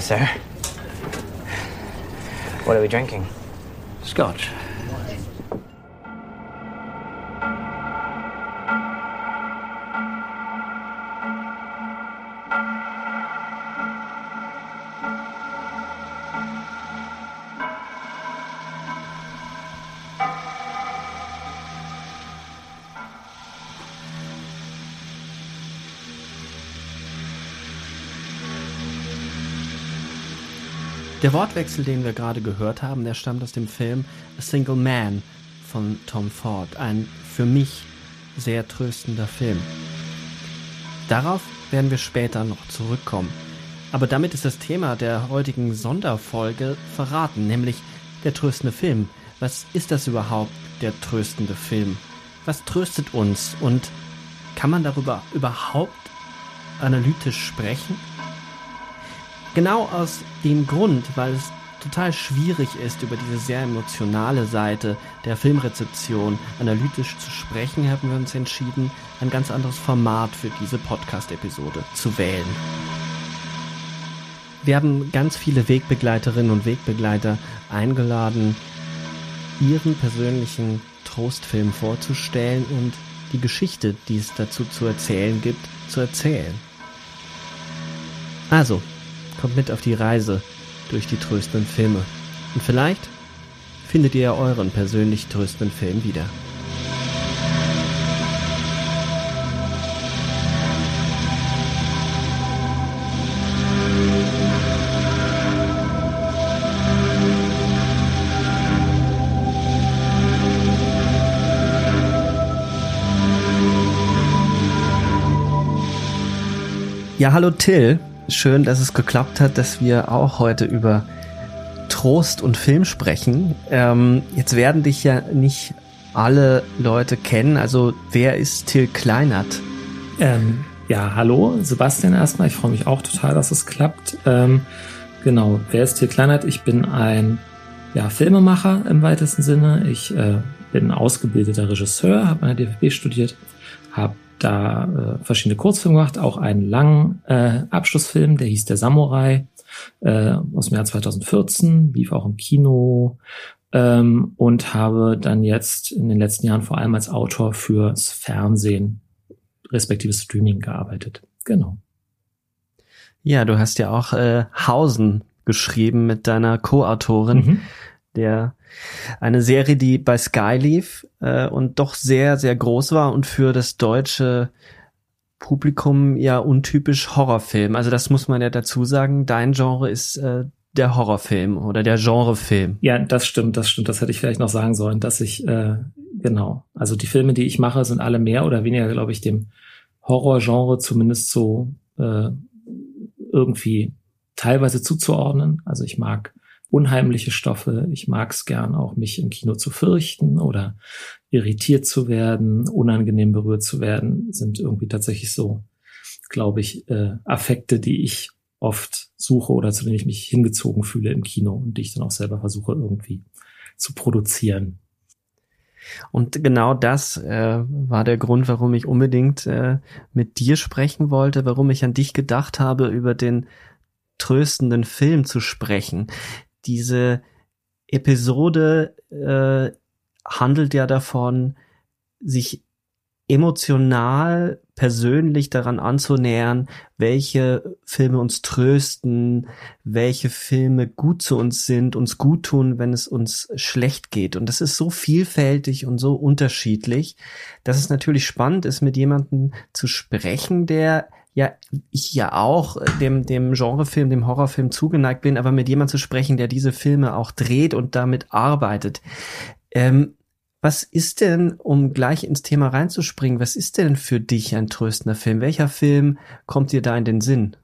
Sir. What are we drinking? Scotch. Der Wortwechsel, den wir gerade gehört haben, der stammt aus dem Film A Single Man von Tom Ford. Ein für mich sehr tröstender Film. Darauf werden wir später noch zurückkommen. Aber damit ist das Thema der heutigen Sonderfolge verraten, nämlich der tröstende Film. Was ist das überhaupt, der tröstende Film? Was tröstet uns und kann man darüber überhaupt analytisch sprechen? Genau aus dem Grund, weil es total schwierig ist, über diese sehr emotionale Seite der Filmrezeption analytisch zu sprechen, haben wir uns entschieden, ein ganz anderes Format für diese Podcast-Episode zu wählen. Wir haben ganz viele Wegbegleiterinnen und Wegbegleiter eingeladen, ihren persönlichen Trostfilm vorzustellen und die Geschichte, die es dazu zu erzählen gibt, zu erzählen. Also, kommt mit auf die Reise durch die tröstenden Filme. Und vielleicht findet ihr euren persönlich tröstenden Film wieder. Ja, hallo Till schön, dass es geklappt hat, dass wir auch heute über Trost und Film sprechen. Ähm, jetzt werden dich ja nicht alle Leute kennen. Also wer ist Till Kleinert? Ähm, ja, hallo, Sebastian erstmal. Ich freue mich auch total, dass es klappt. Ähm, genau, wer ist Till Kleinert? Ich bin ein ja, Filmemacher im weitesten Sinne. Ich äh, bin ausgebildeter Regisseur, habe an der DFB studiert, habe da äh, verschiedene Kurzfilme gemacht, auch einen langen äh, Abschlussfilm, der hieß Der Samurai äh, aus dem Jahr 2014, lief auch im Kino ähm, und habe dann jetzt in den letzten Jahren vor allem als Autor fürs Fernsehen respektive Streaming gearbeitet. Genau. Ja, du hast ja auch äh, Hausen geschrieben mit deiner Co-Autorin. Mhm der eine Serie, die bei Sky lief äh, und doch sehr, sehr groß war und für das deutsche Publikum ja untypisch Horrorfilm. Also das muss man ja dazu sagen. Dein Genre ist äh, der Horrorfilm oder der Genrefilm. Ja, das stimmt, das stimmt. Das hätte ich vielleicht noch sagen sollen, dass ich äh, genau. Also die Filme, die ich mache, sind alle mehr oder weniger, glaube ich, dem Horrorgenre zumindest so äh, irgendwie teilweise zuzuordnen. Also ich mag unheimliche Stoffe. Ich mag es gern auch, mich im Kino zu fürchten oder irritiert zu werden, unangenehm berührt zu werden, sind irgendwie tatsächlich so, glaube ich, äh, Affekte, die ich oft suche oder zu denen ich mich hingezogen fühle im Kino und die ich dann auch selber versuche irgendwie zu produzieren. Und genau das äh, war der Grund, warum ich unbedingt äh, mit dir sprechen wollte, warum ich an dich gedacht habe, über den tröstenden Film zu sprechen diese Episode äh, handelt ja davon, sich emotional, persönlich daran anzunähern, welche Filme uns trösten, welche Filme gut zu uns sind, uns gut tun, wenn es uns schlecht geht. Und das ist so vielfältig und so unterschiedlich, dass es natürlich spannend ist, mit jemandem zu sprechen, der ja, ich ja auch äh, dem, dem Genrefilm, dem Horrorfilm zugeneigt bin, aber mit jemandem zu sprechen, der diese Filme auch dreht und damit arbeitet. Ähm, was ist denn, um gleich ins Thema reinzuspringen, was ist denn für dich ein tröstender Film? Welcher Film kommt dir da in den Sinn?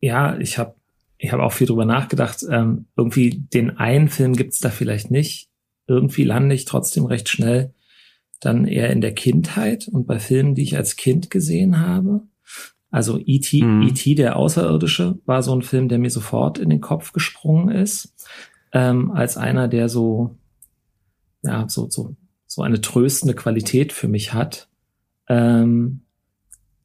Ja, ich habe ich hab auch viel drüber nachgedacht. Ähm, irgendwie den einen Film gibt's da vielleicht nicht. Irgendwie lande ich trotzdem recht schnell dann eher in der Kindheit und bei Filmen, die ich als Kind gesehen habe. Also E.T., mhm. E.T., der Außerirdische, war so ein Film, der mir sofort in den Kopf gesprungen ist, ähm, als einer, der so, ja, so, so, so eine tröstende Qualität für mich hat. Ähm,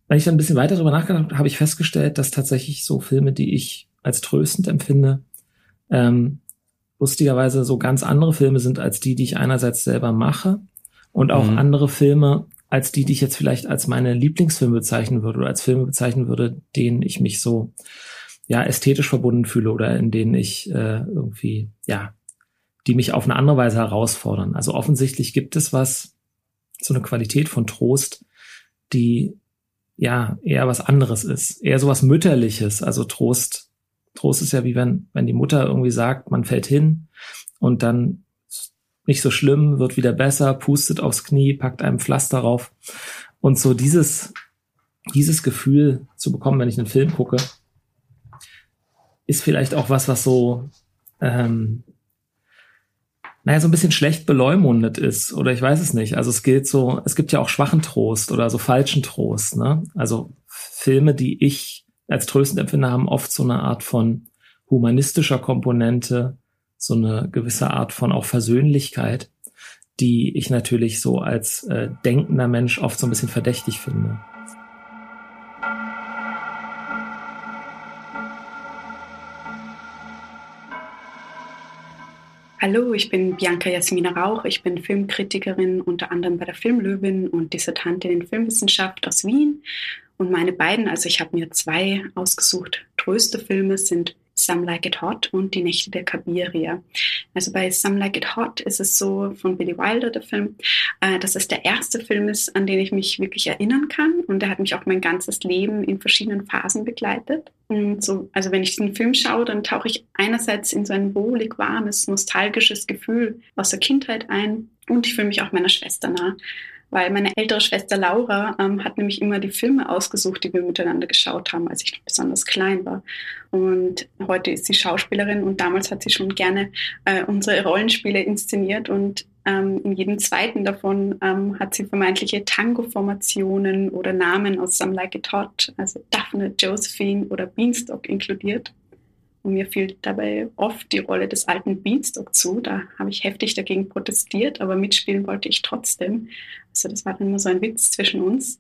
wenn ich dann ein bisschen weiter darüber nachgedacht habe, habe ich festgestellt, dass tatsächlich so Filme, die ich als tröstend empfinde, ähm, lustigerweise so ganz andere Filme sind als die, die ich einerseits selber mache und auch mhm. andere Filme als die, die ich jetzt vielleicht als meine Lieblingsfilme bezeichnen würde oder als Filme bezeichnen würde, denen ich mich so ja ästhetisch verbunden fühle oder in denen ich äh, irgendwie ja die mich auf eine andere Weise herausfordern. Also offensichtlich gibt es was, so eine Qualität von Trost, die ja eher was anderes ist, eher so was mütterliches. Also Trost, Trost ist ja wie wenn wenn die Mutter irgendwie sagt, man fällt hin und dann nicht so schlimm, wird wieder besser, pustet aufs Knie, packt einem Pflaster drauf. Und so dieses, dieses Gefühl zu bekommen, wenn ich einen Film gucke, ist vielleicht auch was, was so, ähm, naja, so ein bisschen schlecht beleumundet ist. Oder ich weiß es nicht. Also es gilt so, es gibt ja auch schwachen Trost oder so falschen Trost. Ne? Also Filme, die ich als tröstend empfinde, haben oft so eine Art von humanistischer Komponente, so eine gewisse Art von auch Versöhnlichkeit, die ich natürlich so als äh, denkender Mensch oft so ein bisschen verdächtig finde. Hallo, ich bin Bianca Jasmina Rauch. Ich bin Filmkritikerin unter anderem bei der Filmlöwin und Dissertantin in Filmwissenschaft aus Wien. Und meine beiden, also ich habe mir zwei ausgesucht, tröste Filme sind Some Like It Hot und Die Nächte der Kabiria. Also bei Some Like It Hot ist es so von Billy Wilder, der Film, äh, dass es der erste Film ist, an den ich mich wirklich erinnern kann. Und der hat mich auch mein ganzes Leben in verschiedenen Phasen begleitet. Und so, also wenn ich diesen Film schaue, dann tauche ich einerseits in so ein wohlig warmes, nostalgisches Gefühl aus der Kindheit ein und ich fühle mich auch meiner Schwester nah weil meine ältere Schwester Laura ähm, hat nämlich immer die Filme ausgesucht, die wir miteinander geschaut haben, als ich besonders klein war. Und heute ist sie Schauspielerin und damals hat sie schon gerne äh, unsere Rollenspiele inszeniert und ähm, in jedem zweiten davon ähm, hat sie vermeintliche Tango-Formationen oder Namen aus Some Like It Hot, also Daphne, Josephine oder Beanstalk inkludiert. Und mir fiel dabei oft die Rolle des alten Beanstalk zu. Da habe ich heftig dagegen protestiert, aber mitspielen wollte ich trotzdem. Also das war dann immer so ein Witz zwischen uns.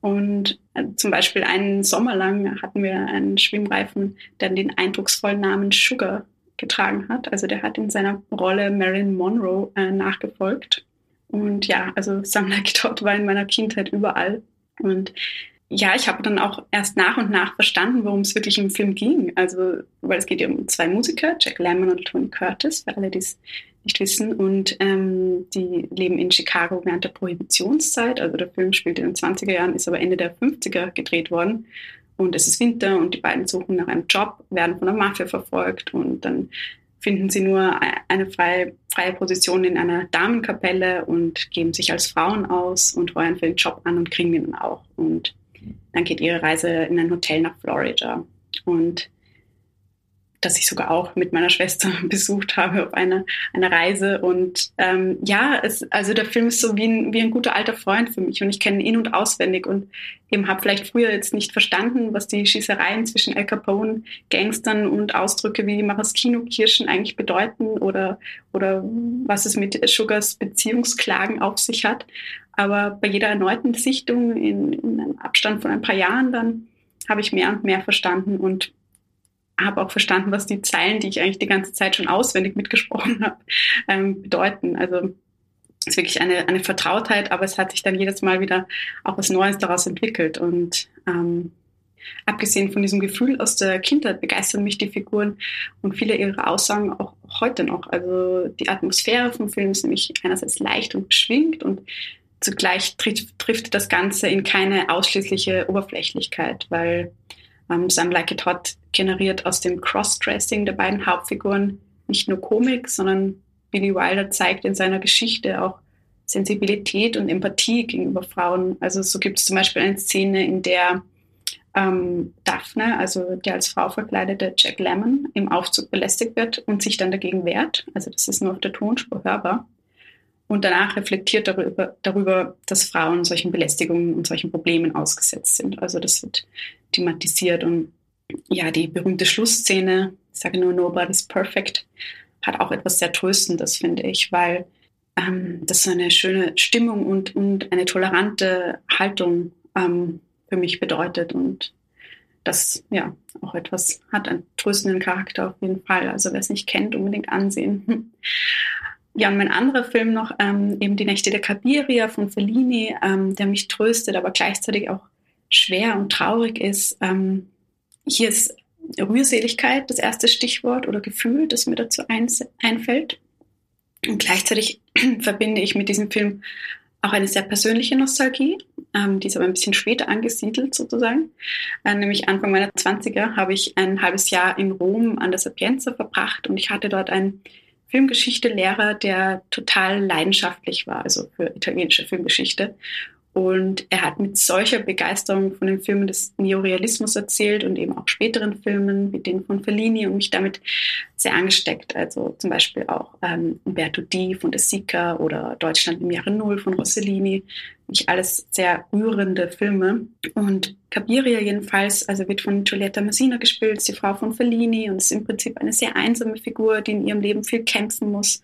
Und äh, zum Beispiel einen Sommer lang hatten wir einen Schwimmreifen, der den eindrucksvollen Namen Sugar getragen hat. Also der hat in seiner Rolle Marilyn Monroe äh, nachgefolgt. Und ja, also Sam Like Dot war in meiner Kindheit überall. Und ja, ich habe dann auch erst nach und nach verstanden, worum es wirklich im Film ging. Also, weil es geht ja um zwei Musiker, Jack Lemmon und Tony Curtis, für alle, die es nicht wissen. Und ähm, die leben in Chicago während der Prohibitionszeit. Also der Film spielt in den 20er Jahren, ist aber Ende der 50er gedreht worden. Und es ist Winter und die beiden suchen nach einem Job, werden von der Mafia verfolgt und dann finden sie nur eine freie, freie Position in einer Damenkapelle und geben sich als Frauen aus und heuern für den Job an und kriegen ihn dann auch. Und dann geht ihre Reise in ein Hotel nach Florida. Und das ich sogar auch mit meiner Schwester besucht habe auf einer, einer Reise. Und ähm, ja, es, also der Film ist so wie ein, wie ein guter alter Freund für mich und ich kenne ihn in- und auswendig und eben habe vielleicht früher jetzt nicht verstanden, was die Schießereien zwischen El Capone, Gangstern und Ausdrücke wie Maraschino-Kirschen eigentlich bedeuten oder, oder was es mit Sugars Beziehungsklagen auf sich hat. Aber bei jeder erneuten Sichtung in, in einem Abstand von ein paar Jahren dann habe ich mehr und mehr verstanden und habe auch verstanden, was die Zeilen, die ich eigentlich die ganze Zeit schon auswendig mitgesprochen habe, ähm, bedeuten. Also es ist wirklich eine, eine Vertrautheit, aber es hat sich dann jedes Mal wieder auch was Neues daraus entwickelt. Und ähm, abgesehen von diesem Gefühl aus der Kindheit begeistern mich die Figuren und viele ihrer Aussagen auch heute noch. Also die Atmosphäre vom Film ist nämlich einerseits leicht und beschwingt und zugleich trifft, trifft das Ganze in keine ausschließliche Oberflächlichkeit, weil ähm, Sam Like It Hot generiert aus dem Crossdressing der beiden Hauptfiguren nicht nur Komik, sondern Billy Wilder zeigt in seiner Geschichte auch Sensibilität und Empathie gegenüber Frauen. Also so gibt es zum Beispiel eine Szene, in der ähm, Daphne, also der als Frau verkleidete Jack Lemmon, im Aufzug belästigt wird und sich dann dagegen wehrt. Also das ist nur auf der Tonspur hörbar. Und danach reflektiert darüber, darüber, dass Frauen solchen Belästigungen und solchen Problemen ausgesetzt sind. Also das wird thematisiert und ja, die berühmte Schlussszene, ich sage nur Nobody's Perfect, hat auch etwas sehr Tröstendes, finde ich, weil ähm, das so eine schöne Stimmung und, und eine tolerante Haltung ähm, für mich bedeutet und das ja auch etwas hat, einen tröstenden Charakter auf jeden Fall. Also wer es nicht kennt, unbedingt ansehen. Ja, und mein anderer Film noch, ähm, eben Die Nächte der Kabiria von Fellini, ähm, der mich tröstet, aber gleichzeitig auch schwer und traurig ist. Ähm, hier ist Rührseligkeit das erste Stichwort oder Gefühl, das mir dazu einfällt. Und gleichzeitig verbinde ich mit diesem Film auch eine sehr persönliche Nostalgie, ähm, die ist aber ein bisschen später angesiedelt sozusagen. Äh, nämlich Anfang meiner 20er habe ich ein halbes Jahr in Rom an der Sapienza verbracht und ich hatte dort einen Filmgeschichte-Lehrer, der total leidenschaftlich war, also für italienische Filmgeschichte. Und er hat mit solcher Begeisterung von den Filmen des Neorealismus erzählt und eben auch späteren Filmen wie den von Fellini und mich damit sehr angesteckt. Also zum Beispiel auch ähm, Umberto Di von De Sica oder Deutschland im Jahre Null von Rossellini. Nicht alles sehr rührende Filme. Und Cabiria jedenfalls, also wird von Giulietta Massina gespielt, die Frau von Fellini und ist im Prinzip eine sehr einsame Figur, die in ihrem Leben viel kämpfen muss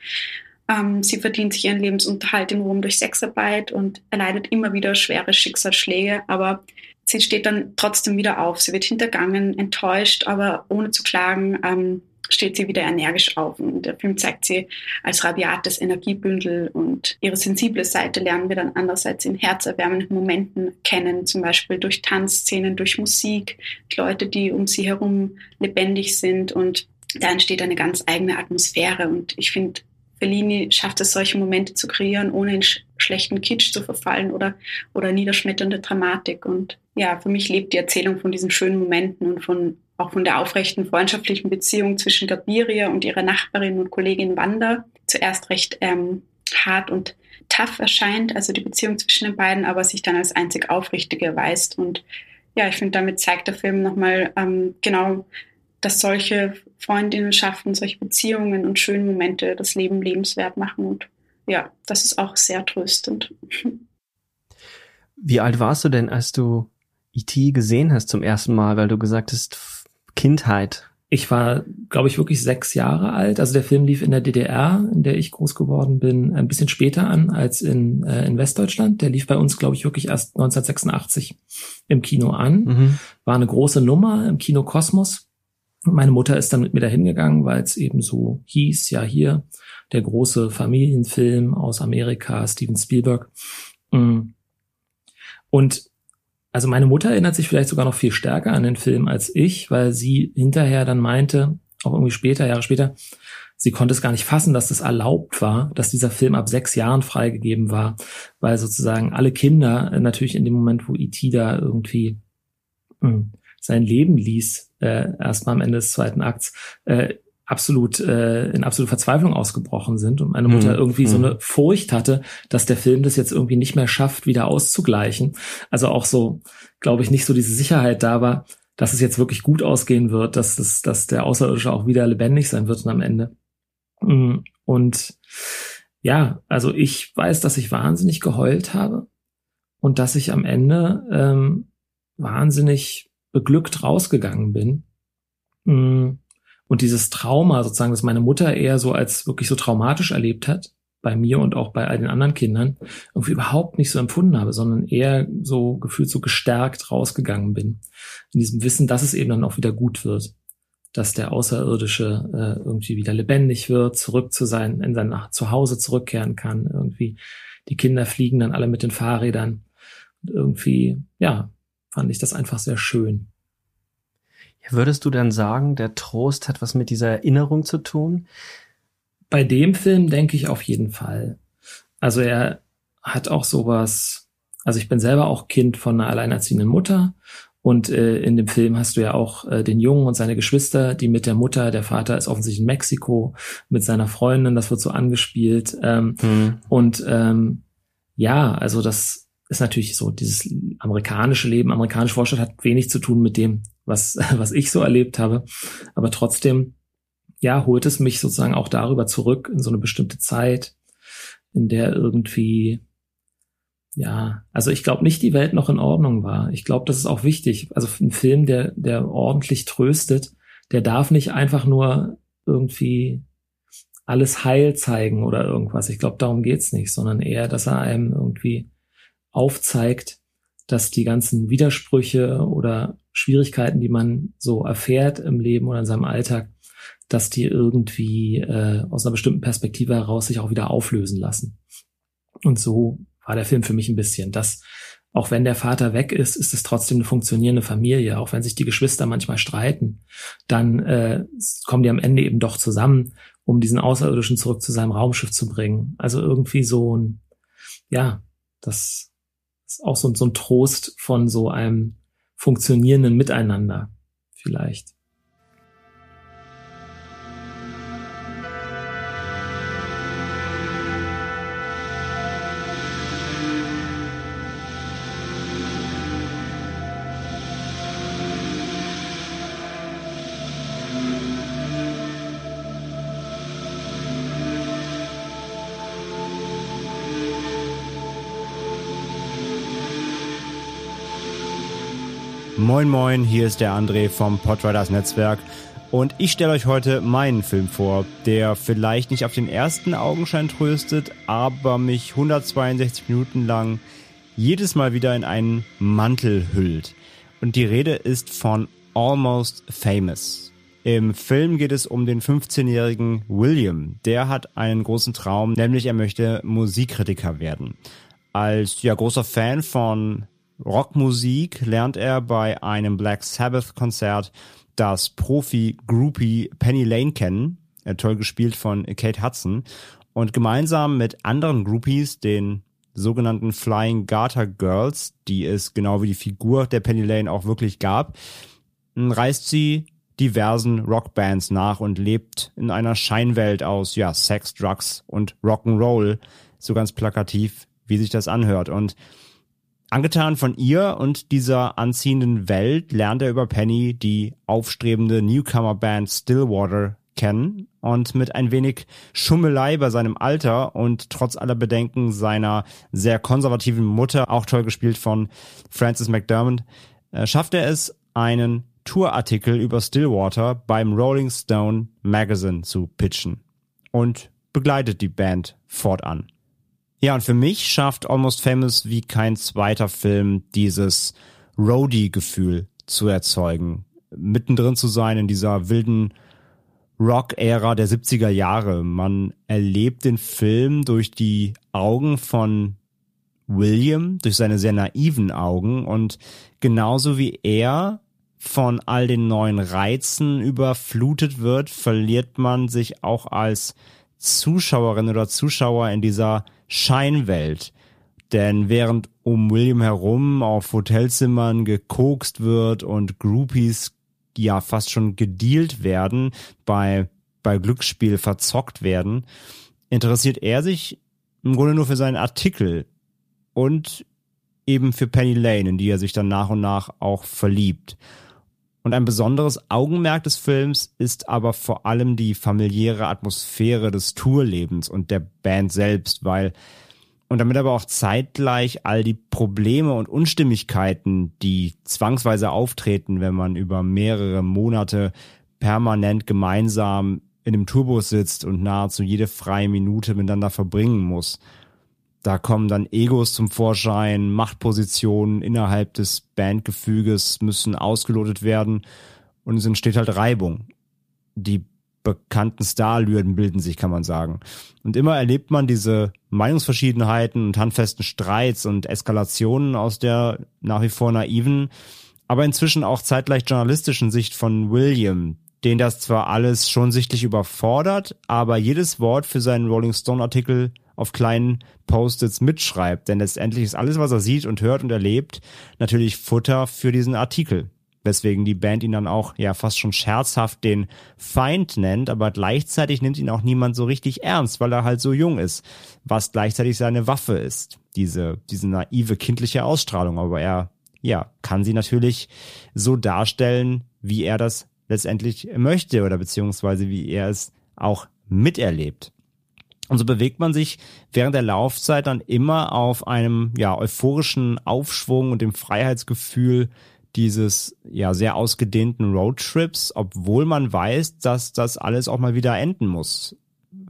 ähm, sie verdient sich ihren Lebensunterhalt in Rom durch Sexarbeit und erleidet immer wieder schwere Schicksalsschläge, aber sie steht dann trotzdem wieder auf. Sie wird hintergangen, enttäuscht, aber ohne zu klagen ähm, steht sie wieder energisch auf. Und der Film zeigt sie als rabiates Energiebündel und ihre sensible Seite lernen wir dann andererseits in herzerwärmenden Momenten kennen, zum Beispiel durch Tanzszenen, durch Musik, Leute, die um sie herum lebendig sind und da entsteht eine ganz eigene Atmosphäre und ich finde, Bellini schafft es, solche Momente zu kreieren, ohne in sch schlechten Kitsch zu verfallen oder, oder niederschmetternde Dramatik. Und ja, für mich lebt die Erzählung von diesen schönen Momenten und von, auch von der aufrechten freundschaftlichen Beziehung zwischen Gabiria und ihrer Nachbarin und Kollegin Wanda. Zuerst recht ähm, hart und tough erscheint, also die Beziehung zwischen den beiden, aber sich dann als einzig aufrichtige erweist. Und ja, ich finde, damit zeigt der Film nochmal ähm, genau, dass solche Freundinnenschaften, solche Beziehungen und schöne Momente das Leben lebenswert machen. Und ja, das ist auch sehr tröstend. Wie alt warst du denn, als du E.T. gesehen hast zum ersten Mal, weil du gesagt hast, Kindheit? Ich war, glaube ich, wirklich sechs Jahre alt. Also der Film lief in der DDR, in der ich groß geworden bin, ein bisschen später an als in, äh, in Westdeutschland. Der lief bei uns, glaube ich, wirklich erst 1986 im Kino an. Mhm. War eine große Nummer im Kino Kosmos. Meine Mutter ist dann mit mir dahin gegangen, weil es eben so hieß, ja hier, der große Familienfilm aus Amerika, Steven Spielberg. Mm. Und also meine Mutter erinnert sich vielleicht sogar noch viel stärker an den Film als ich, weil sie hinterher dann meinte, auch irgendwie später, Jahre später, sie konnte es gar nicht fassen, dass das erlaubt war, dass dieser Film ab sechs Jahren freigegeben war, weil sozusagen alle Kinder natürlich in dem Moment, wo E.T. da irgendwie mh, mm, sein Leben ließ, äh, erstmal am Ende des zweiten Akts, äh, absolut äh, in absolute Verzweiflung ausgebrochen sind und meine Mutter mhm. irgendwie so mhm. eine Furcht hatte, dass der Film das jetzt irgendwie nicht mehr schafft, wieder auszugleichen. Also auch so, glaube ich, nicht so diese Sicherheit da war, dass es jetzt wirklich gut ausgehen wird, dass das, dass der Außerirdische auch wieder lebendig sein wird am Ende. Mm, und ja, also ich weiß, dass ich wahnsinnig geheult habe und dass ich am Ende ähm, wahnsinnig beglückt rausgegangen bin. Mm. Und dieses Trauma sozusagen, das meine Mutter eher so als wirklich so traumatisch erlebt hat, bei mir und auch bei all den anderen Kindern, irgendwie überhaupt nicht so empfunden habe, sondern eher so gefühlt so gestärkt rausgegangen bin. In diesem Wissen, dass es eben dann auch wieder gut wird. Dass der Außerirdische äh, irgendwie wieder lebendig wird, zurück zu sein, in sein Zuhause zurückkehren kann. Irgendwie die Kinder fliegen dann alle mit den Fahrrädern. Und irgendwie, ja, fand ich das einfach sehr schön. Würdest du dann sagen, der Trost hat was mit dieser Erinnerung zu tun? Bei dem Film denke ich auf jeden Fall. Also er hat auch sowas, also ich bin selber auch Kind von einer alleinerziehenden Mutter und äh, in dem Film hast du ja auch äh, den Jungen und seine Geschwister, die mit der Mutter, der Vater ist offensichtlich in Mexiko, mit seiner Freundin, das wird so angespielt. Ähm, hm. Und ähm, ja, also das ist natürlich so, dieses amerikanische Leben, amerikanische Vorstadt hat wenig zu tun mit dem, was, was ich so erlebt habe. Aber trotzdem, ja, holt es mich sozusagen auch darüber zurück in so eine bestimmte Zeit, in der irgendwie, ja, also ich glaube nicht, die Welt noch in Ordnung war. Ich glaube, das ist auch wichtig. Also ein Film, der, der ordentlich tröstet, der darf nicht einfach nur irgendwie alles heil zeigen oder irgendwas. Ich glaube, darum geht's nicht, sondern eher, dass er einem irgendwie aufzeigt, dass die ganzen Widersprüche oder Schwierigkeiten, die man so erfährt im Leben oder in seinem Alltag, dass die irgendwie äh, aus einer bestimmten Perspektive heraus sich auch wieder auflösen lassen. Und so war der Film für mich ein bisschen, dass auch wenn der Vater weg ist, ist es trotzdem eine funktionierende Familie. Auch wenn sich die Geschwister manchmal streiten, dann äh, kommen die am Ende eben doch zusammen, um diesen Außerirdischen zurück zu seinem Raumschiff zu bringen. Also irgendwie so ein, ja, das ist auch so, so ein Trost von so einem funktionierenden Miteinander vielleicht. Moin Moin, hier ist der André vom Podriders Netzwerk und ich stelle euch heute meinen Film vor, der vielleicht nicht auf den ersten Augenschein tröstet, aber mich 162 Minuten lang jedes Mal wieder in einen Mantel hüllt. Und die Rede ist von Almost Famous. Im Film geht es um den 15-jährigen William. Der hat einen großen Traum, nämlich er möchte Musikkritiker werden. Als ja großer Fan von Rockmusik lernt er bei einem Black Sabbath Konzert das Profi-Groupie Penny Lane kennen, äh, toll gespielt von Kate Hudson, und gemeinsam mit anderen Groupies, den sogenannten Flying Garter Girls, die es genau wie die Figur der Penny Lane auch wirklich gab, reist sie diversen Rockbands nach und lebt in einer Scheinwelt aus ja Sex, Drugs und Rock'n'Roll, so ganz plakativ, wie sich das anhört. Und Angetan von ihr und dieser anziehenden Welt lernt er über Penny die aufstrebende Newcomer-Band Stillwater kennen und mit ein wenig Schummelei bei seinem Alter und trotz aller Bedenken seiner sehr konservativen Mutter, auch toll gespielt von Francis McDermott, äh, schafft er es, einen Tourartikel über Stillwater beim Rolling Stone Magazine zu pitchen und begleitet die Band fortan. Ja, und für mich schafft Almost Famous wie kein zweiter Film dieses Roadie-Gefühl zu erzeugen. Mittendrin zu sein in dieser wilden Rock-Ära der 70er Jahre. Man erlebt den Film durch die Augen von William, durch seine sehr naiven Augen und genauso wie er von all den neuen Reizen überflutet wird, verliert man sich auch als Zuschauerin oder Zuschauer in dieser Scheinwelt. Denn während um William herum auf Hotelzimmern gekokst wird und Groupies ja fast schon gedealt werden, bei, bei Glücksspiel verzockt werden, interessiert er sich im Grunde nur für seinen Artikel und eben für Penny Lane, in die er sich dann nach und nach auch verliebt. Und ein besonderes Augenmerk des Films ist aber vor allem die familiäre Atmosphäre des Tourlebens und der Band selbst, weil und damit aber auch zeitgleich all die Probleme und Unstimmigkeiten, die zwangsweise auftreten, wenn man über mehrere Monate permanent gemeinsam in einem Tourbus sitzt und nahezu jede freie Minute miteinander verbringen muss. Da kommen dann Egos zum Vorschein, Machtpositionen innerhalb des Bandgefüges müssen ausgelotet werden und es entsteht halt Reibung. Die bekannten Starlürden bilden sich, kann man sagen. Und immer erlebt man diese Meinungsverschiedenheiten und handfesten Streits und Eskalationen aus der nach wie vor naiven, aber inzwischen auch zeitgleich journalistischen Sicht von William, den das zwar alles schon sichtlich überfordert, aber jedes Wort für seinen Rolling Stone Artikel auf kleinen Post-its mitschreibt. Denn letztendlich ist alles, was er sieht und hört und erlebt, natürlich Futter für diesen Artikel. Weswegen die Band ihn dann auch ja fast schon scherzhaft den Feind nennt, aber gleichzeitig nimmt ihn auch niemand so richtig ernst, weil er halt so jung ist, was gleichzeitig seine Waffe ist. Diese, diese naive kindliche Ausstrahlung, aber er, ja, kann sie natürlich so darstellen, wie er das letztendlich möchte oder beziehungsweise wie er es auch miterlebt. Und so bewegt man sich während der Laufzeit dann immer auf einem ja euphorischen Aufschwung und dem Freiheitsgefühl dieses ja sehr ausgedehnten Roadtrips, obwohl man weiß, dass das alles auch mal wieder enden muss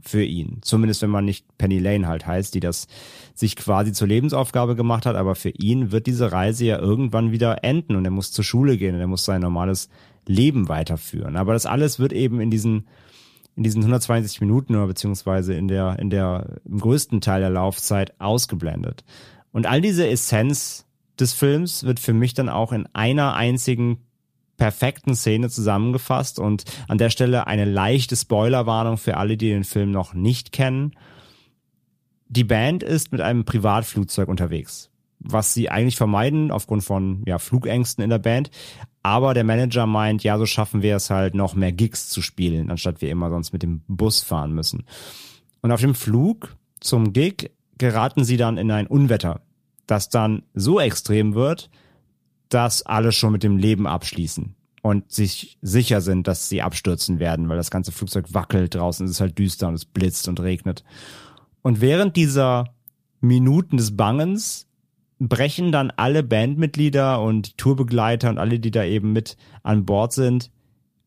für ihn. Zumindest wenn man nicht Penny Lane halt heißt, die das sich quasi zur Lebensaufgabe gemacht hat, aber für ihn wird diese Reise ja irgendwann wieder enden und er muss zur Schule gehen und er muss sein normales Leben weiterführen. Aber das alles wird eben in diesen in diesen 162 Minuten oder beziehungsweise in der in der im größten Teil der Laufzeit ausgeblendet. Und all diese Essenz des Films wird für mich dann auch in einer einzigen perfekten Szene zusammengefasst und an der Stelle eine leichte Spoilerwarnung für alle, die den Film noch nicht kennen. Die Band ist mit einem Privatflugzeug unterwegs, was sie eigentlich vermeiden aufgrund von ja, Flugängsten in der Band. Aber der Manager meint, ja, so schaffen wir es halt noch mehr Gigs zu spielen, anstatt wir immer sonst mit dem Bus fahren müssen. Und auf dem Flug zum Gig geraten sie dann in ein Unwetter, das dann so extrem wird, dass alle schon mit dem Leben abschließen und sich sicher sind, dass sie abstürzen werden, weil das ganze Flugzeug wackelt draußen, es ist halt düster und es blitzt und regnet. Und während dieser Minuten des Bangens brechen dann alle Bandmitglieder und Tourbegleiter und alle, die da eben mit an Bord sind,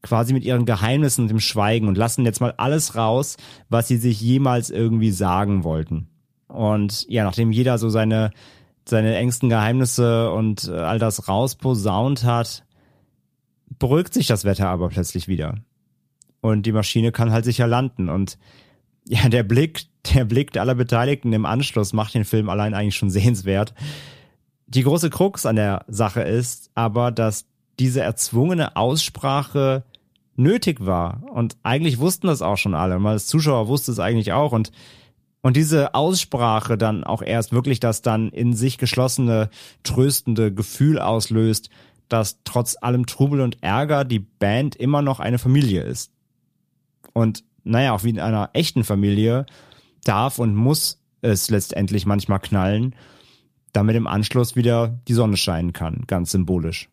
quasi mit ihren Geheimnissen und dem Schweigen und lassen jetzt mal alles raus, was sie sich jemals irgendwie sagen wollten. Und ja, nachdem jeder so seine seine engsten Geheimnisse und äh, all das rausposaunt hat, beruhigt sich das Wetter aber plötzlich wieder. Und die Maschine kann halt sicher landen. Und ja, der Blick, der Blick aller Beteiligten im Anschluss macht den Film allein eigentlich schon sehenswert. Die große Krux an der Sache ist aber, dass diese erzwungene Aussprache nötig war. Und eigentlich wussten das auch schon alle. Mal als Zuschauer wusste es eigentlich auch. Und und diese Aussprache dann auch erst wirklich das dann in sich geschlossene, tröstende Gefühl auslöst, dass trotz allem Trubel und Ärger die Band immer noch eine Familie ist. Und naja, auch wie in einer echten Familie darf und muss es letztendlich manchmal knallen, damit im Anschluss wieder die Sonne scheinen kann, ganz symbolisch.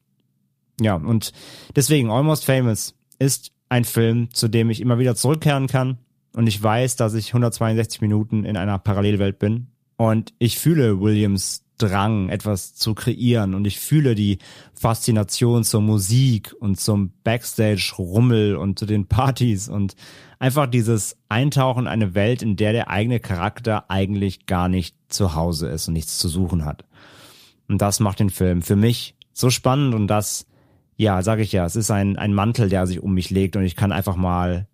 Ja, und deswegen Almost Famous ist ein Film, zu dem ich immer wieder zurückkehren kann, und ich weiß, dass ich 162 Minuten in einer Parallelwelt bin und ich fühle Williams Drang, etwas zu kreieren und ich fühle die Faszination zur Musik und zum Backstage-Rummel und zu den Partys und einfach dieses Eintauchen in eine Welt, in der der eigene Charakter eigentlich gar nicht zu Hause ist und nichts zu suchen hat. Und das macht den Film für mich so spannend und das, ja, sage ich ja, es ist ein, ein Mantel, der sich um mich legt und ich kann einfach mal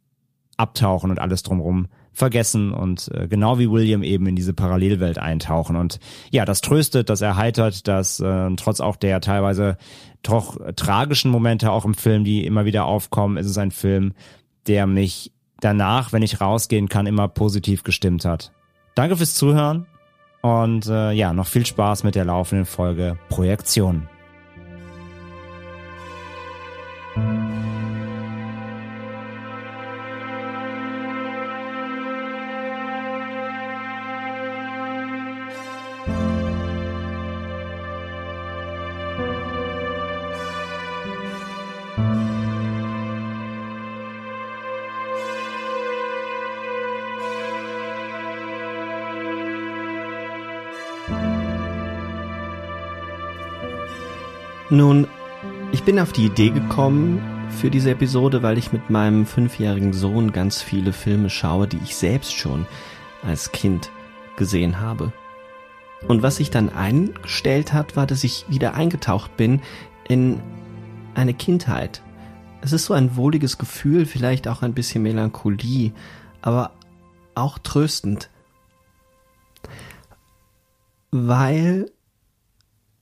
abtauchen und alles drumherum vergessen und äh, genau wie William eben in diese Parallelwelt eintauchen. Und ja, das tröstet, das erheitert, das äh, trotz auch der teilweise doch tragischen Momente auch im Film, die immer wieder aufkommen, ist es ein Film, der mich danach, wenn ich rausgehen kann, immer positiv gestimmt hat. Danke fürs Zuhören und äh, ja, noch viel Spaß mit der laufenden Folge Projektion. Nun, ich bin auf die Idee gekommen für diese Episode, weil ich mit meinem fünfjährigen Sohn ganz viele Filme schaue, die ich selbst schon als Kind gesehen habe. Und was sich dann eingestellt hat, war, dass ich wieder eingetaucht bin in eine Kindheit. Es ist so ein wohliges Gefühl, vielleicht auch ein bisschen Melancholie, aber auch tröstend. Weil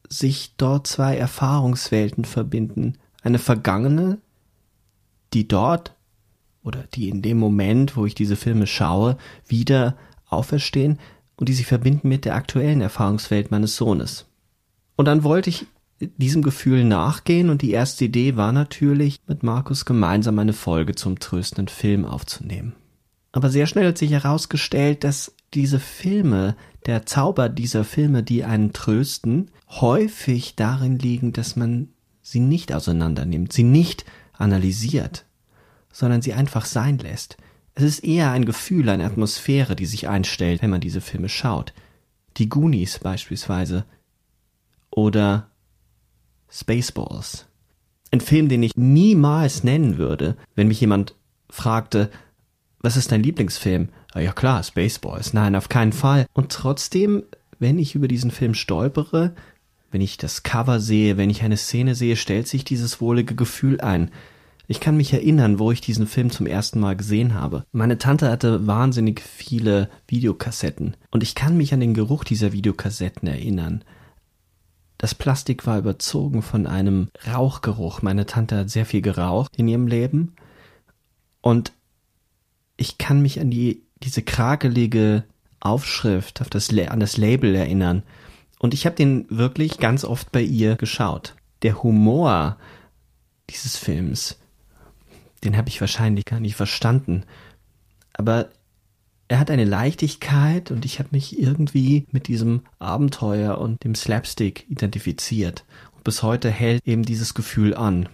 sich dort zwei Erfahrungswelten verbinden. Eine vergangene, die dort oder die in dem Moment, wo ich diese Filme schaue, wieder auferstehen und die sich verbinden mit der aktuellen Erfahrungswelt meines Sohnes. Und dann wollte ich diesem Gefühl nachgehen und die erste Idee war natürlich, mit Markus gemeinsam eine Folge zum tröstenden Film aufzunehmen. Aber sehr schnell hat sich herausgestellt, dass diese Filme, der Zauber dieser Filme, die einen trösten, häufig darin liegen, dass man sie nicht auseinandernimmt, sie nicht analysiert, sondern sie einfach sein lässt. Es ist eher ein Gefühl, eine Atmosphäre, die sich einstellt, wenn man diese Filme schaut. Die Goonies beispielsweise. Oder Spaceballs. Ein Film, den ich niemals nennen würde, wenn mich jemand fragte, was ist dein Lieblingsfilm? Ah, ja klar, Spaceballs. Nein, auf keinen Fall. Und trotzdem, wenn ich über diesen Film stolpere, wenn ich das Cover sehe, wenn ich eine Szene sehe, stellt sich dieses wohlige Gefühl ein. Ich kann mich erinnern, wo ich diesen Film zum ersten Mal gesehen habe. Meine Tante hatte wahnsinnig viele Videokassetten und ich kann mich an den Geruch dieser Videokassetten erinnern. Das Plastik war überzogen von einem Rauchgeruch. Meine Tante hat sehr viel geraucht in ihrem Leben und ich kann mich an die diese krakelige Aufschrift, auf das, an das Label erinnern. Und ich habe den wirklich ganz oft bei ihr geschaut. Der Humor dieses Films, den habe ich wahrscheinlich gar nicht verstanden. Aber er hat eine Leichtigkeit und ich habe mich irgendwie mit diesem Abenteuer und dem Slapstick identifiziert. Und bis heute hält eben dieses Gefühl an.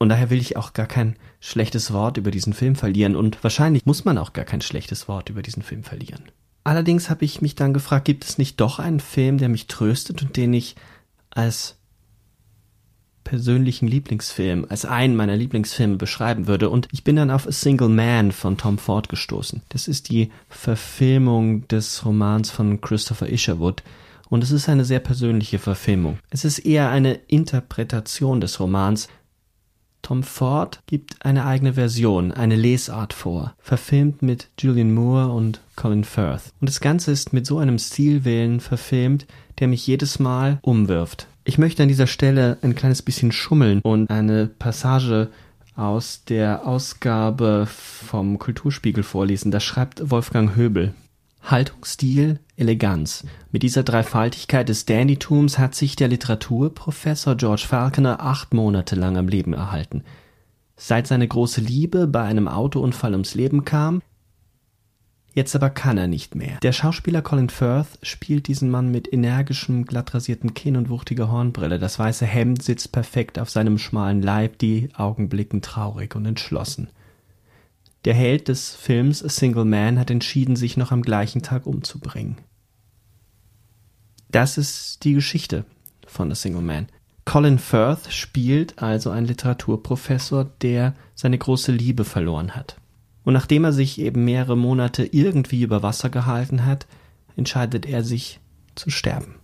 Und daher will ich auch gar kein schlechtes Wort über diesen Film verlieren und wahrscheinlich muss man auch gar kein schlechtes Wort über diesen Film verlieren. Allerdings habe ich mich dann gefragt, gibt es nicht doch einen Film, der mich tröstet und den ich als persönlichen Lieblingsfilm, als einen meiner Lieblingsfilme beschreiben würde. Und ich bin dann auf A Single Man von Tom Ford gestoßen. Das ist die Verfilmung des Romans von Christopher Isherwood. Und es ist eine sehr persönliche Verfilmung. Es ist eher eine Interpretation des Romans, Tom Ford gibt eine eigene Version, eine Lesart vor, verfilmt mit Julian Moore und Colin Firth. Und das Ganze ist mit so einem Stilwillen verfilmt, der mich jedes Mal umwirft. Ich möchte an dieser Stelle ein kleines bisschen schummeln und eine Passage aus der Ausgabe vom Kulturspiegel vorlesen. Da schreibt Wolfgang Höbel. Haltungsstil, Eleganz. Mit dieser Dreifaltigkeit des Dandytums hat sich der Literaturprofessor George Falconer acht Monate lang am Leben erhalten. Seit seine große Liebe bei einem Autounfall ums Leben kam, Jetzt aber kann er nicht mehr. Der Schauspieler Colin Firth spielt diesen Mann mit energischem, glattrasierten Kinn und wuchtiger Hornbrille. Das weiße Hemd sitzt perfekt auf seinem schmalen Leib, die Augen blicken traurig und entschlossen. Der Held des Films A Single Man hat entschieden, sich noch am gleichen Tag umzubringen. Das ist die Geschichte von A Single Man. Colin Firth spielt also einen Literaturprofessor, der seine große Liebe verloren hat. Und nachdem er sich eben mehrere Monate irgendwie über Wasser gehalten hat, entscheidet er sich zu sterben.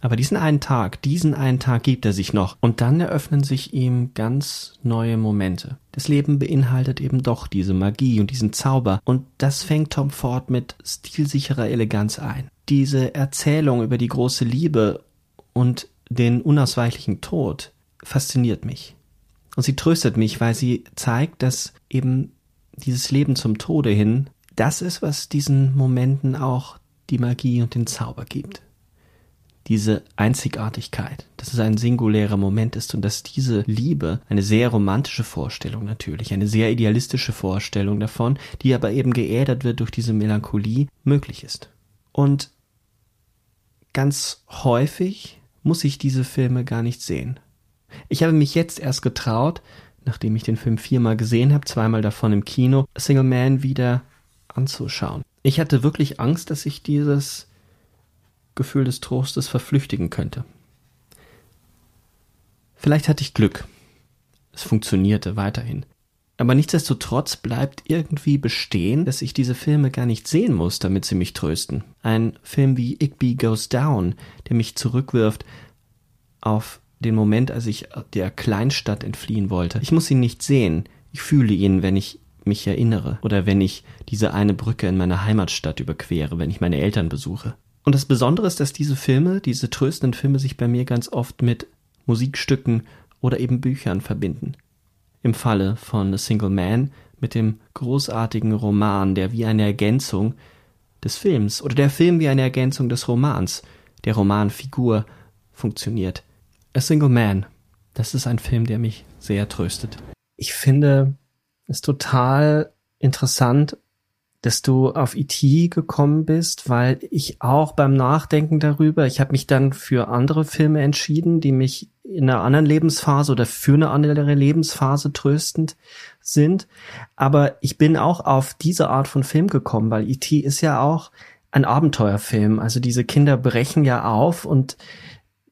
Aber diesen einen Tag, diesen einen Tag gibt er sich noch. Und dann eröffnen sich ihm ganz neue Momente. Das Leben beinhaltet eben doch diese Magie und diesen Zauber. Und das fängt Tom Ford mit stilsicherer Eleganz ein. Diese Erzählung über die große Liebe und den unausweichlichen Tod fasziniert mich. Und sie tröstet mich, weil sie zeigt, dass eben dieses Leben zum Tode hin das ist, was diesen Momenten auch die Magie und den Zauber gibt diese Einzigartigkeit, dass es ein singulärer Moment ist und dass diese Liebe eine sehr romantische Vorstellung natürlich, eine sehr idealistische Vorstellung davon, die aber eben geädert wird durch diese Melancholie, möglich ist. Und ganz häufig muss ich diese Filme gar nicht sehen. Ich habe mich jetzt erst getraut, nachdem ich den Film viermal gesehen habe, zweimal davon im Kino, Single Man wieder anzuschauen. Ich hatte wirklich Angst, dass ich dieses Gefühl des Trostes verflüchtigen könnte. Vielleicht hatte ich Glück. Es funktionierte weiterhin. Aber nichtsdestotrotz bleibt irgendwie bestehen, dass ich diese Filme gar nicht sehen muss, damit sie mich trösten. Ein Film wie Igby Goes Down, der mich zurückwirft auf den Moment, als ich der Kleinstadt entfliehen wollte. Ich muss ihn nicht sehen. Ich fühle ihn, wenn ich mich erinnere oder wenn ich diese eine Brücke in meiner Heimatstadt überquere, wenn ich meine Eltern besuche. Und das Besondere ist, dass diese Filme, diese tröstenden Filme sich bei mir ganz oft mit Musikstücken oder eben Büchern verbinden. Im Falle von A Single Man mit dem großartigen Roman, der wie eine Ergänzung des Films oder der Film wie eine Ergänzung des Romans, der Romanfigur funktioniert. A Single Man, das ist ein Film, der mich sehr tröstet. Ich finde es total interessant, dass du auf E.T. gekommen bist, weil ich auch beim Nachdenken darüber, ich habe mich dann für andere Filme entschieden, die mich in einer anderen Lebensphase oder für eine andere Lebensphase tröstend sind. Aber ich bin auch auf diese Art von Film gekommen, weil E.T. ist ja auch ein Abenteuerfilm. Also diese Kinder brechen ja auf und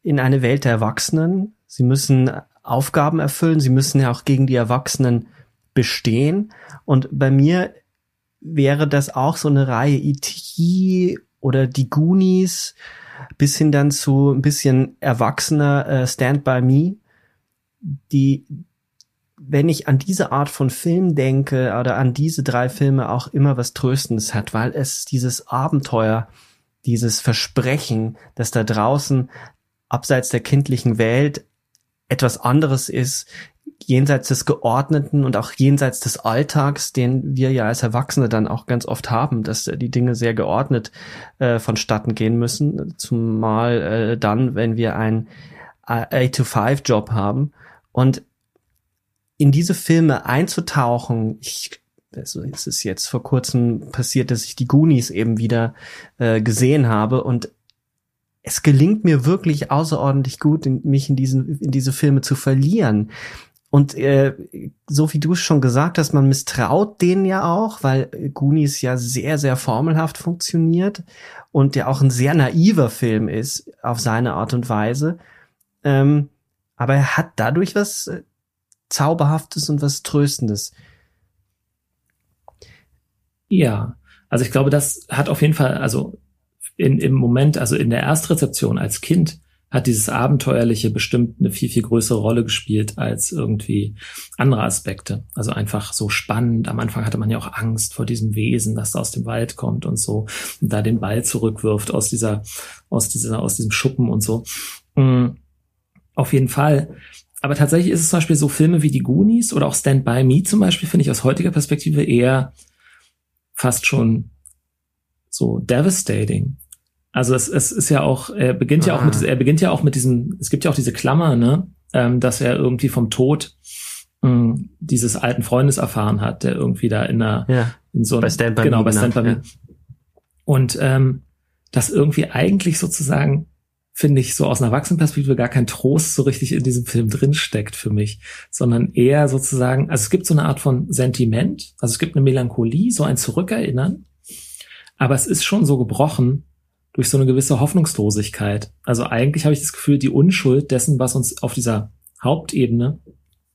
in eine Welt der Erwachsenen. Sie müssen Aufgaben erfüllen, sie müssen ja auch gegen die Erwachsenen bestehen. Und bei mir wäre das auch so eine Reihe E.T. oder die Goonies bis hin dann zu ein bisschen erwachsener äh, Stand by Me, die, wenn ich an diese Art von Film denke oder an diese drei Filme auch immer was Tröstendes hat, weil es dieses Abenteuer, dieses Versprechen, dass da draußen abseits der kindlichen Welt etwas anderes ist, jenseits des Geordneten und auch jenseits des Alltags, den wir ja als Erwachsene dann auch ganz oft haben, dass die Dinge sehr geordnet äh, vonstatten gehen müssen, zumal äh, dann, wenn wir einen 8-to-5-Job haben. Und in diese Filme einzutauchen, ich also es ist jetzt vor kurzem passiert, dass ich die Goonies eben wieder äh, gesehen habe und es gelingt mir wirklich außerordentlich gut, in, mich in diesen in diese Filme zu verlieren. Und äh, so wie du es schon gesagt hast, man misstraut denen ja auch, weil Goonies ja sehr, sehr formelhaft funktioniert und ja auch ein sehr naiver Film ist auf seine Art und Weise. Ähm, aber er hat dadurch was äh, Zauberhaftes und was Tröstendes. Ja, also ich glaube, das hat auf jeden Fall, also in, im Moment, also in der Erstrezeption als Kind, hat dieses Abenteuerliche bestimmt eine viel, viel größere Rolle gespielt als irgendwie andere Aspekte. Also einfach so spannend. Am Anfang hatte man ja auch Angst vor diesem Wesen, das da aus dem Wald kommt und so und da den Ball zurückwirft aus dieser, aus dieser, aus diesem Schuppen und so. Mhm. Auf jeden Fall. Aber tatsächlich ist es zum Beispiel so Filme wie die Goonies oder auch Stand By Me zum Beispiel, finde ich aus heutiger Perspektive eher fast schon so devastating. Also es, es ist ja auch, er beginnt ah. ja auch mit, ah. er beginnt ja auch mit diesem, es gibt ja auch diese Klammer, ne, ähm, dass er irgendwie vom Tod mh, hm, dieses alten Freundes erfahren hat, der irgendwie da in einer, ja, in so bei Stand genau, bei Stand by Me. Und ähm, das irgendwie eigentlich sozusagen finde ich, so aus einer Erwachsenenperspektive gar kein Trost so richtig in diesem Film drinsteckt für mich, sondern eher sozusagen, also es gibt so eine Art von Sentiment, also es gibt eine Melancholie, so ein Zurückerinnern, aber es ist schon so gebrochen, durch so eine gewisse Hoffnungslosigkeit. Also eigentlich habe ich das Gefühl, die Unschuld dessen, was uns auf dieser Hauptebene,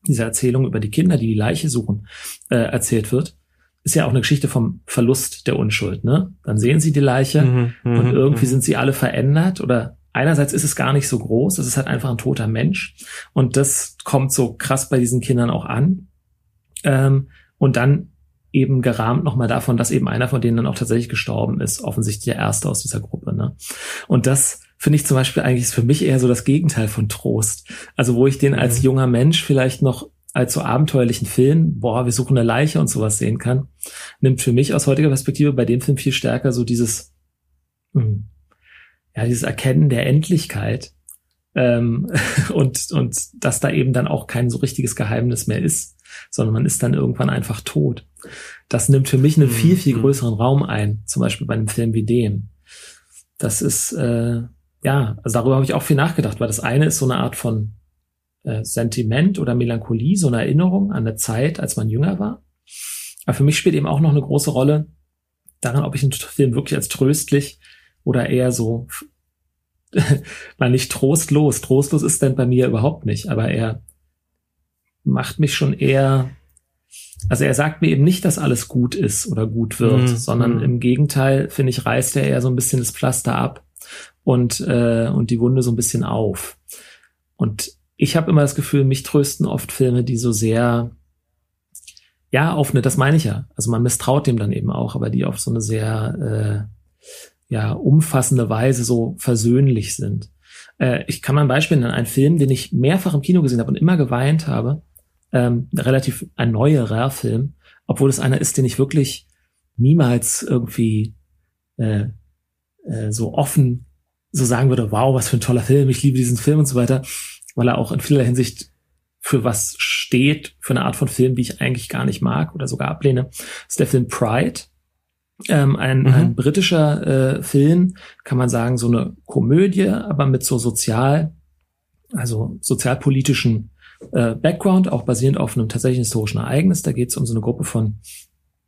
dieser Erzählung über die Kinder, die die Leiche suchen, äh, erzählt wird, ist ja auch eine Geschichte vom Verlust der Unschuld. Ne? Dann sehen sie die Leiche mhm, mhm und irgendwie mhm. sind sie alle verändert oder einerseits ist es gar nicht so groß, es ist halt einfach ein toter Mensch und das kommt so krass bei diesen Kindern auch an. Ähm, und dann eben gerahmt nochmal davon, dass eben einer von denen dann auch tatsächlich gestorben ist, offensichtlich der erste aus dieser Gruppe. Ne? Und das finde ich zum Beispiel eigentlich ist für mich eher so das Gegenteil von Trost. Also wo ich den als mhm. junger Mensch vielleicht noch als so abenteuerlichen Film, boah, wir suchen eine Leiche und sowas sehen kann, nimmt für mich aus heutiger Perspektive bei dem Film viel stärker so dieses, mh, hm, ja, dieses Erkennen der Endlichkeit ähm, und, und dass da eben dann auch kein so richtiges Geheimnis mehr ist, sondern man ist dann irgendwann einfach tot. Das nimmt für mich einen mhm. viel, viel größeren Raum ein, zum Beispiel bei einem Film wie dem. Das ist, äh, ja, also darüber habe ich auch viel nachgedacht, weil das eine ist so eine Art von äh, Sentiment oder Melancholie, so eine Erinnerung an eine Zeit, als man jünger war. Aber für mich spielt eben auch noch eine große Rolle daran, ob ich einen Film wirklich als tröstlich oder eher so, mal nicht trostlos, trostlos ist denn bei mir überhaupt nicht, aber er macht mich schon eher, also er sagt mir eben nicht, dass alles gut ist oder gut wird, mhm. sondern mhm. im Gegenteil, finde ich, reißt er eher so ein bisschen das Pflaster ab und, äh, und die Wunde so ein bisschen auf. Und ich habe immer das Gefühl, mich trösten oft Filme, die so sehr, ja, auf eine, das meine ich ja. Also man misstraut dem dann eben auch, aber die auf so eine sehr, äh, ja, umfassende Weise so versöhnlich sind. Äh, ich kann mal ein Beispiel nennen, einen Film, den ich mehrfach im Kino gesehen habe und immer geweint habe, ähm, relativ ein neuerer Film, obwohl es einer ist, den ich wirklich niemals irgendwie äh, äh, so offen so sagen würde, wow, was für ein toller Film, ich liebe diesen Film und so weiter, weil er auch in vieler Hinsicht für was steht, für eine Art von Film, die ich eigentlich gar nicht mag oder sogar ablehne, ist der Film Pride. Ähm, ein, mhm. ein britischer äh, Film, kann man sagen, so eine Komödie, aber mit so sozial, also sozialpolitischen äh, Background, auch basierend auf einem tatsächlichen historischen Ereignis. Da geht es um so eine Gruppe von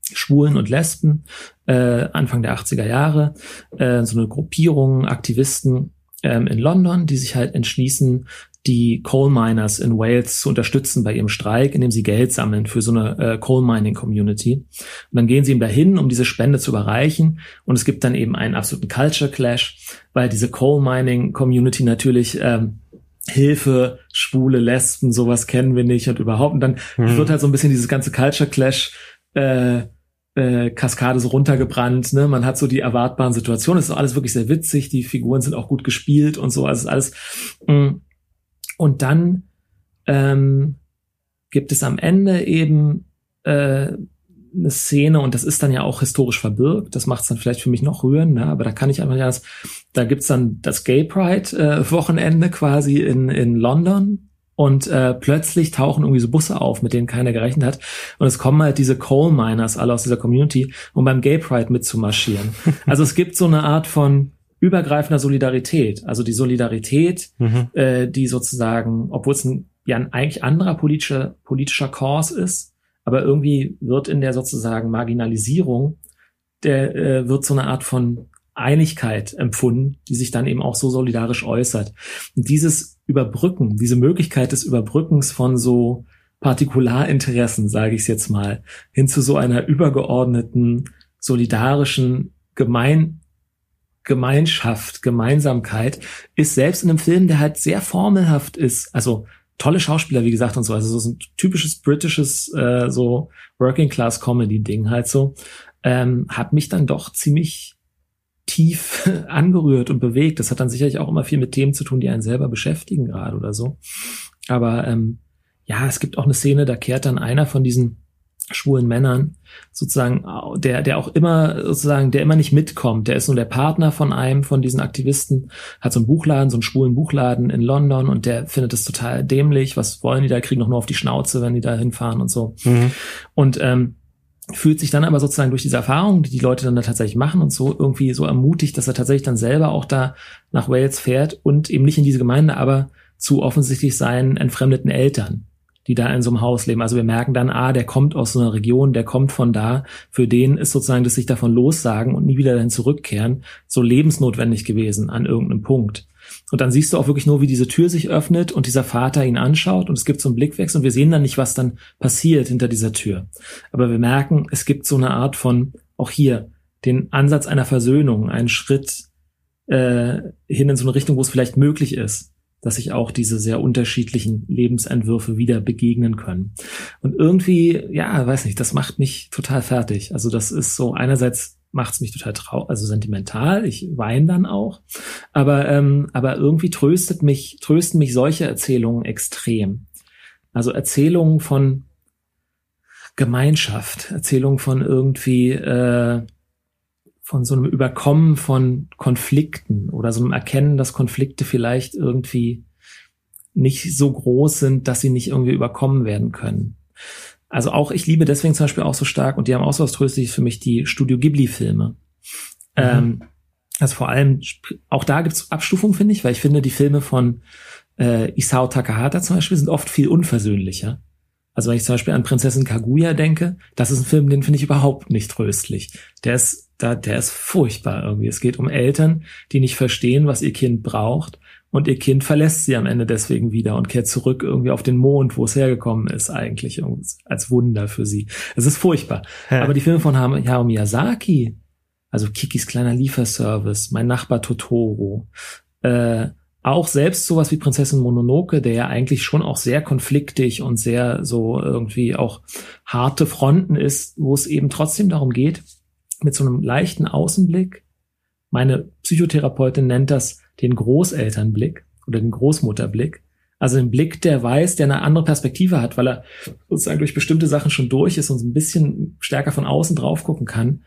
Schwulen und Lesben, äh, Anfang der 80er Jahre, äh, so eine Gruppierung Aktivisten ähm, in London, die sich halt entschließen, die Coal Miners in Wales zu unterstützen bei ihrem Streik, indem sie Geld sammeln für so eine äh, Coal Mining Community. Und dann gehen sie ihm dahin, um diese Spende zu überreichen. Und es gibt dann eben einen absoluten Culture Clash, weil diese Coal Mining Community natürlich ähm, Hilfe, Schwule, Lesben, sowas kennen wir nicht und überhaupt. Und dann mhm. wird halt so ein bisschen dieses ganze Culture Clash äh, äh, Kaskade so runtergebrannt. Ne? Man hat so die erwartbaren Situationen. Es ist alles wirklich sehr witzig. Die Figuren sind auch gut gespielt und so. Also ist alles. Mh. Mm. Und dann ähm, gibt es am Ende eben äh, eine Szene und das ist dann ja auch historisch verbirgt. Das macht es dann vielleicht für mich noch rühren, ne? aber da kann ich einfach ja, das, da gibt's dann das Gay Pride äh, Wochenende quasi in in London und äh, plötzlich tauchen irgendwie so Busse auf, mit denen keiner gerechnet hat und es kommen halt diese Coal Miners alle aus dieser Community, um beim Gay Pride mitzumarschieren. also es gibt so eine Art von übergreifender Solidarität, also die Solidarität, mhm. äh, die sozusagen, obwohl es ein ja ein eigentlich anderer politischer politischer Kurs ist, aber irgendwie wird in der sozusagen Marginalisierung, der äh, wird so eine Art von Einigkeit empfunden, die sich dann eben auch so solidarisch äußert. Und dieses Überbrücken, diese Möglichkeit des Überbrückens von so Partikularinteressen, sage ich es jetzt mal, hin zu so einer übergeordneten, solidarischen Gemein Gemeinschaft, Gemeinsamkeit, ist selbst in einem Film, der halt sehr formelhaft ist, also tolle Schauspieler, wie gesagt, und so. Also so ein typisches britisches, äh, so Working Class Comedy Ding halt so, ähm, hat mich dann doch ziemlich tief angerührt und bewegt. Das hat dann sicherlich auch immer viel mit Themen zu tun, die einen selber beschäftigen gerade oder so. Aber ähm, ja, es gibt auch eine Szene, da kehrt dann einer von diesen schwulen Männern sozusagen, der, der auch immer sozusagen, der immer nicht mitkommt, der ist nur der Partner von einem von diesen Aktivisten, hat so einen Buchladen, so einen schwulen Buchladen in London und der findet es total dämlich, was wollen die da, kriegen doch nur auf die Schnauze, wenn die da hinfahren und so. Mhm. Und ähm, fühlt sich dann aber sozusagen durch diese Erfahrung, die die Leute dann da tatsächlich machen und so irgendwie so ermutigt, dass er tatsächlich dann selber auch da nach Wales fährt und eben nicht in diese Gemeinde, aber zu offensichtlich seinen entfremdeten Eltern die da in so einem Haus leben. Also wir merken dann, ah, der kommt aus so einer Region, der kommt von da. Für den ist sozusagen das sich davon lossagen und nie wieder dahin zurückkehren so lebensnotwendig gewesen an irgendeinem Punkt. Und dann siehst du auch wirklich nur, wie diese Tür sich öffnet und dieser Vater ihn anschaut und es gibt so einen Blickwechsel und wir sehen dann nicht, was dann passiert hinter dieser Tür. Aber wir merken, es gibt so eine Art von, auch hier, den Ansatz einer Versöhnung, einen Schritt äh, hin in so eine Richtung, wo es vielleicht möglich ist dass sich auch diese sehr unterschiedlichen Lebensentwürfe wieder begegnen können. Und irgendwie, ja, weiß nicht, das macht mich total fertig. Also das ist so, einerseits macht es mich total traurig, also sentimental, ich weine dann auch, aber, ähm, aber irgendwie tröstet mich, trösten mich solche Erzählungen extrem. Also Erzählungen von Gemeinschaft, Erzählungen von irgendwie äh, von so einem Überkommen von Konflikten oder so einem Erkennen, dass Konflikte vielleicht irgendwie nicht so groß sind, dass sie nicht irgendwie überkommen werden können. Also auch, ich liebe deswegen zum Beispiel auch so stark, und die haben auch so was Tröstliches für mich, die Studio Ghibli-Filme. Mhm. Ähm, also vor allem, auch da gibt's Abstufungen, finde ich, weil ich finde, die Filme von äh, Isao Takahata zum Beispiel sind oft viel unversöhnlicher. Also wenn ich zum Beispiel an Prinzessin Kaguya denke, das ist ein Film, den finde ich überhaupt nicht tröstlich. Der ist, da, der ist furchtbar irgendwie. Es geht um Eltern, die nicht verstehen, was ihr Kind braucht. Und ihr Kind verlässt sie am Ende deswegen wieder und kehrt zurück irgendwie auf den Mond, wo es hergekommen ist, eigentlich als Wunder für sie. Es ist furchtbar. Ja. Aber die Filme von Hayao Miyazaki, also Kikis kleiner Lieferservice, Mein Nachbar Totoro, äh, auch selbst sowas wie Prinzessin Mononoke, der ja eigentlich schon auch sehr konfliktig und sehr so irgendwie auch harte Fronten ist, wo es eben trotzdem darum geht, mit so einem leichten Außenblick, meine Psychotherapeutin nennt das den Großelternblick oder den Großmutterblick, also ein Blick, der weiß, der eine andere Perspektive hat, weil er sozusagen durch bestimmte Sachen schon durch ist und ein bisschen stärker von außen drauf gucken kann,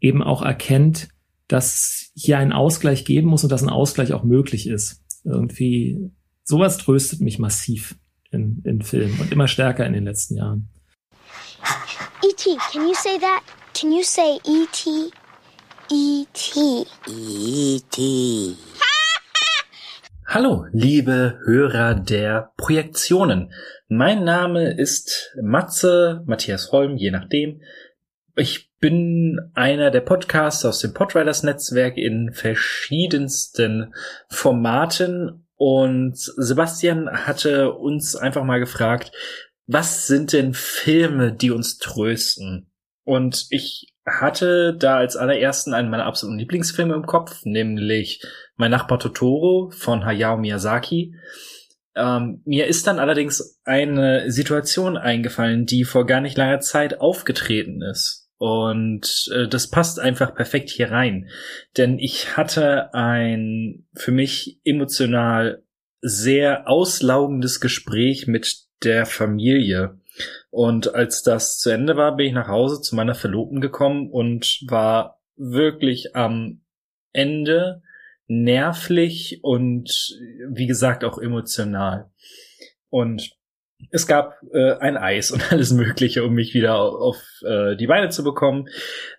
eben auch erkennt, dass hier ein Ausgleich geben muss und dass ein Ausgleich auch möglich ist. Irgendwie, sowas tröstet mich massiv in, in Filmen und immer stärker in den letzten Jahren. E.T., can you say that? Can you say E.T.? E.T. E.T. Hallo, liebe Hörer der Projektionen. Mein Name ist Matze, Matthias Holm, je nachdem. Ich bin einer der Podcasts aus dem Podriders Netzwerk in verschiedensten Formaten und Sebastian hatte uns einfach mal gefragt, was sind denn Filme, die uns trösten? Und ich hatte da als allerersten einen meiner absoluten Lieblingsfilme im Kopf, nämlich Mein Nachbar Totoro von Hayao Miyazaki. Ähm, mir ist dann allerdings eine Situation eingefallen, die vor gar nicht langer Zeit aufgetreten ist. Und äh, das passt einfach perfekt hier rein. Denn ich hatte ein für mich emotional sehr auslaugendes Gespräch mit der Familie. Und als das zu Ende war, bin ich nach Hause zu meiner Verlobten gekommen und war wirklich am Ende nervlich und wie gesagt auch emotional. Und es gab äh, ein Eis und alles Mögliche, um mich wieder auf äh, die Beine zu bekommen.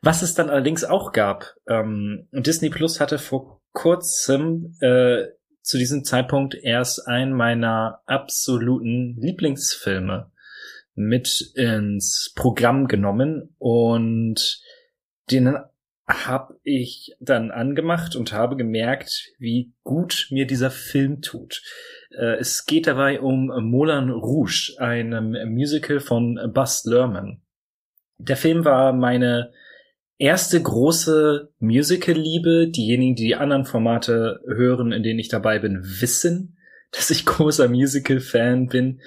Was es dann allerdings auch gab. Ähm, Disney Plus hatte vor kurzem äh, zu diesem Zeitpunkt erst einen meiner absoluten Lieblingsfilme mit ins Programm genommen und den habe ich dann angemacht und habe gemerkt, wie gut mir dieser Film tut. Äh, es geht dabei um Moulin Rouge, einem Musical von Buzz Lerman. Der Film war meine erste große Musical-Liebe. Diejenigen, die die anderen Formate hören, in denen ich dabei bin, wissen, dass ich großer Musical-Fan bin.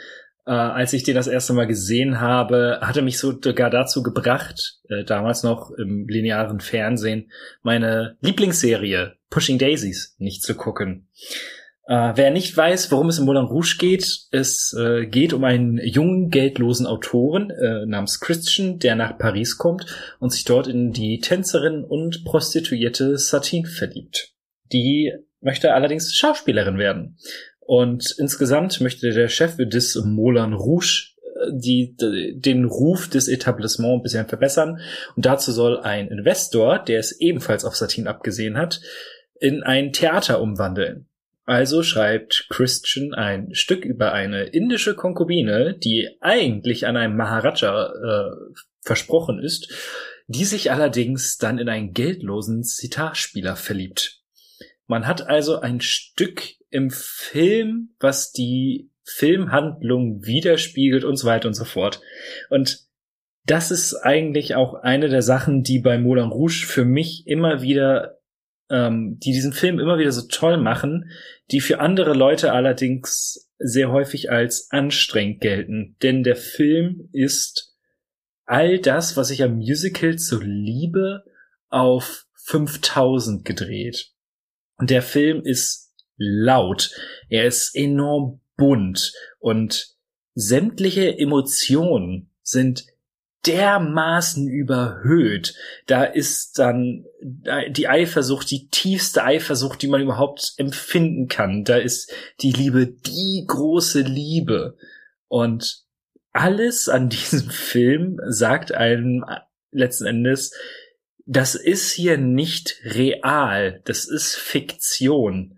Äh, als ich den das erste Mal gesehen habe, hatte mich sogar dazu gebracht, äh, damals noch im linearen Fernsehen, meine Lieblingsserie Pushing Daisies nicht zu gucken. Äh, wer nicht weiß, worum es im Moulin Rouge geht, es äh, geht um einen jungen, geldlosen Autoren äh, namens Christian, der nach Paris kommt und sich dort in die Tänzerin und Prostituierte Satine verliebt. Die möchte allerdings Schauspielerin werden. Und insgesamt möchte der Chef des Moulin Rouge äh, die, den Ruf des Etablissements ein bisschen verbessern. Und dazu soll ein Investor, der es ebenfalls auf Satine abgesehen hat, in ein Theater umwandeln. Also schreibt Christian ein Stück über eine indische Konkubine, die eigentlich an einem Maharaja äh, versprochen ist, die sich allerdings dann in einen geldlosen Sitarspieler verliebt. Man hat also ein Stück im Film, was die Filmhandlung widerspiegelt und so weiter und so fort. Und das ist eigentlich auch eine der Sachen, die bei Moulin Rouge für mich immer wieder ähm, die diesen Film immer wieder so toll machen, die für andere Leute allerdings sehr häufig als anstrengend gelten. Denn der Film ist all das, was ich am Musical so liebe, auf 5000 gedreht. Und der Film ist laut. Er ist enorm bunt und sämtliche Emotionen sind dermaßen überhöht. Da ist dann die Eifersucht, die tiefste Eifersucht, die man überhaupt empfinden kann. Da ist die Liebe die große Liebe. Und alles an diesem Film sagt einem letzten Endes, das ist hier nicht real, das ist Fiktion.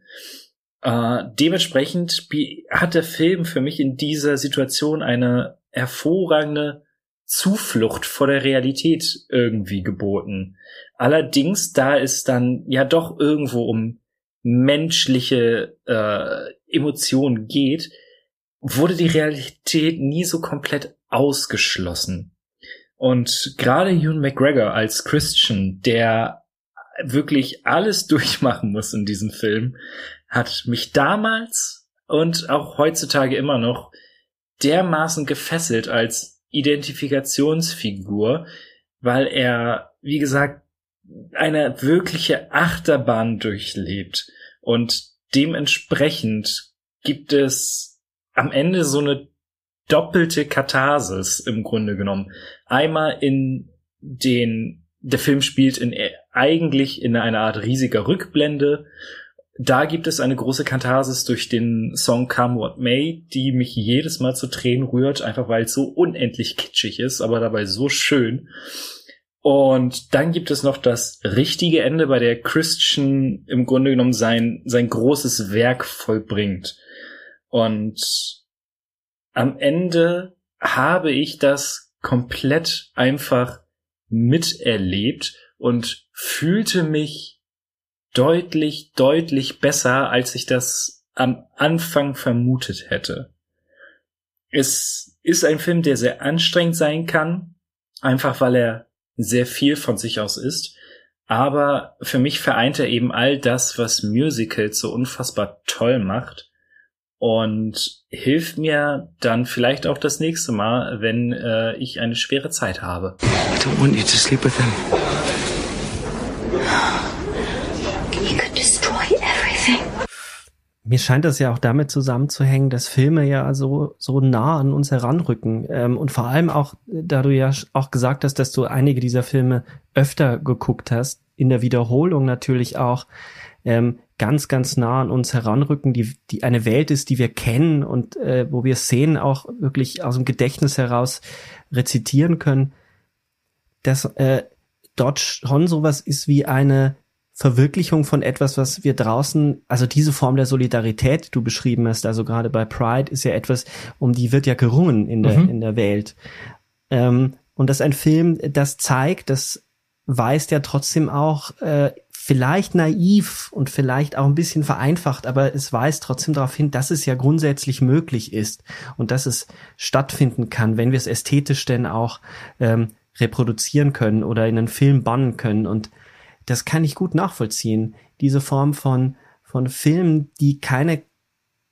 Äh, dementsprechend hat der Film für mich in dieser Situation eine hervorragende Zuflucht vor der Realität irgendwie geboten. Allerdings, da es dann ja doch irgendwo um menschliche äh, Emotionen geht, wurde die Realität nie so komplett ausgeschlossen. Und gerade Ewan McGregor als Christian, der wirklich alles durchmachen muss in diesem Film, hat mich damals und auch heutzutage immer noch dermaßen gefesselt als Identifikationsfigur, weil er, wie gesagt, eine wirkliche Achterbahn durchlebt. Und dementsprechend gibt es am Ende so eine doppelte Katharsis im Grunde genommen. Einmal in den, der Film spielt in eigentlich in einer Art riesiger Rückblende. Da gibt es eine große Katharsis durch den Song Come What May, die mich jedes Mal zu Tränen rührt, einfach weil es so unendlich kitschig ist, aber dabei so schön. Und dann gibt es noch das richtige Ende, bei der Christian im Grunde genommen sein, sein großes Werk vollbringt. Und am Ende habe ich das komplett einfach miterlebt und fühlte mich deutlich, deutlich besser, als ich das am Anfang vermutet hätte. Es ist ein Film, der sehr anstrengend sein kann, einfach weil er sehr viel von sich aus ist. Aber für mich vereint er eben all das, was Musicals so unfassbar toll macht und hilft mir dann vielleicht auch das nächste Mal, wenn äh, ich eine schwere Zeit habe. I don't want you to sleep with him. Mir scheint das ja auch damit zusammenzuhängen, dass Filme ja so, so nah an uns heranrücken. Ähm, und vor allem auch, da du ja auch gesagt hast, dass du einige dieser Filme öfter geguckt hast, in der Wiederholung natürlich auch, ähm, ganz, ganz nah an uns heranrücken, die, die eine Welt ist, die wir kennen und äh, wo wir Szenen auch wirklich aus dem Gedächtnis heraus rezitieren können, dass äh, dort schon sowas ist wie eine Verwirklichung von etwas, was wir draußen, also diese Form der Solidarität, die du beschrieben hast, also gerade bei Pride, ist ja etwas, um die wird ja gerungen in der, mhm. in der Welt. Ähm, und das ist ein Film, das zeigt, das weist ja trotzdem auch äh, vielleicht naiv und vielleicht auch ein bisschen vereinfacht, aber es weist trotzdem darauf hin, dass es ja grundsätzlich möglich ist und dass es stattfinden kann, wenn wir es ästhetisch denn auch ähm, reproduzieren können oder in einen Film bannen können. Und das kann ich gut nachvollziehen. Diese Form von, von Filmen, die keine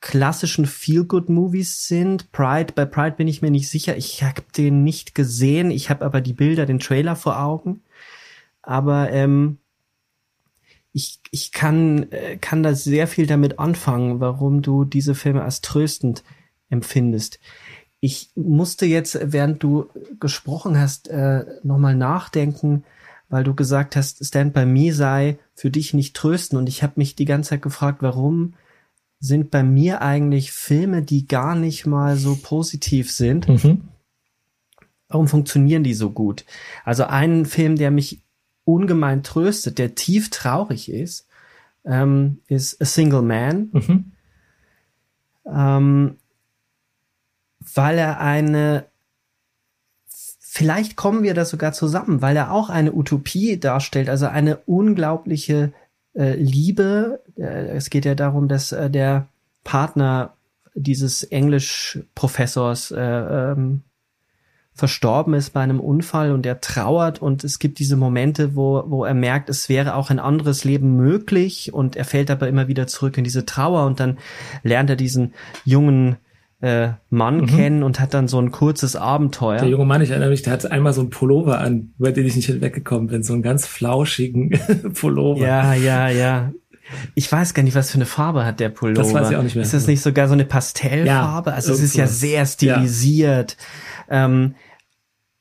klassischen Feel-Good-Movies sind. Pride, bei Pride bin ich mir nicht sicher. Ich habe den nicht gesehen. Ich habe aber die Bilder, den Trailer vor Augen. Aber ähm, ich, ich kann, äh, kann da sehr viel damit anfangen, warum du diese Filme als tröstend empfindest. Ich musste jetzt, während du gesprochen hast, äh, nochmal nachdenken, weil du gesagt hast, Stand by Me sei für dich nicht trösten. Und ich habe mich die ganze Zeit gefragt, warum sind bei mir eigentlich Filme, die gar nicht mal so positiv sind? Mhm. Warum funktionieren die so gut? Also ein Film, der mich ungemein tröstet, der tief traurig ist, ähm, ist A Single Man. Mhm. Ähm, weil er eine, vielleicht kommen wir da sogar zusammen, weil er auch eine Utopie darstellt, also eine unglaubliche äh, Liebe. Äh, es geht ja darum, dass äh, der Partner dieses Englischprofessors äh, ähm, verstorben ist bei einem Unfall und er trauert und es gibt diese Momente, wo, wo er merkt, es wäre auch ein anderes Leben möglich und er fällt aber immer wieder zurück in diese Trauer und dann lernt er diesen jungen äh, Mann mhm. kennen und hat dann so ein kurzes Abenteuer. Der junge Mann, ich erinnere mich, der hat einmal so ein Pullover an, über den ich nicht hinweggekommen bin, so einen ganz flauschigen Pullover. Ja, ja, ja. Ich weiß gar nicht, was für eine Farbe hat der Pullover. Das weiß ich auch nicht mehr. Ist das nicht sogar so eine Pastellfarbe? Ja, also es ist ja sehr stilisiert. Ja. Ähm,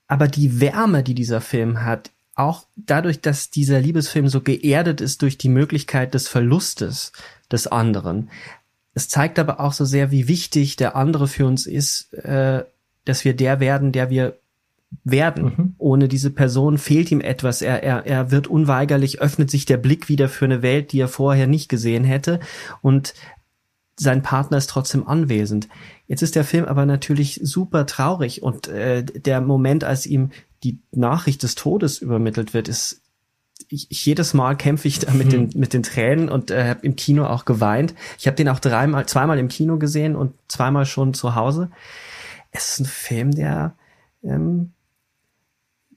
aber die Wärme, die dieser Film hat, auch dadurch, dass dieser Liebesfilm so geerdet ist durch die Möglichkeit des Verlustes des anderen. Es zeigt aber auch so sehr, wie wichtig der andere für uns ist, äh, dass wir der werden, der wir werden. Mhm. Ohne diese Person fehlt ihm etwas. Er, er, er wird unweigerlich, öffnet sich der Blick wieder für eine Welt, die er vorher nicht gesehen hätte. Und sein Partner ist trotzdem anwesend. Jetzt ist der Film aber natürlich super traurig und äh, der Moment, als ihm die Nachricht des Todes übermittelt wird, ist ich, jedes Mal kämpfe ich da mit den mit den Tränen und äh, habe im Kino auch geweint. Ich habe den auch dreimal, zweimal im Kino gesehen und zweimal schon zu Hause. Es ist ein Film, der ähm,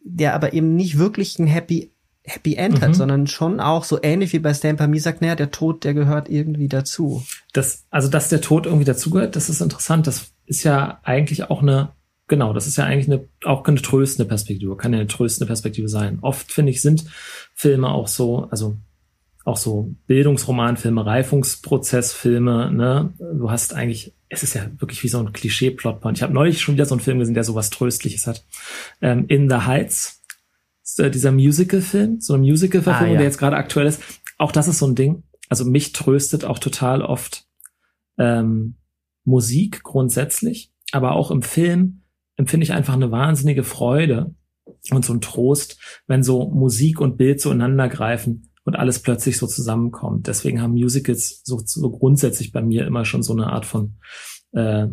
der aber eben nicht wirklich ein Happy Happy End mhm. hat, sondern schon auch so ähnlich wie bei Stamper Me sagt, naja, der Tod, der gehört irgendwie dazu. Das, also, dass der Tod irgendwie dazugehört, das ist interessant. Das ist ja eigentlich auch eine, genau, das ist ja eigentlich eine, auch eine tröstende Perspektive, kann ja eine tröstende Perspektive sein. Oft, finde ich, sind Filme auch so, also, auch so Bildungsromanfilme, Reifungsprozessfilme, ne? Du hast eigentlich, es ist ja wirklich wie so ein Klischee-Plotpoint. Ich habe neulich schon wieder so einen Film gesehen, der sowas Tröstliches hat. Ähm, In the Heights äh, dieser Musical-Film, so ein Musical-Verfilmung, Ah, ja. der jetzt gerade aktuell ist. Auch das ist so ein Ding. Also mich tröstet auch total oft ähm, Musik grundsätzlich, aber auch im Film empfinde ich einfach eine wahnsinnige Freude und so ein Trost, wenn so Musik und Bild so ineinander greifen und alles plötzlich so zusammenkommt. Deswegen haben Musicals so, so grundsätzlich bei mir immer schon so eine Art von äh,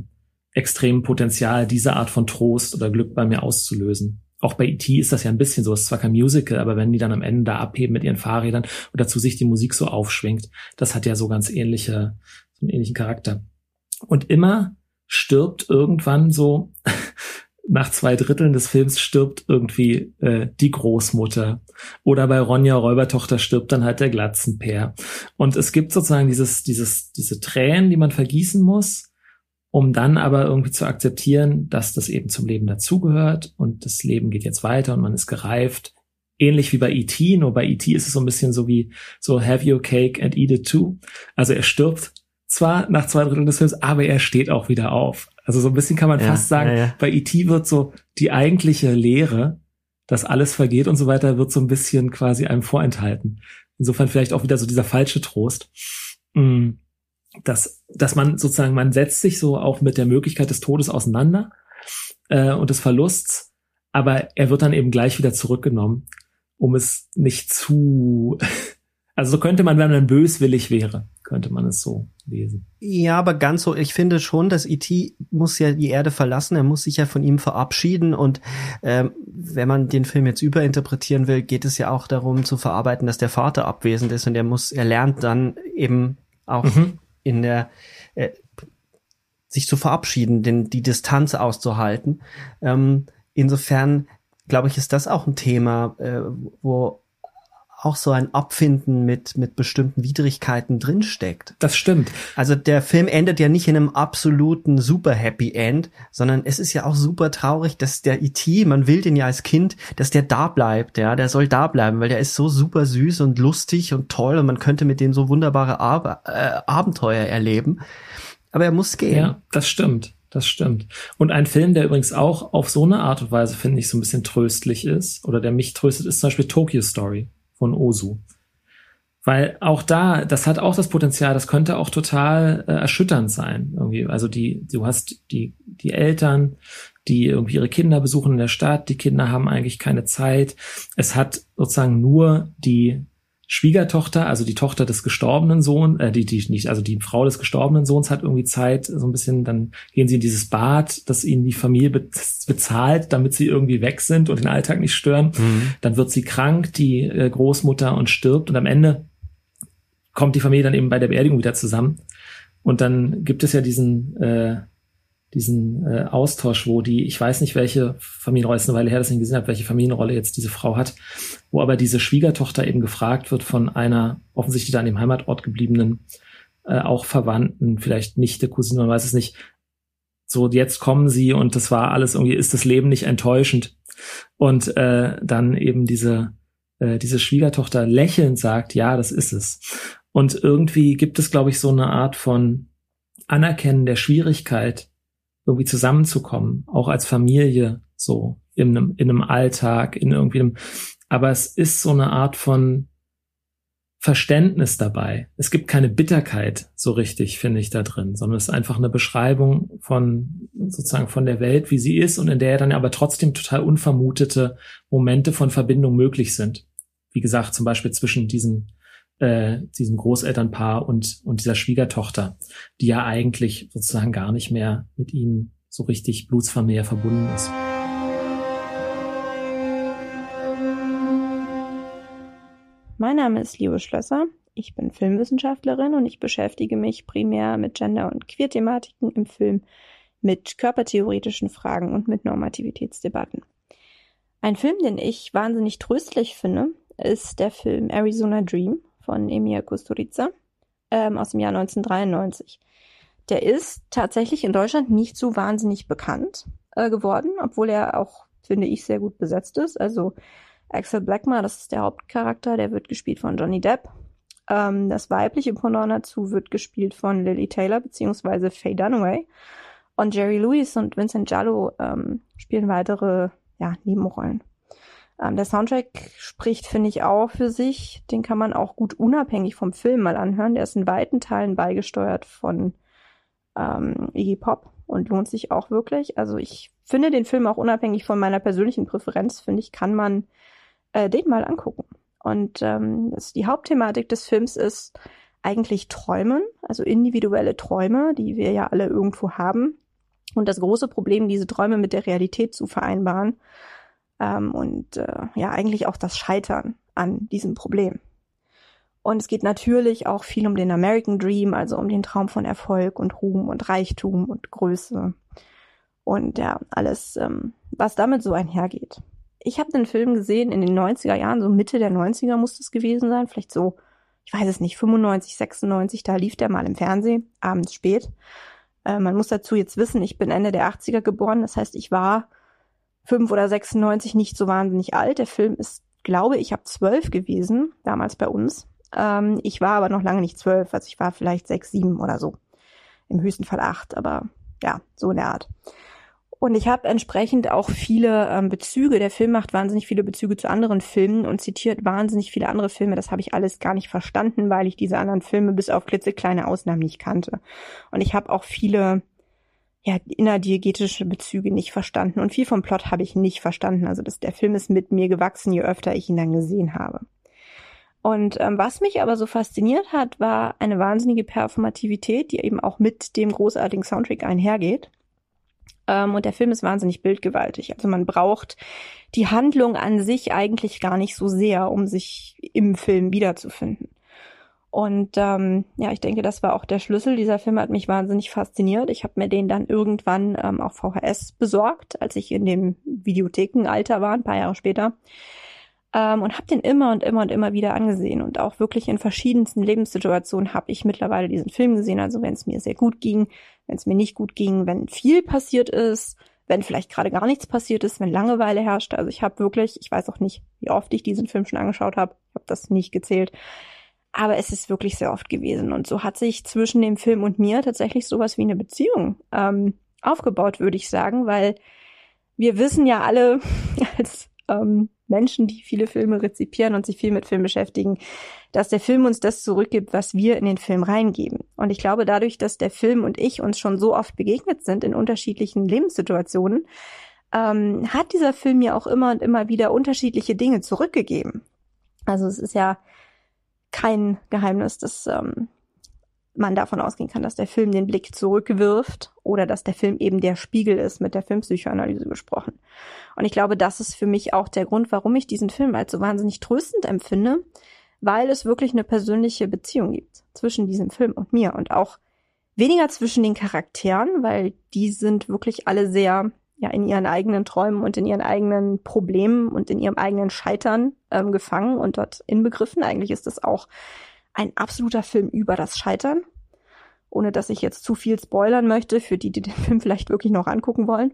extremem Potenzial, diese Art von Trost oder Glück bei mir auszulösen. Auch bei E.T. ist das ja ein bisschen so, es ist zwar kein Musical, aber wenn die dann am Ende da abheben mit ihren Fahrrädern und dazu sich die Musik so aufschwingt, das hat ja so ganz ähnliche, so einen ähnlichen Charakter. Und immer stirbt irgendwann so, nach zwei Dritteln des Films stirbt irgendwie äh, die Großmutter. Oder bei Ronja Räubertochter stirbt dann halt der Glatzenpeer. Und es gibt sozusagen dieses, dieses, diese Tränen, die man vergießen muss, um dann aber irgendwie zu akzeptieren, dass das eben zum Leben dazugehört und das Leben geht jetzt weiter und man ist gereift. Ähnlich wie bei E.T., nur bei E.T. ist es so ein bisschen so wie so have your cake and eat it too. Also er stirbt zwar nach zwei Dritteln des Films, aber er steht auch wieder auf. Also so ein bisschen kann man Ja, fast sagen, ja, ja. bei E.T. wird so die eigentliche Lehre, dass alles vergeht und so weiter, wird so ein bisschen quasi einem vorenthalten. Insofern vielleicht auch wieder so dieser falsche Trost. Mm, Dass, dass man sozusagen, man setzt sich so auch mit der Möglichkeit des Todes auseinander äh, und des Verlusts, aber er wird dann eben gleich wieder zurückgenommen, um es nicht zu, also so könnte man, wenn man böswillig wäre, könnte man es so lesen. Ja, aber ganz so, ich finde schon, dass E.T. muss ja die Erde verlassen, er muss sich ja von ihm verabschieden und ähm, wenn man den Film jetzt überinterpretieren will, geht es ja auch darum zu verarbeiten, dass der Vater abwesend ist und er muss, er lernt dann eben auch Mhm. in der äh, sich zu verabschieden, den, die Distanz auszuhalten. Ähm, insofern glaube ich, ist das auch ein Thema, äh, wo auch so ein Abfinden mit, mit bestimmten Widrigkeiten drinsteckt. Das stimmt. Also der Film endet ja nicht in einem absoluten super Happy End, sondern es ist ja auch super traurig, dass der E.T., man will den ja als Kind, dass der da bleibt, ja, der soll da bleiben, weil der ist so super süß und lustig und toll und man könnte mit dem so wunderbare Ab äh, Abenteuer erleben. Aber er muss gehen. Ja, das stimmt. Das stimmt. Und ein Film, der übrigens auch auf so eine Art und Weise, finde ich, so ein bisschen tröstlich ist, oder der mich tröstet, ist zum Beispiel Tokyo Story von Ozu. Weil auch da, das hat auch das Potenzial, das könnte auch total äh, erschütternd sein. Irgendwie. Also die, du hast die, die Eltern, die irgendwie ihre Kinder besuchen in der Stadt, die Kinder haben eigentlich keine Zeit. Es hat sozusagen nur die Schwiegertochter, also die Tochter des gestorbenen Sohns, äh, die, die nicht, also die Frau des gestorbenen Sohns hat irgendwie Zeit, so ein bisschen, dann gehen sie in dieses Bad, das ihnen die Familie be bezahlt, damit sie irgendwie weg sind und den Alltag nicht stören. Dann wird sie krank, die äh, Großmutter, und stirbt und am Ende kommt die Familie dann eben bei der Beerdigung wieder zusammen. Und dann gibt es ja diesen, äh, diesen äh, Austausch, wo die, ich weiß nicht, welche Familienrolle, ist eine Weile her, dass ich ihn gesehen habe, welche Familienrolle jetzt diese Frau hat, wo aber diese Schwiegertochter eben gefragt wird von einer offensichtlich da an dem Heimatort gebliebenen, äh, auch Verwandten, vielleicht Nichte, Cousine, man weiß es nicht, so jetzt kommen sie und das war alles irgendwie, ist das Leben nicht enttäuschend? Und äh, dann eben diese, äh, diese Schwiegertochter lächelnd sagt, ja, das ist es. Und irgendwie gibt es, glaube ich, so eine Art von Anerkennen der Schwierigkeit, irgendwie zusammenzukommen, auch als Familie, so in einem, in einem Alltag, in irgendwie einem, aber es ist so eine Art von Verständnis dabei. Es gibt keine Bitterkeit so richtig, finde ich, da drin, sondern es ist einfach eine Beschreibung von sozusagen von der Welt, wie sie ist und in der dann aber trotzdem total unvermutete Momente von Verbindung möglich sind. Wie gesagt, zum Beispiel zwischen diesen äh, diesem Großelternpaar und, und dieser Schwiegertochter, die ja eigentlich sozusagen gar nicht mehr mit ihnen so richtig blutsfamiliär verbunden ist. Mein Name ist Liebe Schlösser. Ich bin Filmwissenschaftlerin und ich beschäftige mich primär mit Gender- und Queer-Thematiken im Film, mit körpertheoretischen Fragen und mit Normativitätsdebatten. Ein Film, den ich wahnsinnig tröstlich finde, ist der Film Arizona Dream von Emilia Kusturica ähm, aus dem Jahr 1993. Der ist tatsächlich in Deutschland nicht so wahnsinnig bekannt äh, geworden, obwohl er auch, finde ich, sehr gut besetzt ist. Also Axel Blackmar, das ist der Hauptcharakter, der wird gespielt von Johnny Depp. Ähm, das weibliche Pendant dazu wird gespielt von Lily Taylor beziehungsweise Faye Dunaway. Und Jerry Lewis und Vincent Giallo ähm, spielen weitere ja, Nebenrollen. Ähm, der Soundtrack spricht, finde ich, auch für sich. Den kann man auch gut unabhängig vom Film mal anhören. Der ist in weiten Teilen beigesteuert von ähm, Iggy Pop und lohnt sich auch wirklich. Also ich finde den Film auch unabhängig von meiner persönlichen Präferenz, finde ich, kann man äh, den mal angucken. Und ähm, das, die Hauptthematik des Films ist eigentlich Träumen, also individuelle Träume, die wir ja alle irgendwo haben. Und das große Problem, diese Träume mit der Realität zu vereinbaren. Ähm, und äh, ja, eigentlich auch das Scheitern an diesem Problem. Und es geht natürlich auch viel um den American Dream, also um den Traum von Erfolg und Ruhm und Reichtum und Größe. Und ja, alles, ähm, was damit so einhergeht. Ich habe den Film gesehen in den 90er Jahren, so Mitte der 90er muss es gewesen sein, vielleicht so ich weiß es nicht, 95, 96, da lief der mal im Fernsehen, abends spät. Äh, man muss dazu jetzt wissen, ich bin Ende der 80er geboren, das heißt, ich war 5 oder 96 nicht so wahnsinnig alt. Der Film ist, glaube ich, ab 12 gewesen, damals bei uns. Ähm, ich war aber noch lange nicht 12, also ich war vielleicht 6, 7 oder so. Im höchsten Fall 8, aber ja, so in der Art. Und ich habe entsprechend auch viele ähm, Bezüge. Der Film macht wahnsinnig viele Bezüge zu anderen Filmen und zitiert wahnsinnig viele andere Filme. Das habe ich alles gar nicht verstanden, weil ich diese anderen Filme bis auf klitzekleine Ausnahmen nicht kannte. Und ich habe auch viele ja, innerdiegetische Bezüge nicht verstanden. Und viel vom Plot habe ich nicht verstanden. Also das, der Film ist mit mir gewachsen, je öfter ich ihn dann gesehen habe. Und ähm, was mich aber so fasziniert hat, war eine wahnsinnige Performativität, die eben auch mit dem großartigen Soundtrack einhergeht. Ähm, und der Film ist wahnsinnig bildgewaltig. Also man braucht die Handlung an sich eigentlich gar nicht so sehr, um sich im Film wiederzufinden. Und ähm, ja, ich denke, das war auch der Schlüssel. Dieser Film hat mich wahnsinnig fasziniert. Ich habe mir den dann irgendwann ähm, auf VHS besorgt, als ich in dem Videothekenalter war, ein paar Jahre später. Ähm, und habe den immer und immer und immer wieder angesehen. Und auch wirklich in verschiedensten Lebenssituationen habe ich mittlerweile diesen Film gesehen. Also wenn es mir sehr gut ging, wenn es mir nicht gut ging, wenn viel passiert ist, wenn vielleicht gerade gar nichts passiert ist, wenn Langeweile herrschte. Also ich habe wirklich, ich weiß auch nicht, wie oft ich diesen Film schon angeschaut habe. Ich habe das nicht gezählt. Aber es ist wirklich sehr oft gewesen. Und so hat sich zwischen dem Film und mir tatsächlich sowas wie eine Beziehung ähm, aufgebaut, würde ich sagen, weil wir wissen ja alle als ähm, Menschen, die viele Filme rezipieren und sich viel mit Film beschäftigen, dass der Film uns das zurückgibt, was wir in den Film reingeben. Und ich glaube, dadurch, dass der Film und ich uns schon so oft begegnet sind in unterschiedlichen Lebenssituationen, ähm, hat dieser Film mir auch immer und immer wieder unterschiedliche Dinge zurückgegeben. Also es ist ja kein Geheimnis, dass ähm, man davon ausgehen kann, dass der Film den Blick zurückwirft oder dass der Film eben der Spiegel ist, mit der Filmpsychoanalyse gesprochen. Und ich glaube, das ist für mich auch der Grund, warum ich diesen Film als so wahnsinnig tröstend empfinde, weil es wirklich eine persönliche Beziehung gibt zwischen diesem Film und mir und auch weniger zwischen den Charakteren, weil die sind wirklich alle sehr ja in ihren eigenen Träumen und in ihren eigenen Problemen und in ihrem eigenen Scheitern ähm, gefangen und dort inbegriffen. Eigentlich ist das auch ein absoluter Film über das Scheitern. Ohne dass ich jetzt zu viel spoilern möchte, für die, die den Film vielleicht wirklich noch angucken wollen.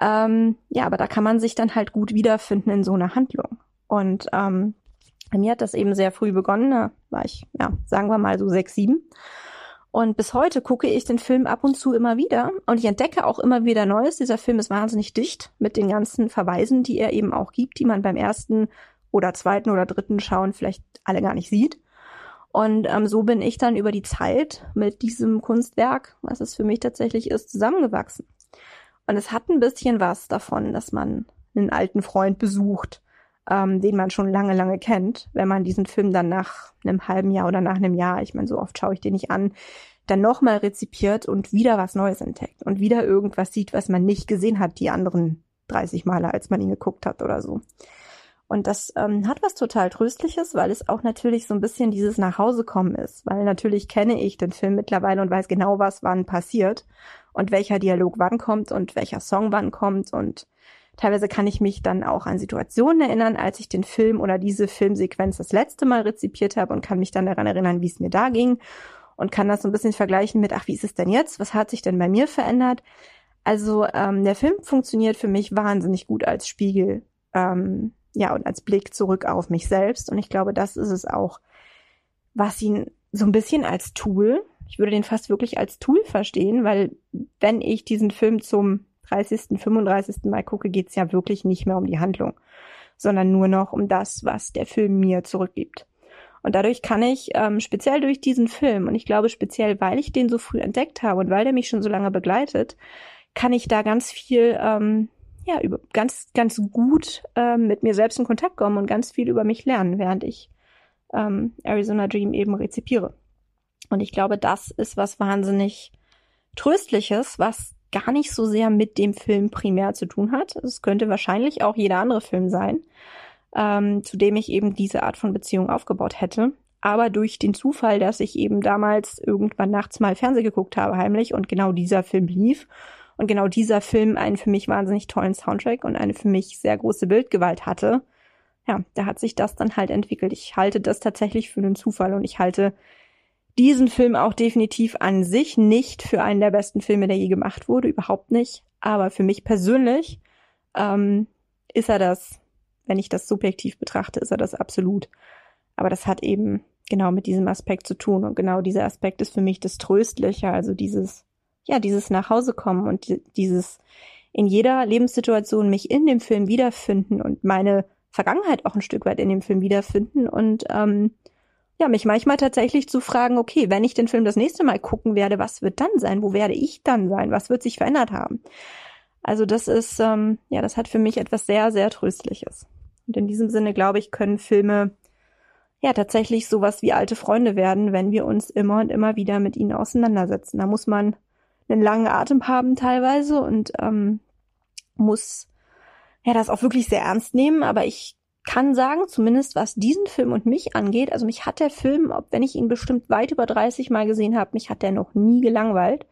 Ähm, ja, aber da kann man sich dann halt gut wiederfinden in so einer Handlung. Und ähm, mir hat das eben sehr früh begonnen. Da war ich, ja, sagen wir mal so sechs, sieben. Und bis heute gucke ich den Film ab und zu immer wieder. Und ich entdecke auch immer wieder Neues. Dieser Film ist wahnsinnig dicht mit den ganzen Verweisen, die er eben auch gibt, die man beim ersten oder zweiten oder dritten Schauen vielleicht alle gar nicht sieht. Und ähm, so bin ich dann über die Zeit mit diesem Kunstwerk, was es für mich tatsächlich ist, zusammengewachsen. Und es hat ein bisschen was davon, dass man einen alten Freund besucht, ähm, den man schon lange, lange kennt, wenn man diesen Film dann nach einem halben Jahr oder nach einem Jahr, ich meine, so oft schaue ich den nicht an, dann nochmal rezipiert und wieder was Neues entdeckt und wieder irgendwas sieht, was man nicht gesehen hat, die anderen 30 Male, als man ihn geguckt hat oder so. Und das ähm, hat was total Tröstliches, weil es auch natürlich so ein bisschen dieses Nachhausekommen ist. Weil natürlich kenne ich den Film mittlerweile und weiß genau, was wann passiert und welcher Dialog wann kommt und welcher Song wann kommt. Und teilweise kann ich mich dann auch an Situationen erinnern, als ich den Film oder diese Filmsequenz das letzte Mal rezipiert habe und kann mich dann daran erinnern, wie es mir da ging und kann das so ein bisschen vergleichen mit, ach, wie ist es denn jetzt? Was hat sich denn bei mir verändert? Also ähm, der Film funktioniert für mich wahnsinnig gut als Spiegel. Ähm, ja, und als Blick zurück auf mich selbst. Und ich glaube, das ist es auch, was ihn so ein bisschen als Tool, ich würde den fast wirklich als Tool verstehen, weil wenn ich diesen Film zum 30., 35. Mal gucke, geht's ja wirklich nicht mehr um die Handlung, sondern nur noch um das, was der Film mir zurückgibt. Und dadurch kann ich, ähm, speziell durch diesen Film, und ich glaube speziell, weil ich den so früh entdeckt habe und weil der mich schon so lange begleitet, kann ich da ganz viel, ähm, ja, über, ganz, ganz gut ähm, mit mir selbst in Kontakt kommen und ganz viel über mich lernen, während ich ähm, Arizona Dream eben rezipiere. Und ich glaube, das ist was wahnsinnig Tröstliches, was gar nicht so sehr mit dem Film primär zu tun hat. Es könnte wahrscheinlich auch jeder andere Film sein, ähm, zu dem ich eben diese Art von Beziehung aufgebaut hätte. Aber durch den Zufall, dass ich eben damals irgendwann nachts mal Fernsehen geguckt habe, heimlich, und genau dieser Film lief und genau dieser Film einen für mich wahnsinnig tollen Soundtrack und eine für mich sehr große Bildgewalt hatte, ja, da hat sich das dann halt entwickelt. Ich halte das tatsächlich für einen Zufall und ich halte diesen Film auch definitiv an sich nicht für einen der besten Filme, der je gemacht wurde, überhaupt nicht. Aber für mich persönlich ähm, ist er das, wenn ich das subjektiv betrachte, ist er das absolut. Aber das hat eben genau mit diesem Aspekt zu tun. Und genau dieser Aspekt ist für mich das Tröstliche, also dieses, ja, dieses Nachhausekommen und dieses in jeder Lebenssituation mich in dem Film wiederfinden und meine Vergangenheit auch ein Stück weit in dem Film wiederfinden und ähm, ja, mich manchmal tatsächlich zu fragen, okay, wenn ich den Film das nächste Mal gucken werde, was wird dann sein? Wo werde ich dann sein? Was wird sich verändert haben? Also das ist, ähm, ja, das hat für mich etwas sehr, sehr Tröstliches. Und in diesem Sinne, glaube ich, können Filme ja tatsächlich sowas wie alte Freunde werden, wenn wir uns immer und immer wieder mit ihnen auseinandersetzen. Da muss man einen langen Atem haben teilweise und ähm, muss ja das auch wirklich sehr ernst nehmen. Aber ich kann sagen, zumindest was diesen Film und mich angeht, also mich hat der Film, ob wenn ich ihn bestimmt weit über 30 Mal gesehen habe, mich hat der noch nie gelangweilt.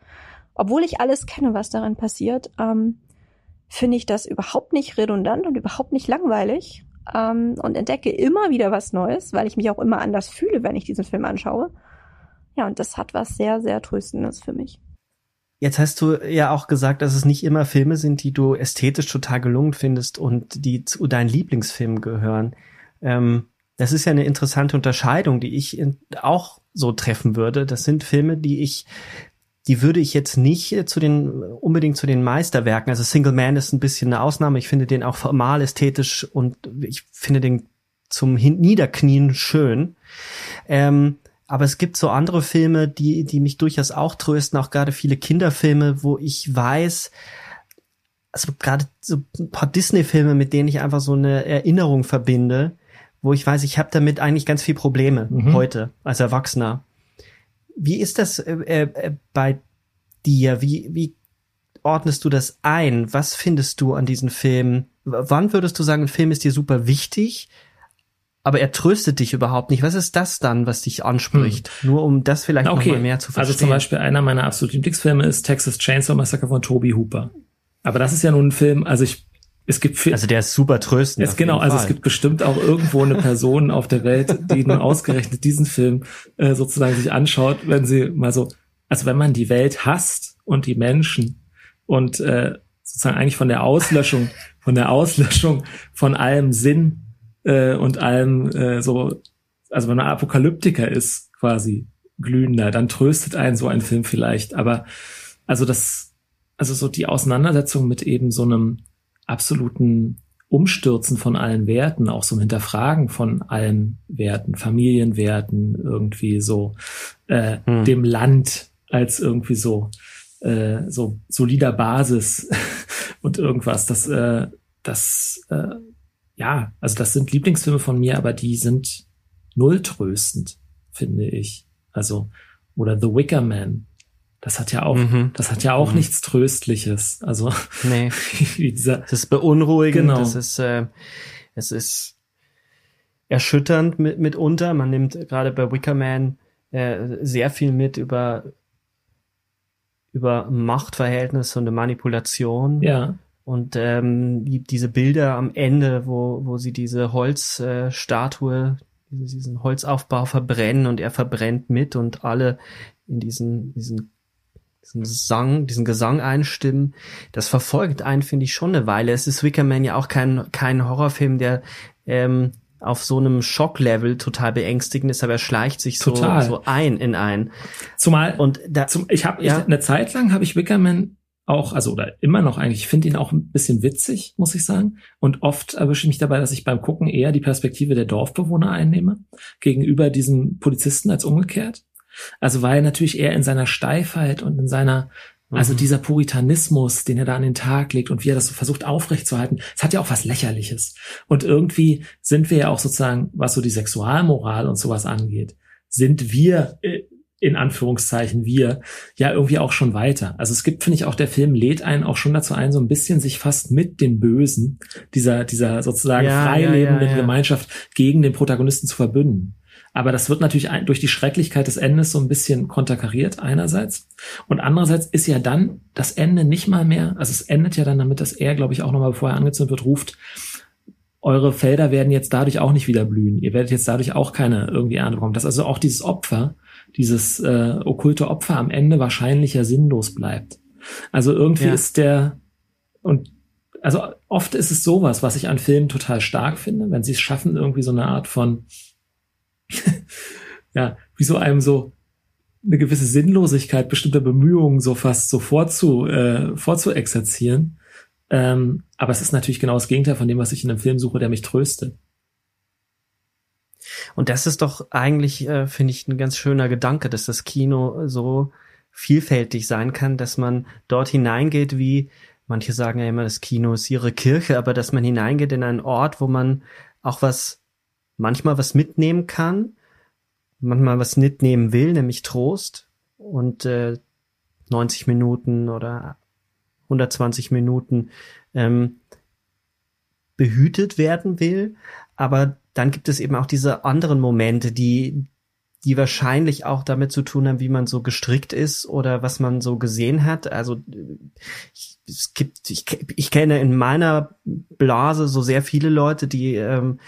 Obwohl ich alles kenne, was darin passiert, ähm, finde ich das überhaupt nicht redundant und überhaupt nicht langweilig ähm, und entdecke immer wieder was Neues, weil ich mich auch immer anders fühle, wenn ich diesen Film anschaue. Ja, und das hat was sehr, sehr Tröstendes für mich. Jetzt hast du ja auch gesagt, dass es nicht immer Filme sind, die du ästhetisch total gelungen findest und die zu deinen Lieblingsfilmen gehören. Ähm, das ist ja eine interessante Unterscheidung, die ich auch so treffen würde. Das sind Filme, die ich, die würde ich jetzt nicht zu den, unbedingt zu den Meisterwerken. Also Single Man ist ein bisschen eine Ausnahme. Ich finde den auch formal ästhetisch und ich finde den zum Niederknien schön. Ähm, aber es gibt so andere Filme, die, die mich durchaus auch trösten, auch gerade viele Kinderfilme, wo ich weiß, also gerade so ein paar Disney-Filme, mit denen ich einfach so eine Erinnerung verbinde, wo ich weiß, ich habe damit eigentlich ganz viel Probleme mhm. heute als Erwachsener. Wie ist das äh, äh, bei dir? Wie, wie ordnest du das ein? Was findest du an diesen Filmen? Wann würdest du sagen, ein Film ist dir super wichtig? Aber er tröstet dich überhaupt nicht. Was ist das dann, was dich anspricht? Hm. Nur um das vielleicht okay. noch mal mehr zu verstehen. Also zum Beispiel einer meiner absoluten Lieblingsfilme ist Texas Chainsaw Massacre von Toby Hooper. Aber das ist ja nun ein Film, also ich, es gibt viel, Also der ist super tröstend. Es, genau, also es gibt bestimmt auch irgendwo eine Person auf der Welt, die nun ausgerechnet diesen Film äh, sozusagen sich anschaut, wenn sie mal so, also wenn man die Welt hasst und die Menschen und äh, sozusagen eigentlich von der Auslöschung, von der Auslöschung von allem Sinn äh, und allem äh, so, also wenn man Apokalyptiker ist, quasi glühender, dann tröstet einen so ein Film vielleicht. Aber also das, also so die Auseinandersetzung mit eben so einem absoluten Umstürzen von allen Werten, auch so ein Hinterfragen von allen Werten, Familienwerten, irgendwie so äh, hm. dem Land als irgendwie so äh, so solider Basis und irgendwas. Das äh, das äh, ja, also das sind Lieblingsfilme von mir, aber die sind null tröstend, finde ich. Also, oder The Wicker Man. Das hat ja auch, mhm. das hat ja auch mhm. nichts Tröstliches. Also, nee. dieser, das ist beunruhigend. Genau. Das ist, äh, es ist erschütternd mit, mitunter. Man nimmt gerade bei Wicker Man äh, sehr viel mit über über Machtverhältnisse und Manipulation. Ja. Und ähm, diese Bilder am Ende, wo, wo sie diese Holzstatue, äh, diesen Holzaufbau verbrennen und er verbrennt mit und alle in diesen, diesen, diesen Sang, diesen Gesang einstimmen, das verfolgt einen, finde ich, schon eine Weile. Es ist Wickerman ja auch kein, kein Horrorfilm, der ähm, auf so einem Schocklevel total beängstigend ist, aber er schleicht sich so, so ein in ein. Zumal und da, zum, ich habe ja. eine Zeit lang habe ich Wickerman auch, also oder immer noch eigentlich, ich finde ihn auch ein bisschen witzig, muss ich sagen. Und oft erwische ich mich dabei, dass ich beim Gucken eher die Perspektive der Dorfbewohner einnehme, gegenüber diesem Polizisten als umgekehrt. Also weil natürlich er in seiner Steifheit und in seiner, also mhm. dieser Puritanismus, den er da an den Tag legt und wie er das so versucht aufrechtzuerhalten, es hat ja auch was Lächerliches. Und irgendwie sind wir ja auch sozusagen, was so die Sexualmoral und sowas angeht, sind wir äh, in Anführungszeichen wir ja irgendwie auch schon weiter. Also es gibt, finde ich, auch der Film lädt einen auch schon dazu ein, so ein bisschen sich fast mit den Bösen dieser, dieser sozusagen ja, freilebenden ja, ja, Gemeinschaft gegen den Protagonisten zu verbünden. Aber das wird natürlich durch die Schrecklichkeit des Endes so ein bisschen konterkariert einerseits. Und andererseits ist ja dann das Ende nicht mal mehr, also es endet ja dann damit, dass er, glaube ich, auch nochmal, bevor er angezündet wird, ruft, eure Felder werden jetzt dadurch auch nicht wieder blühen. Ihr werdet jetzt dadurch auch keine irgendwie Ernte bekommen. Dass also auch dieses Opfer, dieses äh, okkulte Opfer am Ende wahrscheinlich ja sinnlos bleibt. Also irgendwie ja. ist der und also oft ist es sowas, was ich an Filmen total stark finde, wenn sie es schaffen, irgendwie so eine Art von ja, wie so einem so eine gewisse Sinnlosigkeit bestimmter Bemühungen so fast so vorzu, äh, vorzuexerzieren. Ähm, aber es ist natürlich genau das Gegenteil von dem, was ich in einem Film suche, der mich tröstet. Und das ist doch eigentlich, äh, finde ich, ein ganz schöner Gedanke, dass das Kino so vielfältig sein kann, dass man dort hineingeht, wie manche sagen ja immer, das Kino ist ihre Kirche, aber dass man hineingeht in einen Ort, wo man auch was, manchmal was mitnehmen kann, manchmal was mitnehmen will, nämlich Trost und äh, 90 Minuten oder 120 Minuten ähm, behütet werden will, aber dann gibt es eben auch diese anderen Momente, die, die wahrscheinlich auch damit zu tun haben, wie man so gestrickt ist oder was man so gesehen hat. Also ich, es gibt, ich, ich kenne in meiner Blase so sehr viele Leute, die ähm,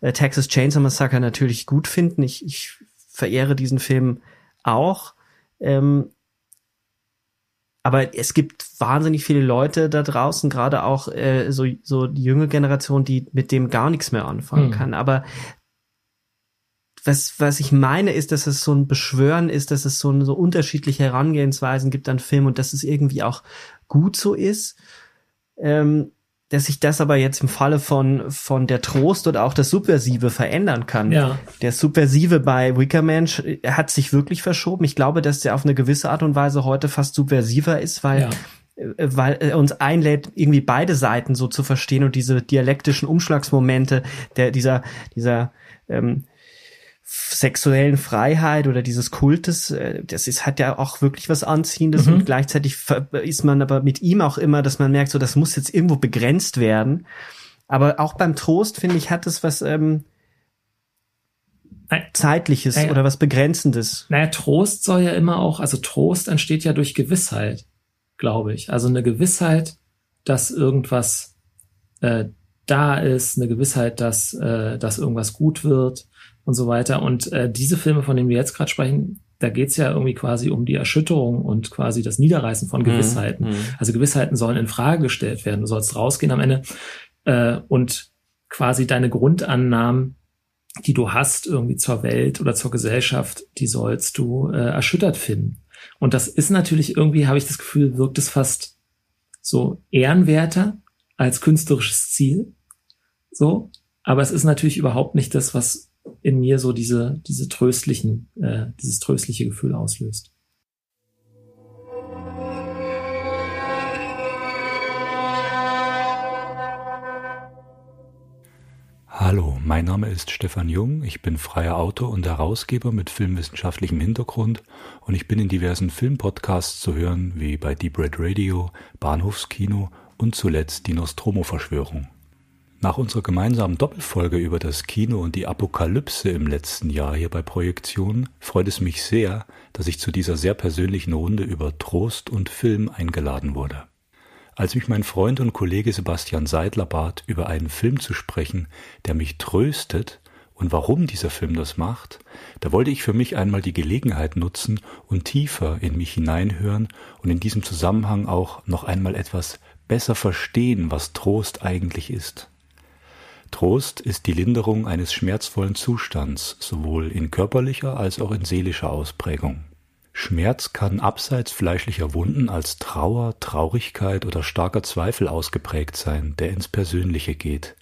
äh, Texas Chainsaw Massacre natürlich gut finden. Ich, ich verehre diesen Film auch. Ähm, aber es gibt wahnsinnig viele Leute da draußen, gerade auch äh, so, so die junge Generation, die mit dem gar nichts mehr anfangen mhm. kann. Aber was, was ich meine, ist, dass es so ein Beschwören ist, dass es so, so unterschiedliche Herangehensweisen gibt an Film und dass es irgendwie auch gut so ist. Ähm, dass sich das aber jetzt im Falle von, von der Trost oder auch das Subversive verändern kann. Ja. Der Subversive bei Wickerman hat sich wirklich verschoben. Ich glaube, dass der auf eine gewisse Art und Weise heute fast subversiver ist, weil ja äh, weil er uns einlädt, irgendwie beide Seiten so zu verstehen und diese dialektischen Umschlagsmomente, der dieser dieser ähm, sexuellen Freiheit oder dieses Kultes, äh, das ist hat ja auch wirklich was Anziehendes mhm. und gleichzeitig ist man aber mit ihm auch immer, dass man merkt, so das muss jetzt irgendwo begrenzt werden. Aber auch beim Trost finde ich hat es was ähm, zeitliches naja, oder was begrenzendes. Naja, Trost soll ja immer auch, also Trost entsteht ja durch Gewissheit, glaube ich. Also eine Gewissheit, dass irgendwas äh, da ist, eine Gewissheit, dass äh, dass irgendwas gut wird und so weiter. Und äh, diese Filme, von denen wir jetzt gerade sprechen, da geht's ja irgendwie quasi um die Erschütterung und quasi das Niederreißen von mhm. Gewissheiten. Mhm. Also Gewissheiten sollen in Frage gestellt werden. Du sollst rausgehen am Ende äh, und quasi deine Grundannahmen, die du hast irgendwie zur Welt oder zur Gesellschaft, die sollst du äh, erschüttert finden. Und das ist natürlich irgendwie, habe ich das Gefühl, wirkt es fast so ehrenwerter als künstlerisches Ziel. So. Aber es ist natürlich überhaupt nicht das, was in mir so diese, diese tröstlichen, äh, dieses tröstliche Gefühl auslöst. Hallo, mein Name ist Stefan Jung, ich bin freier Autor und Herausgeber mit filmwissenschaftlichem Hintergrund und ich bin in diversen Filmpodcasts zu hören, wie bei Deep Red Radio, Bahnhofskino und zuletzt die Nostromo-Verschwörung. Nach unserer gemeinsamen Doppelfolge über das Kino und die Apokalypse im letzten Jahr hier bei Projektionen freut es mich sehr, dass ich zu dieser sehr persönlichen Runde über Trost und Film eingeladen wurde. Als mich mein Freund und Kollege Sebastian Seidler bat, über einen Film zu sprechen, der mich tröstet und warum dieser Film das macht, da wollte ich für mich einmal die Gelegenheit nutzen und tiefer in mich hineinhören und in diesem Zusammenhang auch noch einmal etwas besser verstehen, was Trost eigentlich ist. Trost ist die Linderung eines schmerzvollen Zustands, sowohl in körperlicher als auch in seelischer Ausprägung. Schmerz kann abseits fleischlicher Wunden als Trauer, Traurigkeit oder starker Zweifel ausgeprägt sein, der ins Persönliche geht.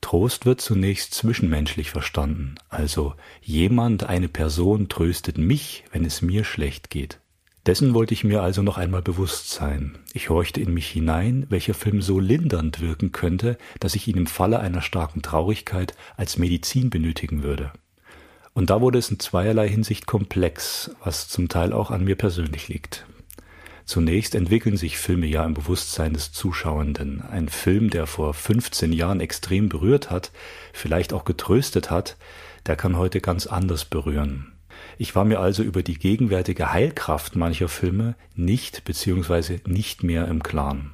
Trost wird zunächst zwischenmenschlich verstanden, also jemand, eine Person tröstet mich, wenn es mir schlecht geht. Dessen wollte ich mir also noch einmal bewusst sein. Ich horchte in mich hinein, welcher Film so lindernd wirken könnte, dass ich ihn im Falle einer starken Traurigkeit als Medizin benötigen würde. Und da wurde es in zweierlei Hinsicht komplex, was zum Teil auch an mir persönlich liegt. Zunächst entwickeln sich Filme ja im Bewusstsein des Zuschauenden. Ein Film, der vor 15 Jahren extrem berührt hat, vielleicht auch getröstet hat, der kann heute ganz anders berühren. Ich war mir also über die gegenwärtige Heilkraft mancher Filme nicht bzw. nicht mehr im Klaren.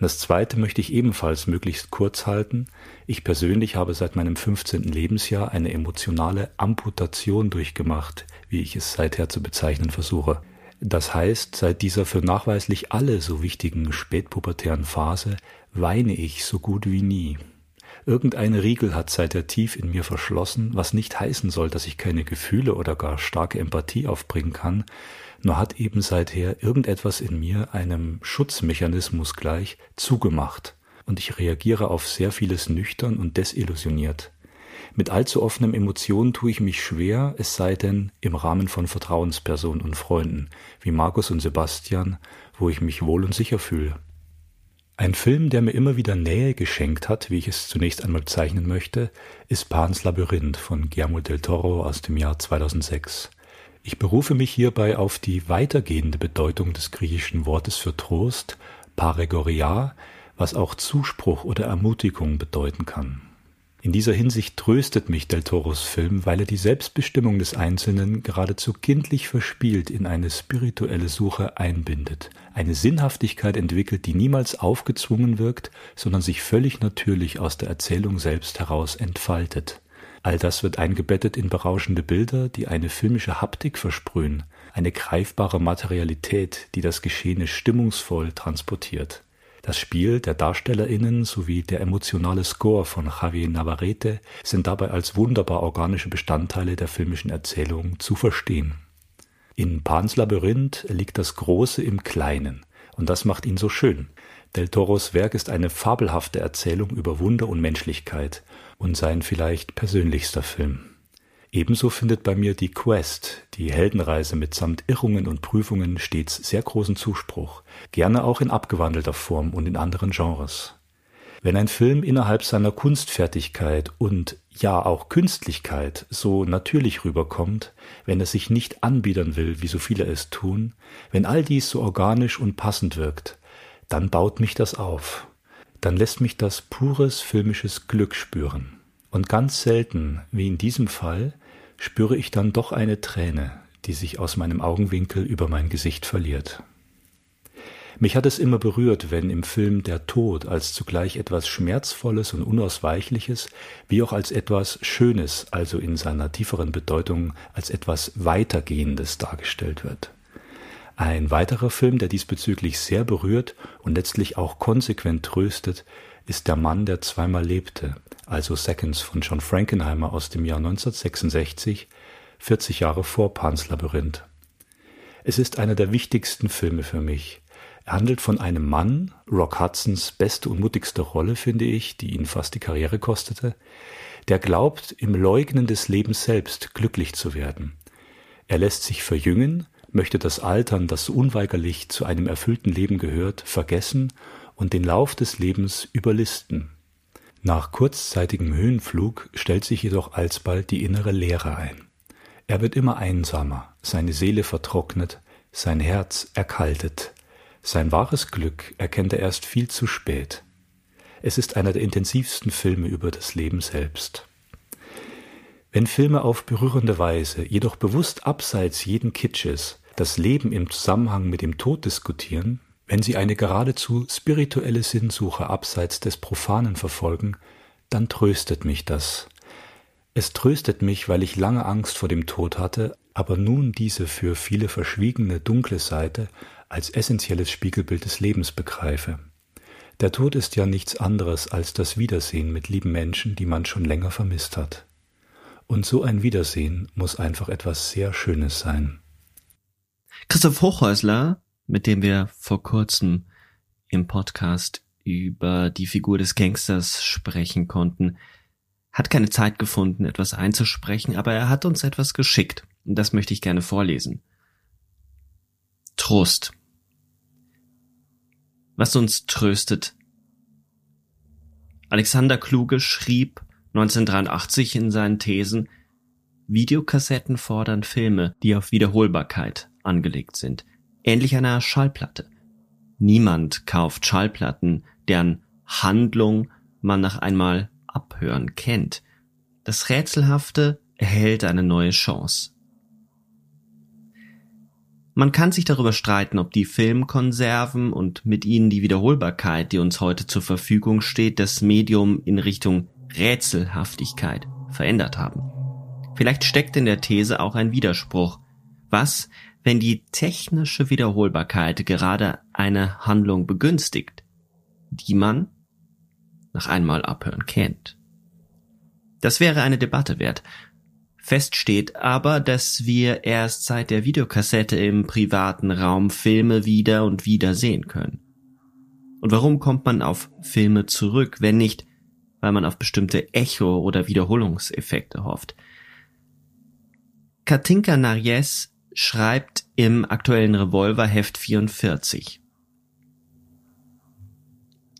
Das zweite möchte ich ebenfalls möglichst kurz halten. Ich persönlich habe seit meinem 15. Lebensjahr eine emotionale Amputation durchgemacht, wie ich es seither zu bezeichnen versuche. Das heißt, seit dieser für nachweislich alle so wichtigen spätpubertären Phase weine ich so gut wie nie. Irgendein Riegel hat seither tief in mir verschlossen, was nicht heißen soll, dass ich keine Gefühle oder gar starke Empathie aufbringen kann, nur hat eben seither irgendetwas in mir einem Schutzmechanismus gleich zugemacht und ich reagiere auf sehr vieles nüchtern und desillusioniert. Mit allzu offenen Emotionen tue ich mich schwer, es sei denn im Rahmen von Vertrauenspersonen und Freunden, wie Markus und Sebastian, wo ich mich wohl und sicher fühle. Ein Film, der mir immer wieder Nähe geschenkt hat, wie ich es zunächst einmal zeichnen möchte, ist Pans Labyrinth von Guillermo del Toro aus dem Jahr 2006. Ich berufe mich hierbei auf die weitergehende Bedeutung des griechischen Wortes für Trost, Paregoria, was auch Zuspruch oder Ermutigung bedeuten kann. In dieser Hinsicht tröstet mich Del Toros Film, weil er die Selbstbestimmung des Einzelnen geradezu kindlich verspielt in eine spirituelle Suche einbindet, eine Sinnhaftigkeit entwickelt, die niemals aufgezwungen wirkt, sondern sich völlig natürlich aus der Erzählung selbst heraus entfaltet. All das wird eingebettet in berauschende Bilder, die eine filmische Haptik versprühen, eine greifbare Materialität, die das Geschehene stimmungsvoll transportiert. Das Spiel der DarstellerInnen sowie der emotionale Score von Javier Navarrete sind dabei als wunderbar organische Bestandteile der filmischen Erzählung zu verstehen. In Pans Labyrinth liegt das Große im Kleinen und das macht ihn so schön. Del Toros Werk ist eine fabelhafte Erzählung über Wunder und Menschlichkeit und sein vielleicht persönlichster Film. Ebenso findet bei mir die Quest, die Heldenreise mitsamt Irrungen und Prüfungen stets sehr großen Zuspruch, gerne auch in abgewandelter Form und in anderen Genres. Wenn ein Film innerhalb seiner Kunstfertigkeit und ja auch Künstlichkeit so natürlich rüberkommt, wenn er sich nicht anbiedern will, wie so viele es tun, wenn all dies so organisch und passend wirkt, dann baut mich das auf. Dann lässt mich das pures filmisches Glück spüren. Und ganz selten, wie in diesem Fall, spüre ich dann doch eine Träne, die sich aus meinem Augenwinkel über mein Gesicht verliert. Mich hat es immer berührt, wenn im Film der Tod als zugleich etwas Schmerzvolles und Unausweichliches, wie auch als etwas Schönes, also in seiner tieferen Bedeutung als etwas Weitergehendes dargestellt wird. Ein weiterer Film, der diesbezüglich sehr berührt und letztlich auch konsequent tröstet, ist Der Mann, der zweimal lebte, also Seconds von John Frankenheimer aus dem Jahr 1966, 40 Jahre vor Pans Labyrinth. Es ist einer der wichtigsten Filme für mich. Handelt von einem Mann, Rock Hudsons beste und mutigste Rolle, finde ich, die ihn fast die Karriere kostete, der glaubt, im Leugnen des Lebens selbst glücklich zu werden. Er lässt sich verjüngen, möchte das Altern, das unweigerlich zu einem erfüllten Leben gehört, vergessen und den Lauf des Lebens überlisten. Nach kurzzeitigem Höhenflug stellt sich jedoch alsbald die innere Leere ein. Er wird immer einsamer, seine Seele vertrocknet, sein Herz erkaltet. Sein wahres Glück erkennt er erst viel zu spät. Es ist einer der intensivsten Filme über das Leben selbst. Wenn Filme auf berührende Weise, jedoch bewusst abseits jeden Kitsches, das Leben im Zusammenhang mit dem Tod diskutieren, wenn sie eine geradezu spirituelle Sinnsuche abseits des Profanen verfolgen, dann tröstet mich das. Es tröstet mich, weil ich lange Angst vor dem Tod hatte, aber nun diese für viele verschwiegene dunkle Seite als essentielles Spiegelbild des Lebens begreife. Der Tod ist ja nichts anderes als das Wiedersehen mit lieben Menschen, die man schon länger vermisst hat. Und so ein Wiedersehen muss einfach etwas sehr Schönes sein. Christoph Hochhäusler, mit dem wir vor kurzem im Podcast über die Figur des Gangsters sprechen konnten, hat keine Zeit gefunden, etwas einzusprechen, aber er hat uns etwas geschickt. Und das möchte ich gerne vorlesen. Trost. Was uns tröstet. Alexander Kluge schrieb 1983 in seinen Thesen, Videokassetten fordern Filme, die auf Wiederholbarkeit angelegt sind, ähnlich einer Schallplatte. Niemand kauft Schallplatten, deren Handlung man nach einmal Abhören kennt. Das Rätselhafte erhält eine neue Chance. Man kann sich darüber streiten, ob die Filmkonserven und mit ihnen die Wiederholbarkeit, die uns heute zur Verfügung steht, das Medium in Richtung Rätselhaftigkeit verändert haben. Vielleicht steckt in der These auch ein Widerspruch. Was, wenn die technische Wiederholbarkeit gerade eine Handlung begünstigt, die man nach einmal abhören kennt. Das wäre eine Debatte wert. Fest steht aber, dass wir erst seit der Videokassette im privaten Raum Filme wieder und wieder sehen können. Und warum kommt man auf Filme zurück, wenn nicht, weil man auf bestimmte Echo- oder Wiederholungseffekte hofft? Katinka Narjes schreibt im aktuellen Revolver Heft 44.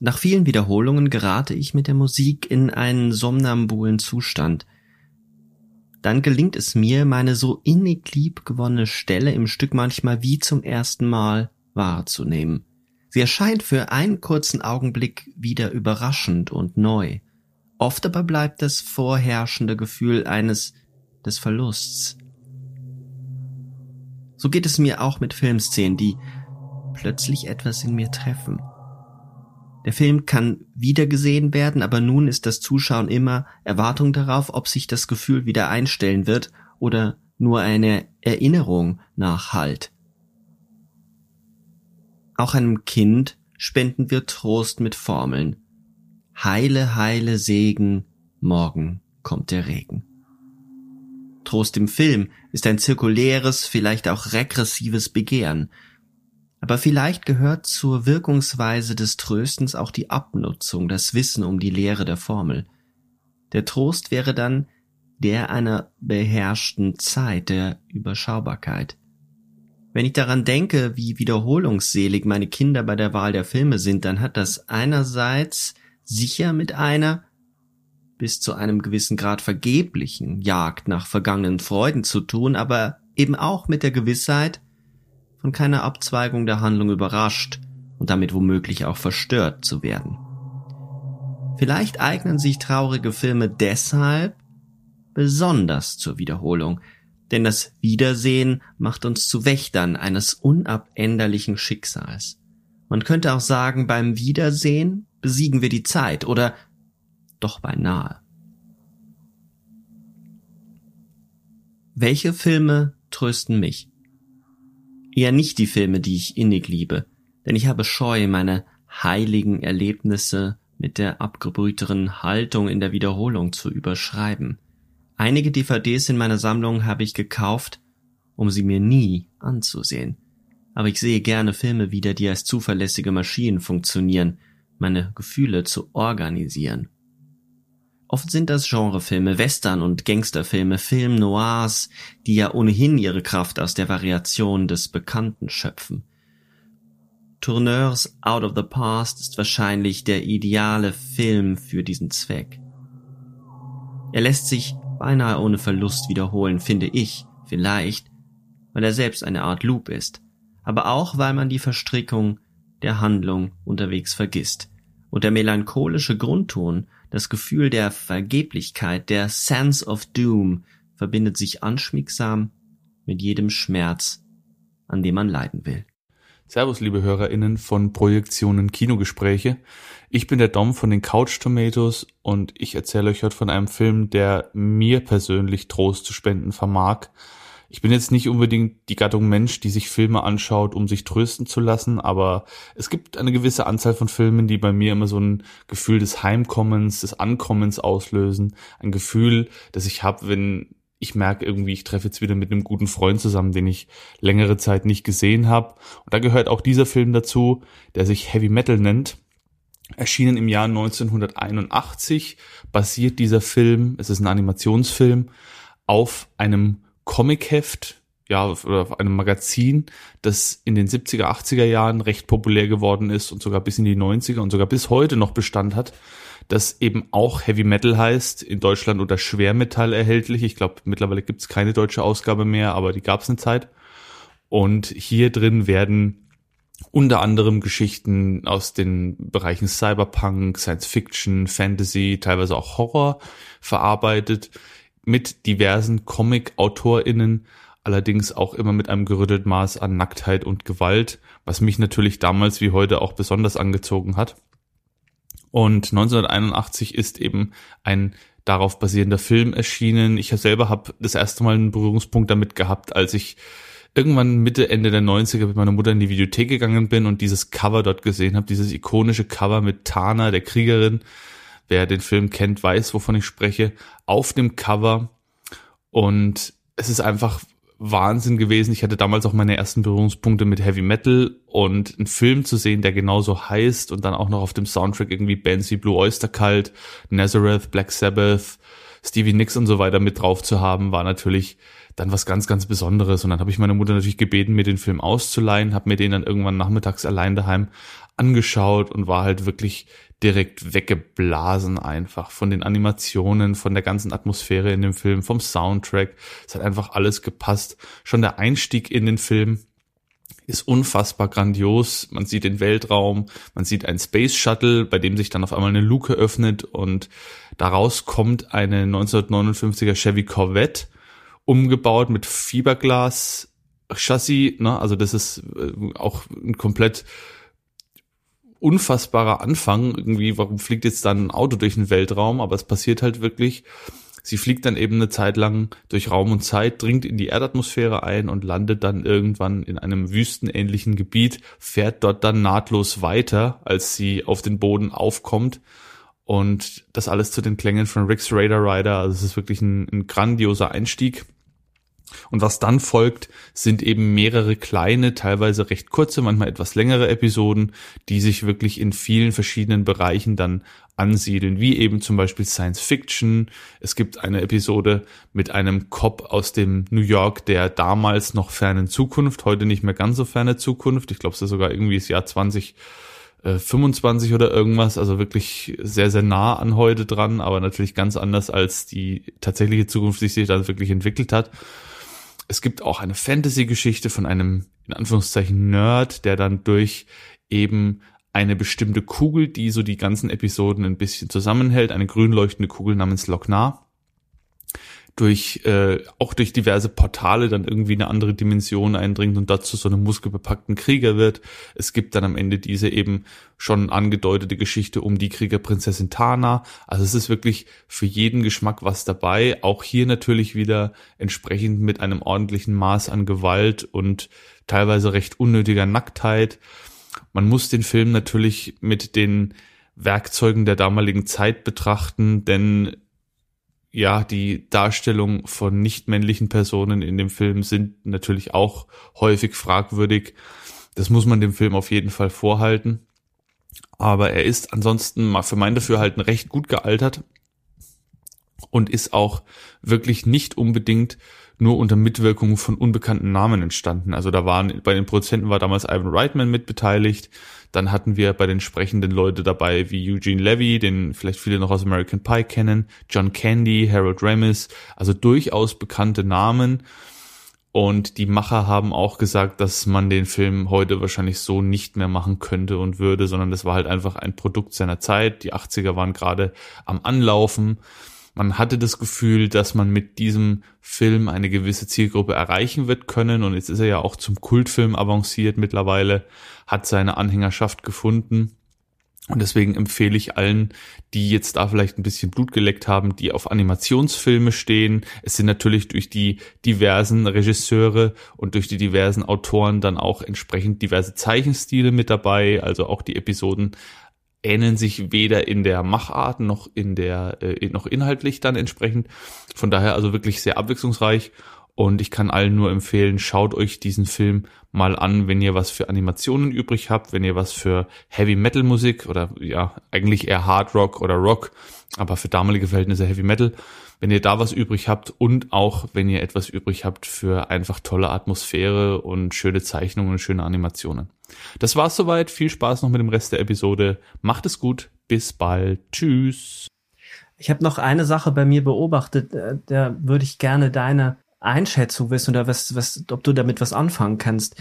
Nach vielen Wiederholungen gerate ich mit der Musik in einen somnambulen Zustand. Dann gelingt es mir, meine so innig lieb gewonnene Stelle im Stück manchmal wie zum ersten Mal wahrzunehmen. Sie erscheint für einen kurzen Augenblick wieder überraschend und neu. Oft aber bleibt das vorherrschende Gefühl eines des Verlusts. So geht es mir auch mit Filmszenen, die plötzlich etwas in mir treffen. Der Film kann wiedergesehen werden, aber nun ist das Zuschauen immer Erwartung darauf, ob sich das Gefühl wieder einstellen wird oder nur eine Erinnerung nachhalt. Auch einem Kind spenden wir Trost mit Formeln. Heile, heile Segen, morgen kommt der Regen. Trost im Film ist ein zirkuläres, vielleicht auch regressives Begehren, aber vielleicht gehört zur Wirkungsweise des Tröstens auch die Abnutzung, das Wissen um die Lehre der Formel. Der Trost wäre dann der einer beherrschten Zeit, der Überschaubarkeit. Wenn ich daran denke, wie wiederholungsselig meine Kinder bei der Wahl der Filme sind, dann hat das einerseits sicher mit einer bis zu einem gewissen Grad vergeblichen Jagd nach vergangenen Freuden zu tun, aber eben auch mit der Gewissheit, von keiner Abzweigung der Handlung überrascht und damit womöglich auch verstört zu werden. Vielleicht eignen sich traurige Filme deshalb besonders zur Wiederholung, denn das Wiedersehen macht uns zu Wächtern eines unabänderlichen Schicksals. Man könnte auch sagen, beim Wiedersehen besiegen wir die Zeit oder doch beinahe. Welche Filme trösten mich? Eher nicht die Filme, die ich innig liebe, denn ich habe Scheu, meine heiligen Erlebnisse mit der abgebrühteren Haltung in der Wiederholung zu überschreiben. Einige DVDs in meiner Sammlung habe ich gekauft, um sie mir nie anzusehen. Aber ich sehe gerne Filme wieder, die als zuverlässige Maschinen funktionieren, meine Gefühle zu organisieren. Oft sind das Genrefilme, Western und Gangsterfilme, Film Noirs, die ja ohnehin ihre Kraft aus der Variation des Bekannten schöpfen. Tourneurs Out of the Past ist wahrscheinlich der ideale Film für diesen Zweck. Er lässt sich beinahe ohne Verlust wiederholen, finde ich, vielleicht, weil er selbst eine Art Loop ist, aber auch weil man die Verstrickung der Handlung unterwegs vergisst und der melancholische Grundton das Gefühl der Vergeblichkeit, der Sense of Doom verbindet sich anschmiegsam mit jedem Schmerz, an dem man leiden will. Servus, liebe HörerInnen von Projektionen Kinogespräche. Ich bin der Dom von den Couch Tomatoes und ich erzähle euch heute von einem Film, der mir persönlich Trost zu spenden vermag, ich bin jetzt nicht unbedingt die Gattung Mensch, die sich Filme anschaut, um sich trösten zu lassen, aber es gibt eine gewisse Anzahl von Filmen, die bei mir immer so ein Gefühl des Heimkommens, des Ankommens auslösen. Ein Gefühl, das ich habe, wenn ich merke irgendwie, ich treffe jetzt wieder mit einem guten Freund zusammen, den ich längere Zeit nicht gesehen habe. Und da gehört auch dieser Film dazu, der sich Heavy Metal nennt. Erschienen im Jahr 1981, basiert dieser Film, es ist ein Animationsfilm, auf einem Comicheft, ja, oder auf einem Magazin, das in den 70er, 80er Jahren recht populär geworden ist und sogar bis in die 90er und sogar bis heute noch Bestand hat das eben auch Heavy Metal heißt, in Deutschland unter Schwermetall erhältlich. Ich glaube, mittlerweile gibt es keine deutsche Ausgabe mehr, aber die gab es eine Zeit. Und hier drin werden unter anderem Geschichten aus den Bereichen Cyberpunk, Science Fiction, Fantasy, teilweise auch Horror verarbeitet mit diversen Comic-AutorInnen, allerdings auch immer mit einem gerüttelten Maß an Nacktheit und Gewalt, was mich natürlich damals wie heute auch besonders angezogen hat. Und 1981 ist eben ein darauf basierender Film erschienen. Ich selber habe das erste Mal einen Berührungspunkt damit gehabt, als ich irgendwann Mitte, Ende der 90er mit meiner Mutter in die Videothek gegangen bin und dieses Cover dort gesehen habe, dieses ikonische Cover mit Tana, der Kriegerin. Wer den Film kennt, weiß, wovon ich spreche, auf dem Cover. Und es ist einfach Wahnsinn gewesen. Ich hatte damals auch meine ersten Berührungspunkte mit Heavy Metal und einen Film zu sehen, der genauso heißt und dann auch noch auf dem Soundtrack irgendwie Bands wie Blue Oyster Cult, Nazareth, Black Sabbath, Stevie Nicks und so weiter mit drauf zu haben, war natürlich dann was ganz, ganz Besonderes. Und dann habe ich meine Mutter natürlich gebeten, mir den Film auszuleihen, habe mir den dann irgendwann nachmittags allein daheim angeschaut und war halt wirklich direkt weggeblasen einfach von den Animationen, von der ganzen Atmosphäre in dem Film, vom Soundtrack. Es hat einfach alles gepasst. Schon der Einstieg in den Film ist unfassbar grandios. Man sieht den Weltraum, man sieht ein Space Shuttle, bei dem sich dann auf einmal eine Luke öffnet und daraus kommt eine 1959er Chevy Corvette, umgebaut mit Fiberglas Chassis, ne? Also das ist äh, auch ein komplett unfassbarer Anfang. Irgendwie, warum fliegt jetzt dann ein Auto durch den Weltraum? Aber es passiert halt wirklich. Sie fliegt dann eben eine Zeit lang durch Raum und Zeit, dringt in die Erdatmosphäre ein und landet dann irgendwann in einem wüstenähnlichen Gebiet, fährt dort dann nahtlos weiter, als sie auf den Boden aufkommt. Und das alles zu den Klängen von Rick's Radar Rider. Also es ist wirklich ein, ein grandioser Einstieg. Und was dann folgt, sind eben mehrere kleine, teilweise recht kurze, manchmal etwas längere Episoden, die sich wirklich in vielen verschiedenen Bereichen dann ansiedeln, wie eben zum Beispiel Science Fiction. Es gibt eine Episode mit einem Cop aus dem New York der damals noch fernen Zukunft, heute nicht mehr ganz so ferne Zukunft. Ich glaube, es ist sogar irgendwie das Jahr 20. 25 oder irgendwas, also wirklich sehr, sehr nah an heute dran, aber natürlich ganz anders als die tatsächliche Zukunft, die sich dann wirklich entwickelt hat. Es gibt auch eine Fantasy-Geschichte von einem, in Anführungszeichen, Nerd, der dann durch eben eine bestimmte Kugel, die so die ganzen Episoden ein bisschen zusammenhält, eine grün leuchtende Kugel namens Lochnar, durch äh, auch durch diverse Portale dann irgendwie eine andere Dimension eindringt und dazu so einem muskelbepackten Krieger wird. Es gibt dann am Ende diese eben schon angedeutete Geschichte um die Kriegerprinzessin Tana. Also es ist wirklich für jeden Geschmack was dabei. Auch hier natürlich wieder entsprechend mit einem ordentlichen Maß an Gewalt und teilweise recht unnötiger Nacktheit. Man muss den Film natürlich mit den Werkzeugen der damaligen Zeit betrachten, denn ja, die Darstellung von nicht-männlichen Personen in dem Film sind natürlich auch häufig fragwürdig. Das muss man dem Film auf jeden Fall vorhalten. Aber er ist ansonsten mal für mein Dafürhalten recht gut gealtert und ist auch wirklich nicht unbedingt nur unter Mitwirkung von unbekannten Namen entstanden. Also da waren, bei den Produzenten war damals Ivan Reitman mitbeteiligt. Dann hatten wir bei den sprechenden Leute dabei wie Eugene Levy, den vielleicht viele noch aus American Pie kennen, John Candy, Harold Ramis, also durchaus bekannte Namen. Und die Macher haben auch gesagt, dass man den Film heute wahrscheinlich so nicht mehr machen könnte und würde, sondern das war halt einfach ein Produkt seiner Zeit. Die 80er waren gerade am Anlaufen man hatte das Gefühl, dass man mit diesem Film eine gewisse Zielgruppe erreichen wird können und jetzt ist er ja auch zum Kultfilm avanciert mittlerweile, hat seine Anhängerschaft gefunden. Und deswegen empfehle ich allen, die jetzt da vielleicht ein bisschen Blut geleckt haben, die auf Animationsfilme stehen. Es sind natürlich durch die diversen Regisseure und durch die diversen Autoren dann auch entsprechend diverse Zeichenstile mit dabei. Also auch die Episoden ähneln sich weder in der Machart noch in der äh, noch inhaltlich dann entsprechend. Von daher also wirklich sehr abwechslungsreich und ich kann allen nur empfehlen, schaut euch diesen Film mal an, wenn ihr was für Animationen übrig habt, wenn ihr was für Heavy Metal Musik oder ja, eigentlich eher Hard Rock oder Rock, aber für damalige Verhältnisse Heavy Metal, wenn ihr da was übrig habt und auch wenn ihr etwas übrig habt für einfach tolle Atmosphäre und schöne Zeichnungen und schöne Animationen. Das war's soweit. Viel Spaß noch mit dem Rest der Episode. Macht es gut. Bis bald. Tschüss. Ich habe noch eine Sache bei mir beobachtet, äh, da würde ich gerne deine Einschätzung wissen oder was, was, ob du damit was anfangen kannst.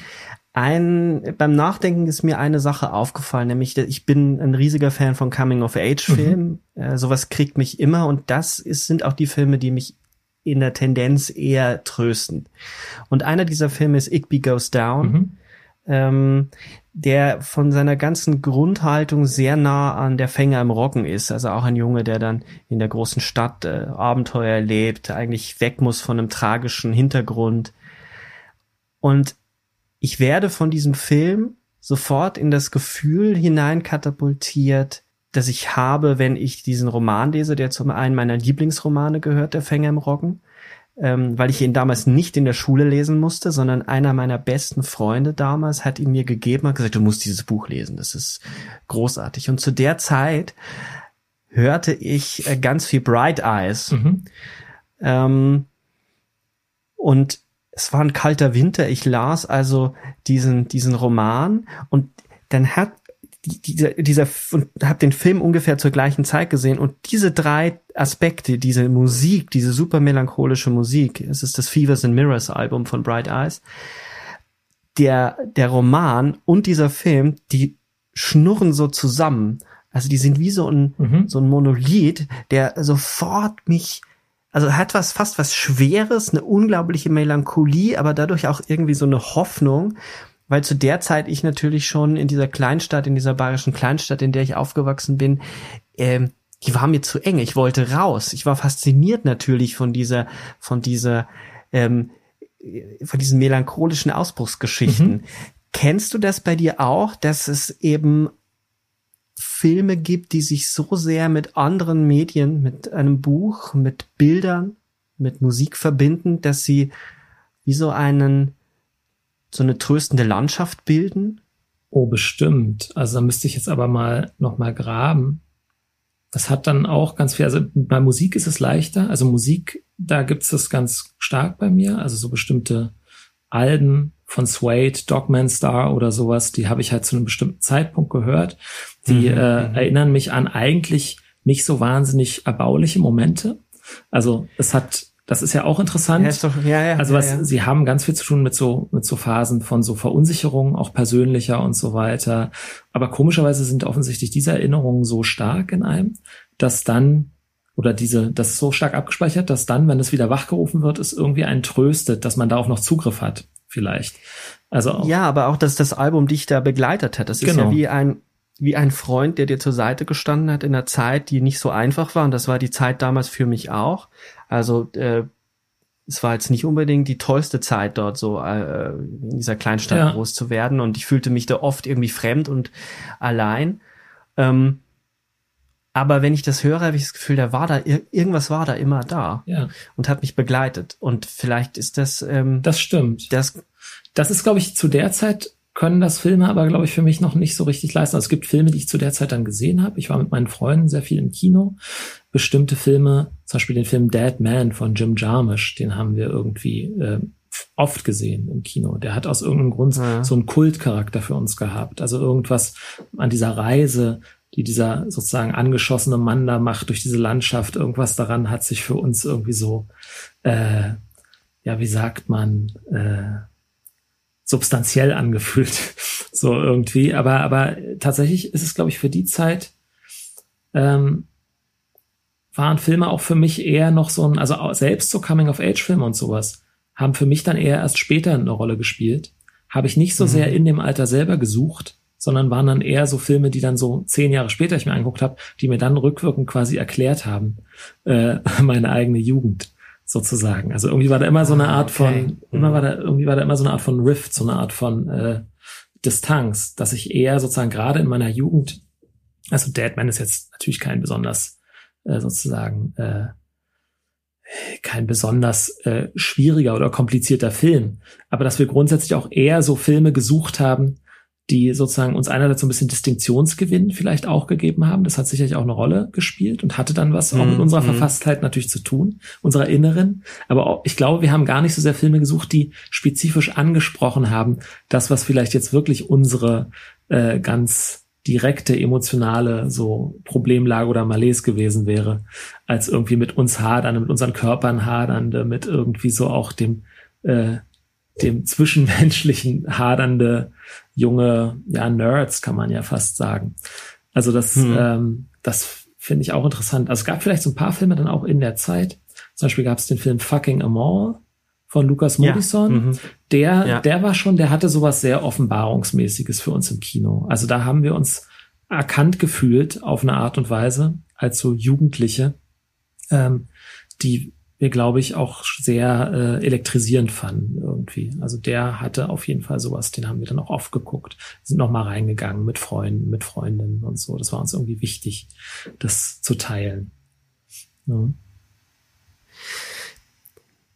Ein, beim Nachdenken ist mir eine Sache aufgefallen, nämlich ich bin ein riesiger Fan von Coming-of-Age-Filmen. Mhm. Äh, sowas kriegt mich immer und das ist, sind auch die Filme, die mich in der Tendenz eher trösten. Und einer dieser Filme ist Igby Goes Down. Mhm. Ähm, der von seiner ganzen Grundhaltung sehr nah an der Fänger im Roggen ist. Also auch ein Junge, der dann in der großen Stadt äh, Abenteuer erlebt, eigentlich weg muss von einem tragischen Hintergrund. Und ich werde von diesem Film sofort in das Gefühl hineinkatapultiert, das ich habe, wenn ich diesen Roman lese, der zum einen meiner Lieblingsromane gehört, Der Fänger im Roggen ähm, weil ich ihn damals nicht in der Schule lesen musste, sondern einer meiner besten Freunde damals hat ihn mir gegeben und gesagt, du musst dieses Buch lesen, das ist großartig. Und zu der Zeit hörte ich äh, ganz viel Bright Eyes. Mhm. Ähm, und es war ein kalter Winter. Ich las also diesen, diesen Roman und dann hat dieser, dieser und habe den Film ungefähr zur gleichen Zeit gesehen und diese drei Aspekte, diese Musik, diese super melancholische Musik, es ist das Fevers and Mirrors Album von Bright Eyes, der der Roman und dieser Film, die schnurren so zusammen. Also die sind wie so ein mhm. so ein Monolith, der sofort mich also hat was fast was Schweres, eine unglaubliche Melancholie, aber dadurch auch irgendwie so eine Hoffnung weil zu der Zeit ich natürlich schon in dieser Kleinstadt, in dieser bayerischen Kleinstadt, in der ich aufgewachsen bin, ähm, die war mir zu eng. Ich wollte raus. Ich war fasziniert natürlich von dieser, von dieser, ähm, von diesen melancholischen Ausbruchsgeschichten. Mhm. Kennst du das bei dir auch, dass es eben Filme gibt, die sich so sehr mit anderen Medien, mit einem Buch, mit Bildern, mit Musik verbinden, dass sie wie so einen so eine tröstende Landschaft bilden? Oh, bestimmt. Also da müsste ich jetzt aber mal noch mal graben. Das hat dann auch ganz viel, also bei Musik ist es leichter. Also Musik, da gibt's das ganz stark bei mir. Also so bestimmte Alben von Suede, Dogman Star oder sowas, die habe ich halt zu einem bestimmten Zeitpunkt gehört. Die mhm, äh, mhm. erinnern mich an eigentlich nicht so wahnsinnig erbauliche Momente. Also es hat das ist ja auch interessant. Ja, doch, ja, ja, also was, ja, ja. sie haben ganz viel zu tun mit so, mit so Phasen von so Verunsicherung, auch persönlicher und so weiter. Aber komischerweise sind offensichtlich diese Erinnerungen so stark in einem, dass dann, oder diese, das ist so stark abgespeichert, dass dann, wenn es wieder wachgerufen wird, es irgendwie einen tröstet, dass man da auch noch Zugriff hat, vielleicht. Also auch, ja, aber auch, dass das Album dich da begleitet hat. Das ist genau. ja wie ein, wie ein Freund, der dir zur Seite gestanden hat in einer Zeit, die nicht so einfach war. Und das war die Zeit damals für mich auch. Also äh, es war jetzt nicht unbedingt die tollste Zeit dort so äh, in dieser Kleinstadt ja. groß zu werden und ich fühlte mich da oft irgendwie fremd und allein. Ähm, aber wenn ich das höre, habe ich das Gefühl, da war da irgendwas war da immer da ja. und hat mich begleitet. Und vielleicht ist das. Ähm, das stimmt. Das, das ist, glaube ich, zu der Zeit können das Filme aber, glaube ich, für mich noch nicht so richtig leisten. Also es gibt Filme, die ich zu der Zeit dann gesehen habe. Ich war mit meinen Freunden sehr viel im Kino. Bestimmte Filme, zum Beispiel den Film Dead Man von Jim Jarmusch, den haben wir irgendwie äh, oft gesehen im Kino. Der hat aus irgendeinem Grund ja. so einen Kultcharakter für uns gehabt. Also irgendwas an dieser Reise, die dieser sozusagen angeschossene Mann da macht durch diese Landschaft, irgendwas daran hat sich für uns irgendwie so, äh, ja, wie sagt man, äh, substanziell angefühlt. so irgendwie. Aber, aber tatsächlich ist es, glaube ich, für die Zeit, ähm, waren Filme auch für mich eher noch so ein, also selbst so Coming-of-Age-Filme und sowas, haben für mich dann eher erst später eine Rolle gespielt. Habe ich nicht so mhm. sehr in dem Alter selber gesucht, sondern waren dann eher so Filme, die dann so zehn Jahre später ich mir angeguckt habe, die mir dann rückwirkend quasi erklärt haben, äh, meine eigene Jugend sozusagen. Also irgendwie war da immer so eine ah, Art okay. von, immer war da, irgendwie war da immer so eine Art von Rift, so eine Art von äh, Distanz, dass ich eher sozusagen gerade in meiner Jugend Also Deadman ist jetzt natürlich kein besonders äh, sozusagen äh, kein besonders äh, schwieriger oder komplizierter Film, aber dass wir grundsätzlich auch eher so Filme gesucht haben, die sozusagen uns einerseits so ein bisschen Distinktionsgewinn vielleicht auch gegeben haben. Das hat sicherlich auch eine Rolle gespielt und hatte dann was auch mit mhm, unserer mhm. Verfasstheit natürlich zu tun, unserer inneren. Aber auch, ich glaube, wir haben gar nicht so sehr Filme gesucht, die spezifisch angesprochen haben, das, was vielleicht jetzt wirklich unsere äh, ganz direkte emotionale so Problemlage oder Malaise gewesen wäre, als irgendwie mit uns hadernde, mit unseren Körpern hadernde, mit irgendwie so auch dem äh, dem zwischenmenschlichen hadernde junge ja Nerds kann man ja fast sagen. Also das hm. ähm, das finde ich auch interessant. Also es gab vielleicht so ein paar Filme dann auch in der Zeit. Zum Beispiel gab es den Film Fucking Amor von Lukas Modison. Ja, mhm. der, ja. der war schon, der hatte sowas sehr Offenbarungsmäßiges für uns im Kino. Also da haben wir uns erkannt gefühlt auf eine Art und Weise als so Jugendliche, ähm, die wir, glaube ich, auch sehr äh, elektrisierend fanden irgendwie. Also der hatte auf jeden Fall sowas, den haben wir dann auch oft geguckt, sind noch mal reingegangen mit Freunden, mit Freundinnen und so. Das war uns irgendwie wichtig, das zu teilen. Ja.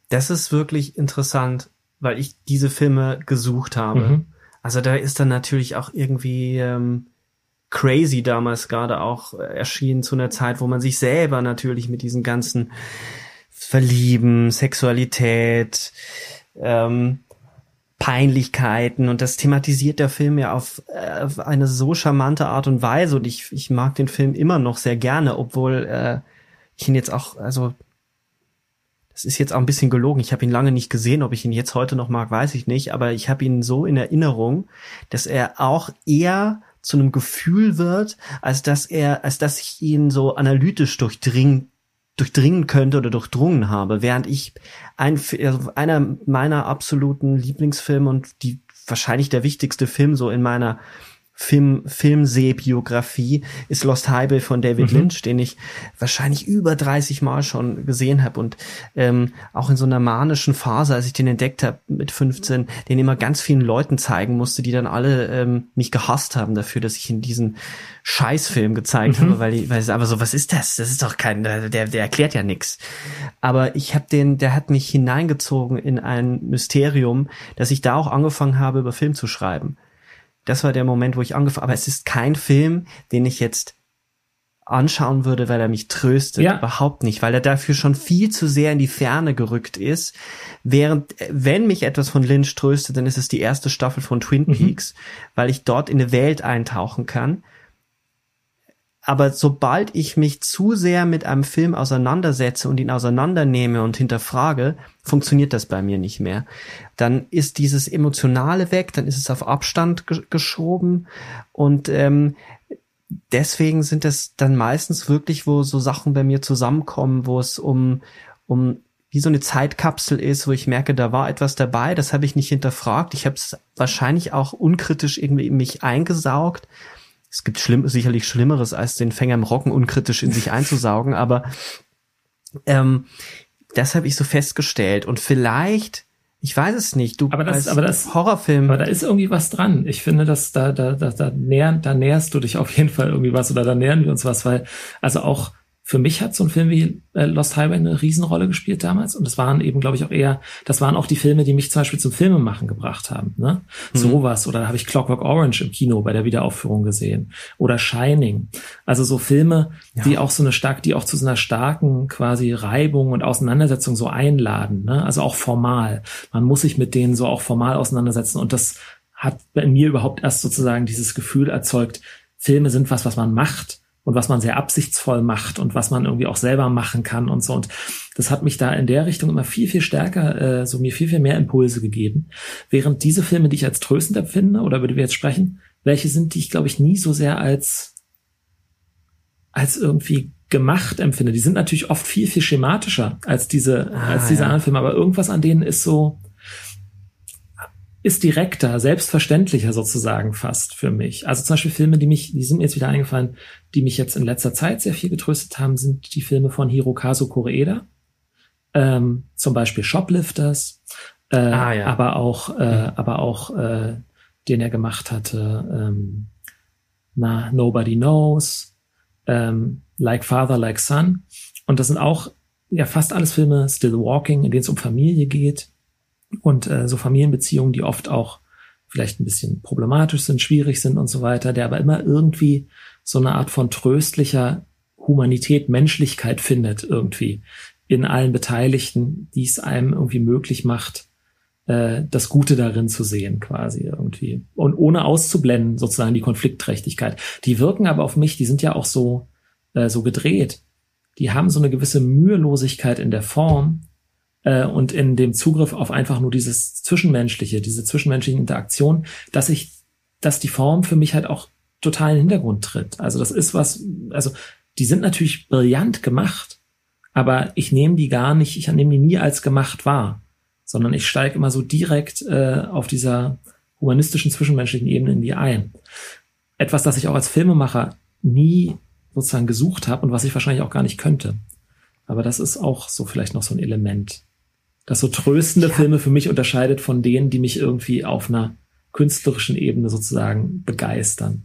Das ist wirklich interessant, weil ich diese Filme gesucht habe. Mhm. Also da ist dann natürlich auch irgendwie ähm, Crazy damals gerade auch äh, erschienen zu einer Zeit, wo man sich selber natürlich mit diesen ganzen Verlieben, Sexualität, ähm, Peinlichkeiten und das thematisiert der Film ja auf, äh, auf eine so charmante Art und Weise und ich, ich mag den Film immer noch sehr gerne, obwohl äh, ich ihn jetzt auch, also das ist jetzt auch ein bisschen gelogen. Ich habe ihn lange nicht gesehen. Ob ich ihn jetzt heute noch mag, weiß ich nicht. Aber ich habe ihn so in Erinnerung, dass er auch eher zu einem Gefühl wird, als dass er, als dass ich ihn so analytisch durchdringen durchdringen könnte oder durchdrungen habe, während ich ein, also einer meiner absoluten Lieblingsfilme und die wahrscheinlich der wichtigste Film so in meiner Film, Filmsehbiografie ist Lost Highway von David mhm. Lynch, den ich wahrscheinlich über 30 Mal schon gesehen habe und ähm, auch in so einer manischen Phase, als ich den entdeckt habe mit 15, den immer ganz vielen Leuten zeigen musste, die dann alle ähm, mich gehasst haben dafür, dass ich in diesen Scheißfilm gezeigt mhm. habe, weil, die, weil es aber so, was ist das? Das ist doch kein, der, der erklärt ja nichts. Aber ich habe den, der hat mich hineingezogen in ein Mysterium, dass ich da auch angefangen habe, über Film zu schreiben. Das war der Moment, wo ich angefangen aber es ist kein Film, den ich jetzt anschauen würde, weil er mich tröstet. Ja. Überhaupt nicht, weil er dafür schon viel zu sehr in die Ferne gerückt ist. Während, wenn mich etwas von Lynch tröstet, dann ist es die erste Staffel von Twin mhm. Peaks, mhm. weil ich dort in eine Welt eintauchen kann, aber sobald ich mich zu sehr mit einem Film auseinandersetze und ihn auseinandernehme und hinterfrage, funktioniert das bei mir nicht mehr. Dann ist dieses Emotionale weg, dann ist es auf Abstand geschoben und ähm, deswegen sind es dann meistens wirklich, wo so Sachen bei mir zusammenkommen, wo es um, um wie so eine Zeitkapsel ist, wo ich merke, da war etwas dabei, das habe ich nicht hinterfragt. Ich habe es wahrscheinlich auch unkritisch irgendwie in mich eingesaugt es gibt schlimm, sicherlich Schlimmeres, als den Fänger im Rocken unkritisch in sich einzusaugen, aber ähm, das habe ich so festgestellt. Und vielleicht, ich weiß es nicht, du aber das, aber das Horrorfilm. Aber da ist irgendwie was dran. Ich finde, dass da, da, da, da, nähern, da näherst du dich auf jeden Fall irgendwie was oder da nähern wir uns was, weil, also auch für mich hat so ein Film wie äh, Lost Highway eine Riesenrolle gespielt damals. Und das waren eben, glaube ich, auch eher, das waren auch die Filme, die mich zum Beispiel zum Filmemachen gebracht haben. Ne? Mhm. Sowas. Oder da habe ich Clockwork Orange im Kino bei der Wiederaufführung gesehen. Oder Shining. Also so Filme, ja. die auch so eine stark, die auch zu so einer starken quasi Reibung und Auseinandersetzung so einladen. Ne? Also auch formal. Man muss sich mit denen so auch formal auseinandersetzen. Und das hat bei mir überhaupt erst sozusagen dieses Gefühl erzeugt, Filme sind was, was man macht und was man sehr absichtsvoll macht und was man irgendwie auch selber machen kann und so. Und das hat mich da in der Richtung immer viel, viel stärker, äh, so mir viel, viel mehr Impulse gegeben. Während diese Filme, die ich als tröstend empfinde oder über die wir jetzt sprechen, welche sind, die ich glaube ich nie so sehr als, als irgendwie gemacht empfinde. Die sind natürlich oft viel, viel schematischer als diese, ah, als diese ja. anderen Filme, aber irgendwas an denen ist so, ist direkter, selbstverständlicher sozusagen fast für mich. Also zum Beispiel Filme, die mich, die sind mir jetzt wieder eingefallen, die mich jetzt in letzter Zeit sehr viel getröstet haben, sind die Filme von Hirokazu Koreeda. Ähm, zum Beispiel Shoplifters, äh, ah, ja. aber auch, äh, aber auch, äh, den er gemacht hatte, ähm, na, Nobody Knows, ähm, Like Father, Like Son. Und das sind auch ja fast alles Filme, Still Walking, in denen es um Familie geht und äh, so Familienbeziehungen, die oft auch vielleicht ein bisschen problematisch sind, schwierig sind und so weiter, der aber immer irgendwie so eine Art von tröstlicher Humanität, Menschlichkeit findet irgendwie in allen Beteiligten, die es einem irgendwie möglich macht, äh, das Gute darin zu sehen, quasi irgendwie. Und ohne auszublenden, sozusagen die Konfliktträchtigkeit. Die wirken aber auf mich, die sind ja auch so, äh, so gedreht. Die haben so eine gewisse Mühelosigkeit in der Form äh, und in dem Zugriff auf einfach nur dieses Zwischenmenschliche, diese zwischenmenschliche Interaktion, dass ich, dass die Form für mich halt auch total in den Hintergrund tritt. Also das ist was, also die sind natürlich brillant gemacht, aber ich nehme die gar nicht, ich nehme die nie als gemacht wahr sondern ich steige immer so direkt äh, auf dieser humanistischen, zwischenmenschlichen Ebene in die ein. Etwas, das ich auch als Filmemacher nie sozusagen gesucht habe und was ich wahrscheinlich auch gar nicht könnte. Aber das ist auch so vielleicht noch so ein Element, das so tröstende ja. Filme für mich unterscheidet von denen, die mich irgendwie auf einer künstlerischen Ebene sozusagen begeistern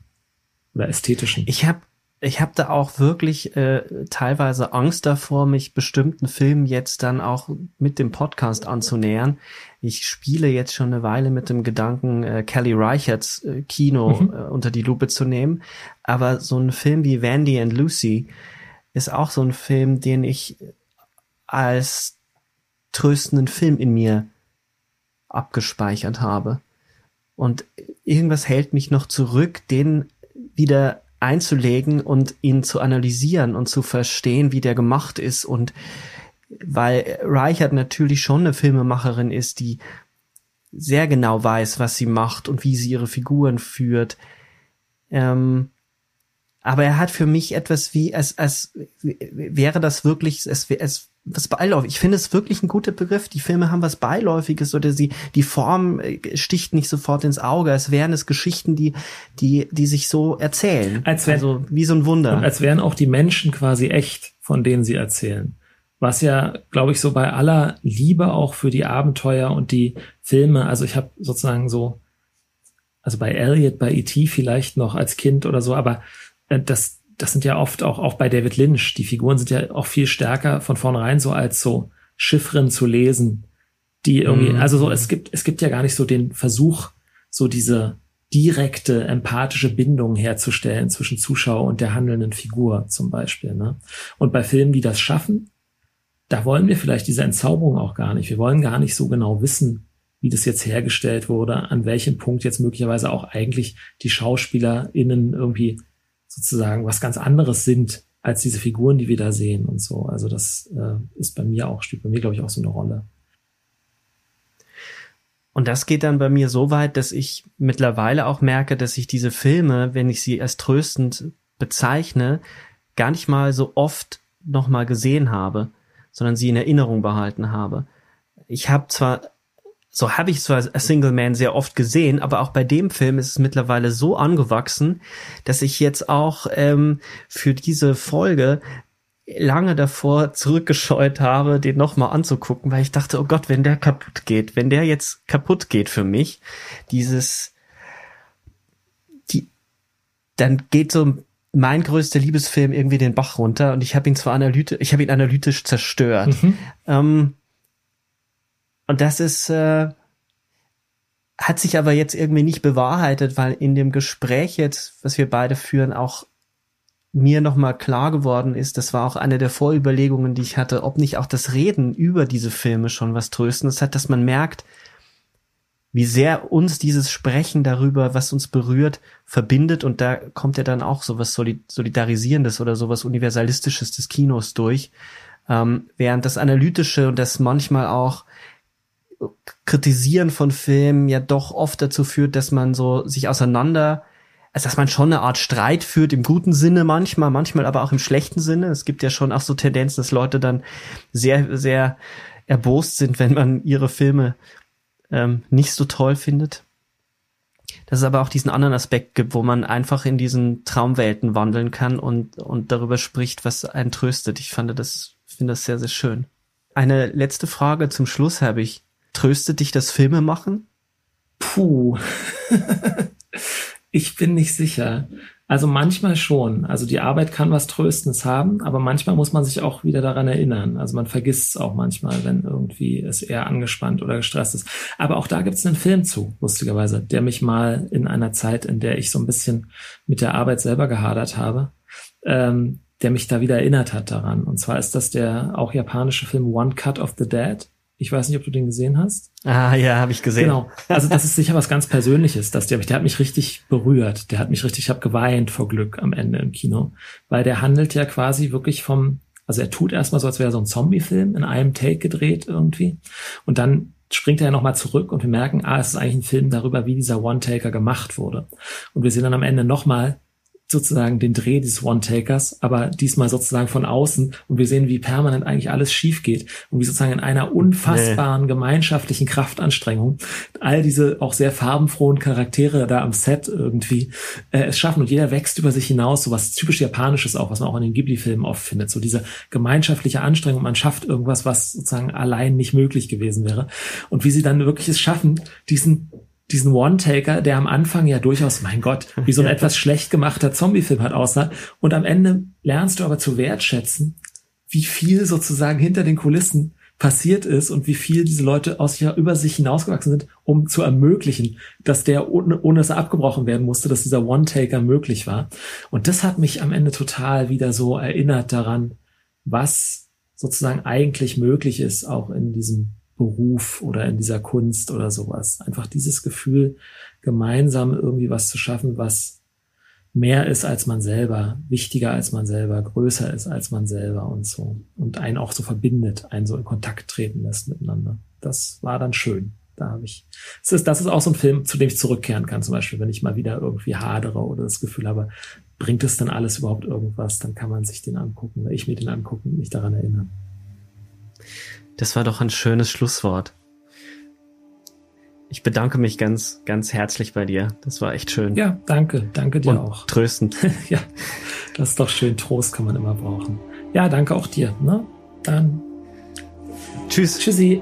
oder ästhetischen. Ich habe ich habe da auch wirklich äh, teilweise Angst davor, mich bestimmten Filmen jetzt dann auch mit dem Podcast anzunähern. Ich spiele jetzt schon eine Weile mit dem Gedanken, äh, Kelly Reicherts äh, Kino mhm. äh, unter die Lupe zu nehmen. Aber so ein Film wie Vandy and Lucy ist auch so ein Film, den ich als tröstenden Film in mir abgespeichert habe. Und irgendwas hält mich noch zurück, den wieder einzulegen und ihn zu analysieren und zu verstehen, wie der gemacht ist und weil Reichert natürlich schon eine Filmemacherin ist, die sehr genau weiß, was sie macht und wie sie ihre Figuren führt. Ähm, aber er hat für mich etwas wie, als, als wäre das wirklich, es, es was beiläufig. Ich finde es wirklich ein guter Begriff. Die Filme haben was Beiläufiges oder sie, die Form äh, sticht nicht sofort ins Auge. Es wären es Geschichten, die, die, die sich so erzählen. Als wär, also wie so ein Wunder. als wären auch die Menschen quasi echt, von denen sie erzählen. Was ja, glaube ich, so bei aller Liebe auch für die Abenteuer und die Filme, also ich habe sozusagen so, also bei Elliot, bei E.T. vielleicht noch als Kind oder so, aber äh, das, das sind ja oft auch, auch bei David Lynch, die Figuren sind ja auch viel stärker von vornherein so als so Chiffren zu lesen, die irgendwie, mhm. also so, es gibt, es gibt ja gar nicht so den Versuch, so diese direkte empathische Bindung herzustellen zwischen Zuschauer und der handelnden Figur zum Beispiel. Ne? Und bei Filmen, die das schaffen, da wollen wir vielleicht diese Entzauberung auch gar nicht. Wir wollen gar nicht so genau wissen, wie das jetzt hergestellt wurde, an welchem Punkt jetzt möglicherweise auch eigentlich die SchauspielerInnen irgendwie sozusagen was ganz anderes sind als diese Figuren, die wir da sehen und so. Also das äh, ist bei mir auch, spielt bei mir, glaube ich, auch so eine Rolle. Und das geht dann bei mir so weit, dass ich mittlerweile auch merke, dass ich diese Filme, wenn ich sie als tröstend bezeichne, gar nicht mal so oft nochmal gesehen habe, sondern sie in Erinnerung behalten habe. Ich habe zwar so habe ich zwar Single Man sehr oft gesehen, aber auch bei dem Film ist es mittlerweile so angewachsen, dass ich jetzt auch ähm, für diese Folge lange davor zurückgescheut habe, den nochmal anzugucken, weil ich dachte, oh Gott, wenn der kaputt geht, wenn der jetzt kaputt geht für mich, dieses, die, dann geht so mein größter Liebesfilm irgendwie den Bach runter und ich habe ihn zwar analytisch, ich habe ihn analytisch zerstört. Mhm. Ähm, und das ist, äh, hat sich aber jetzt irgendwie nicht bewahrheitet, weil in dem Gespräch jetzt, was wir beide führen, auch mir nochmal klar geworden ist, das war auch eine der Vorüberlegungen, die ich hatte, ob nicht auch das Reden über diese Filme schon was Tröstendes hat, dass man merkt, wie sehr uns dieses Sprechen darüber, was uns berührt, verbindet. Und da kommt ja dann auch sowas Solidarisierendes oder sowas Universalistisches des Kinos durch, ähm, während das Analytische und das manchmal auch Kritisieren von Filmen ja doch oft dazu führt, dass man so sich auseinander, also dass man schon eine Art Streit führt im guten Sinne manchmal, manchmal aber auch im schlechten Sinne. Es gibt ja schon auch so Tendenzen, dass Leute dann sehr, sehr erbost sind, wenn man ihre Filme ähm, nicht so toll findet. Dass es aber auch diesen anderen Aspekt gibt, wo man einfach in diesen Traumwelten wandeln kann und, und darüber spricht, was einen tröstet. Ich fand das, finde das sehr, sehr schön. Eine letzte Frage zum Schluss habe ich. Tröstet dich das Filme machen? Puh. Ich bin nicht sicher. Also manchmal schon. Also die Arbeit kann was Tröstendes haben, aber manchmal muss man sich auch wieder daran erinnern. Also man vergisst es auch manchmal, wenn irgendwie es eher angespannt oder gestresst ist. Aber auch da gibt es einen Film zu, lustigerweise, der mich mal in einer Zeit, in der ich so ein bisschen mit der Arbeit selber gehadert habe, ähm, der mich da wieder erinnert hat daran. Und zwar ist das der auch japanische Film One Cut of the Dead. Ich weiß nicht, ob du den gesehen hast. Ah ja, habe ich gesehen. Genau. Also das ist sicher was ganz Persönliches. dass der, der hat mich richtig berührt. Der hat mich richtig, ich habe geweint vor Glück am Ende im Kino, weil der handelt ja quasi wirklich vom, also er tut erstmal so, als wäre so ein Zombie-Film in einem Take gedreht irgendwie, und dann springt er ja nochmal zurück und wir merken, ah, es ist eigentlich ein Film darüber, wie dieser One-Taker gemacht wurde. Und wir sehen dann am Ende nochmal sozusagen den Dreh des One-Takers, aber diesmal sozusagen von außen. Und wir sehen, wie permanent eigentlich alles schief geht und wie sozusagen in einer unfassbaren nee. gemeinschaftlichen Kraftanstrengung all diese auch sehr farbenfrohen Charaktere da am Set irgendwie äh, es schaffen. Und jeder wächst über sich hinaus, so was typisch Japanisches auch, was man auch in den Ghibli-Filmen oft findet, so diese gemeinschaftliche Anstrengung, man schafft irgendwas, was sozusagen allein nicht möglich gewesen wäre. Und wie sie dann wirklich es schaffen, diesen diesen One-Taker, der am Anfang ja durchaus, mein Gott, wie so ein etwas schlecht gemachter Zombie-Film hat aussah. Und am Ende lernst du aber zu wertschätzen, wie viel sozusagen hinter den Kulissen passiert ist und wie viel diese Leute aus ja über sich hinausgewachsen sind, um zu ermöglichen, dass der ohne, ohne dass er abgebrochen werden musste, dass dieser One-Taker möglich war. Und das hat mich am Ende total wieder so erinnert daran, was sozusagen eigentlich möglich ist, auch in diesem Beruf oder in dieser Kunst oder sowas. Einfach dieses Gefühl, gemeinsam irgendwie was zu schaffen, was mehr ist als man selber, wichtiger als man selber, größer ist als man selber und so. Und einen auch so verbindet, einen so in Kontakt treten lässt miteinander. Das war dann schön. Da habe ich. Das ist, das ist auch so ein Film, zu dem ich zurückkehren kann, zum Beispiel, wenn ich mal wieder irgendwie hadere oder das Gefühl habe, bringt es dann alles überhaupt irgendwas, dann kann man sich den angucken, oder ich mir den angucken und mich daran erinnern. Das war doch ein schönes Schlusswort. Ich bedanke mich ganz, ganz herzlich bei dir. Das war echt schön. Ja, danke. Danke dir Und auch. Tröstend. ja, das ist doch schön. Trost kann man immer brauchen. Ja, danke auch dir. Ne? Dann. Tschüss. Tschüssi.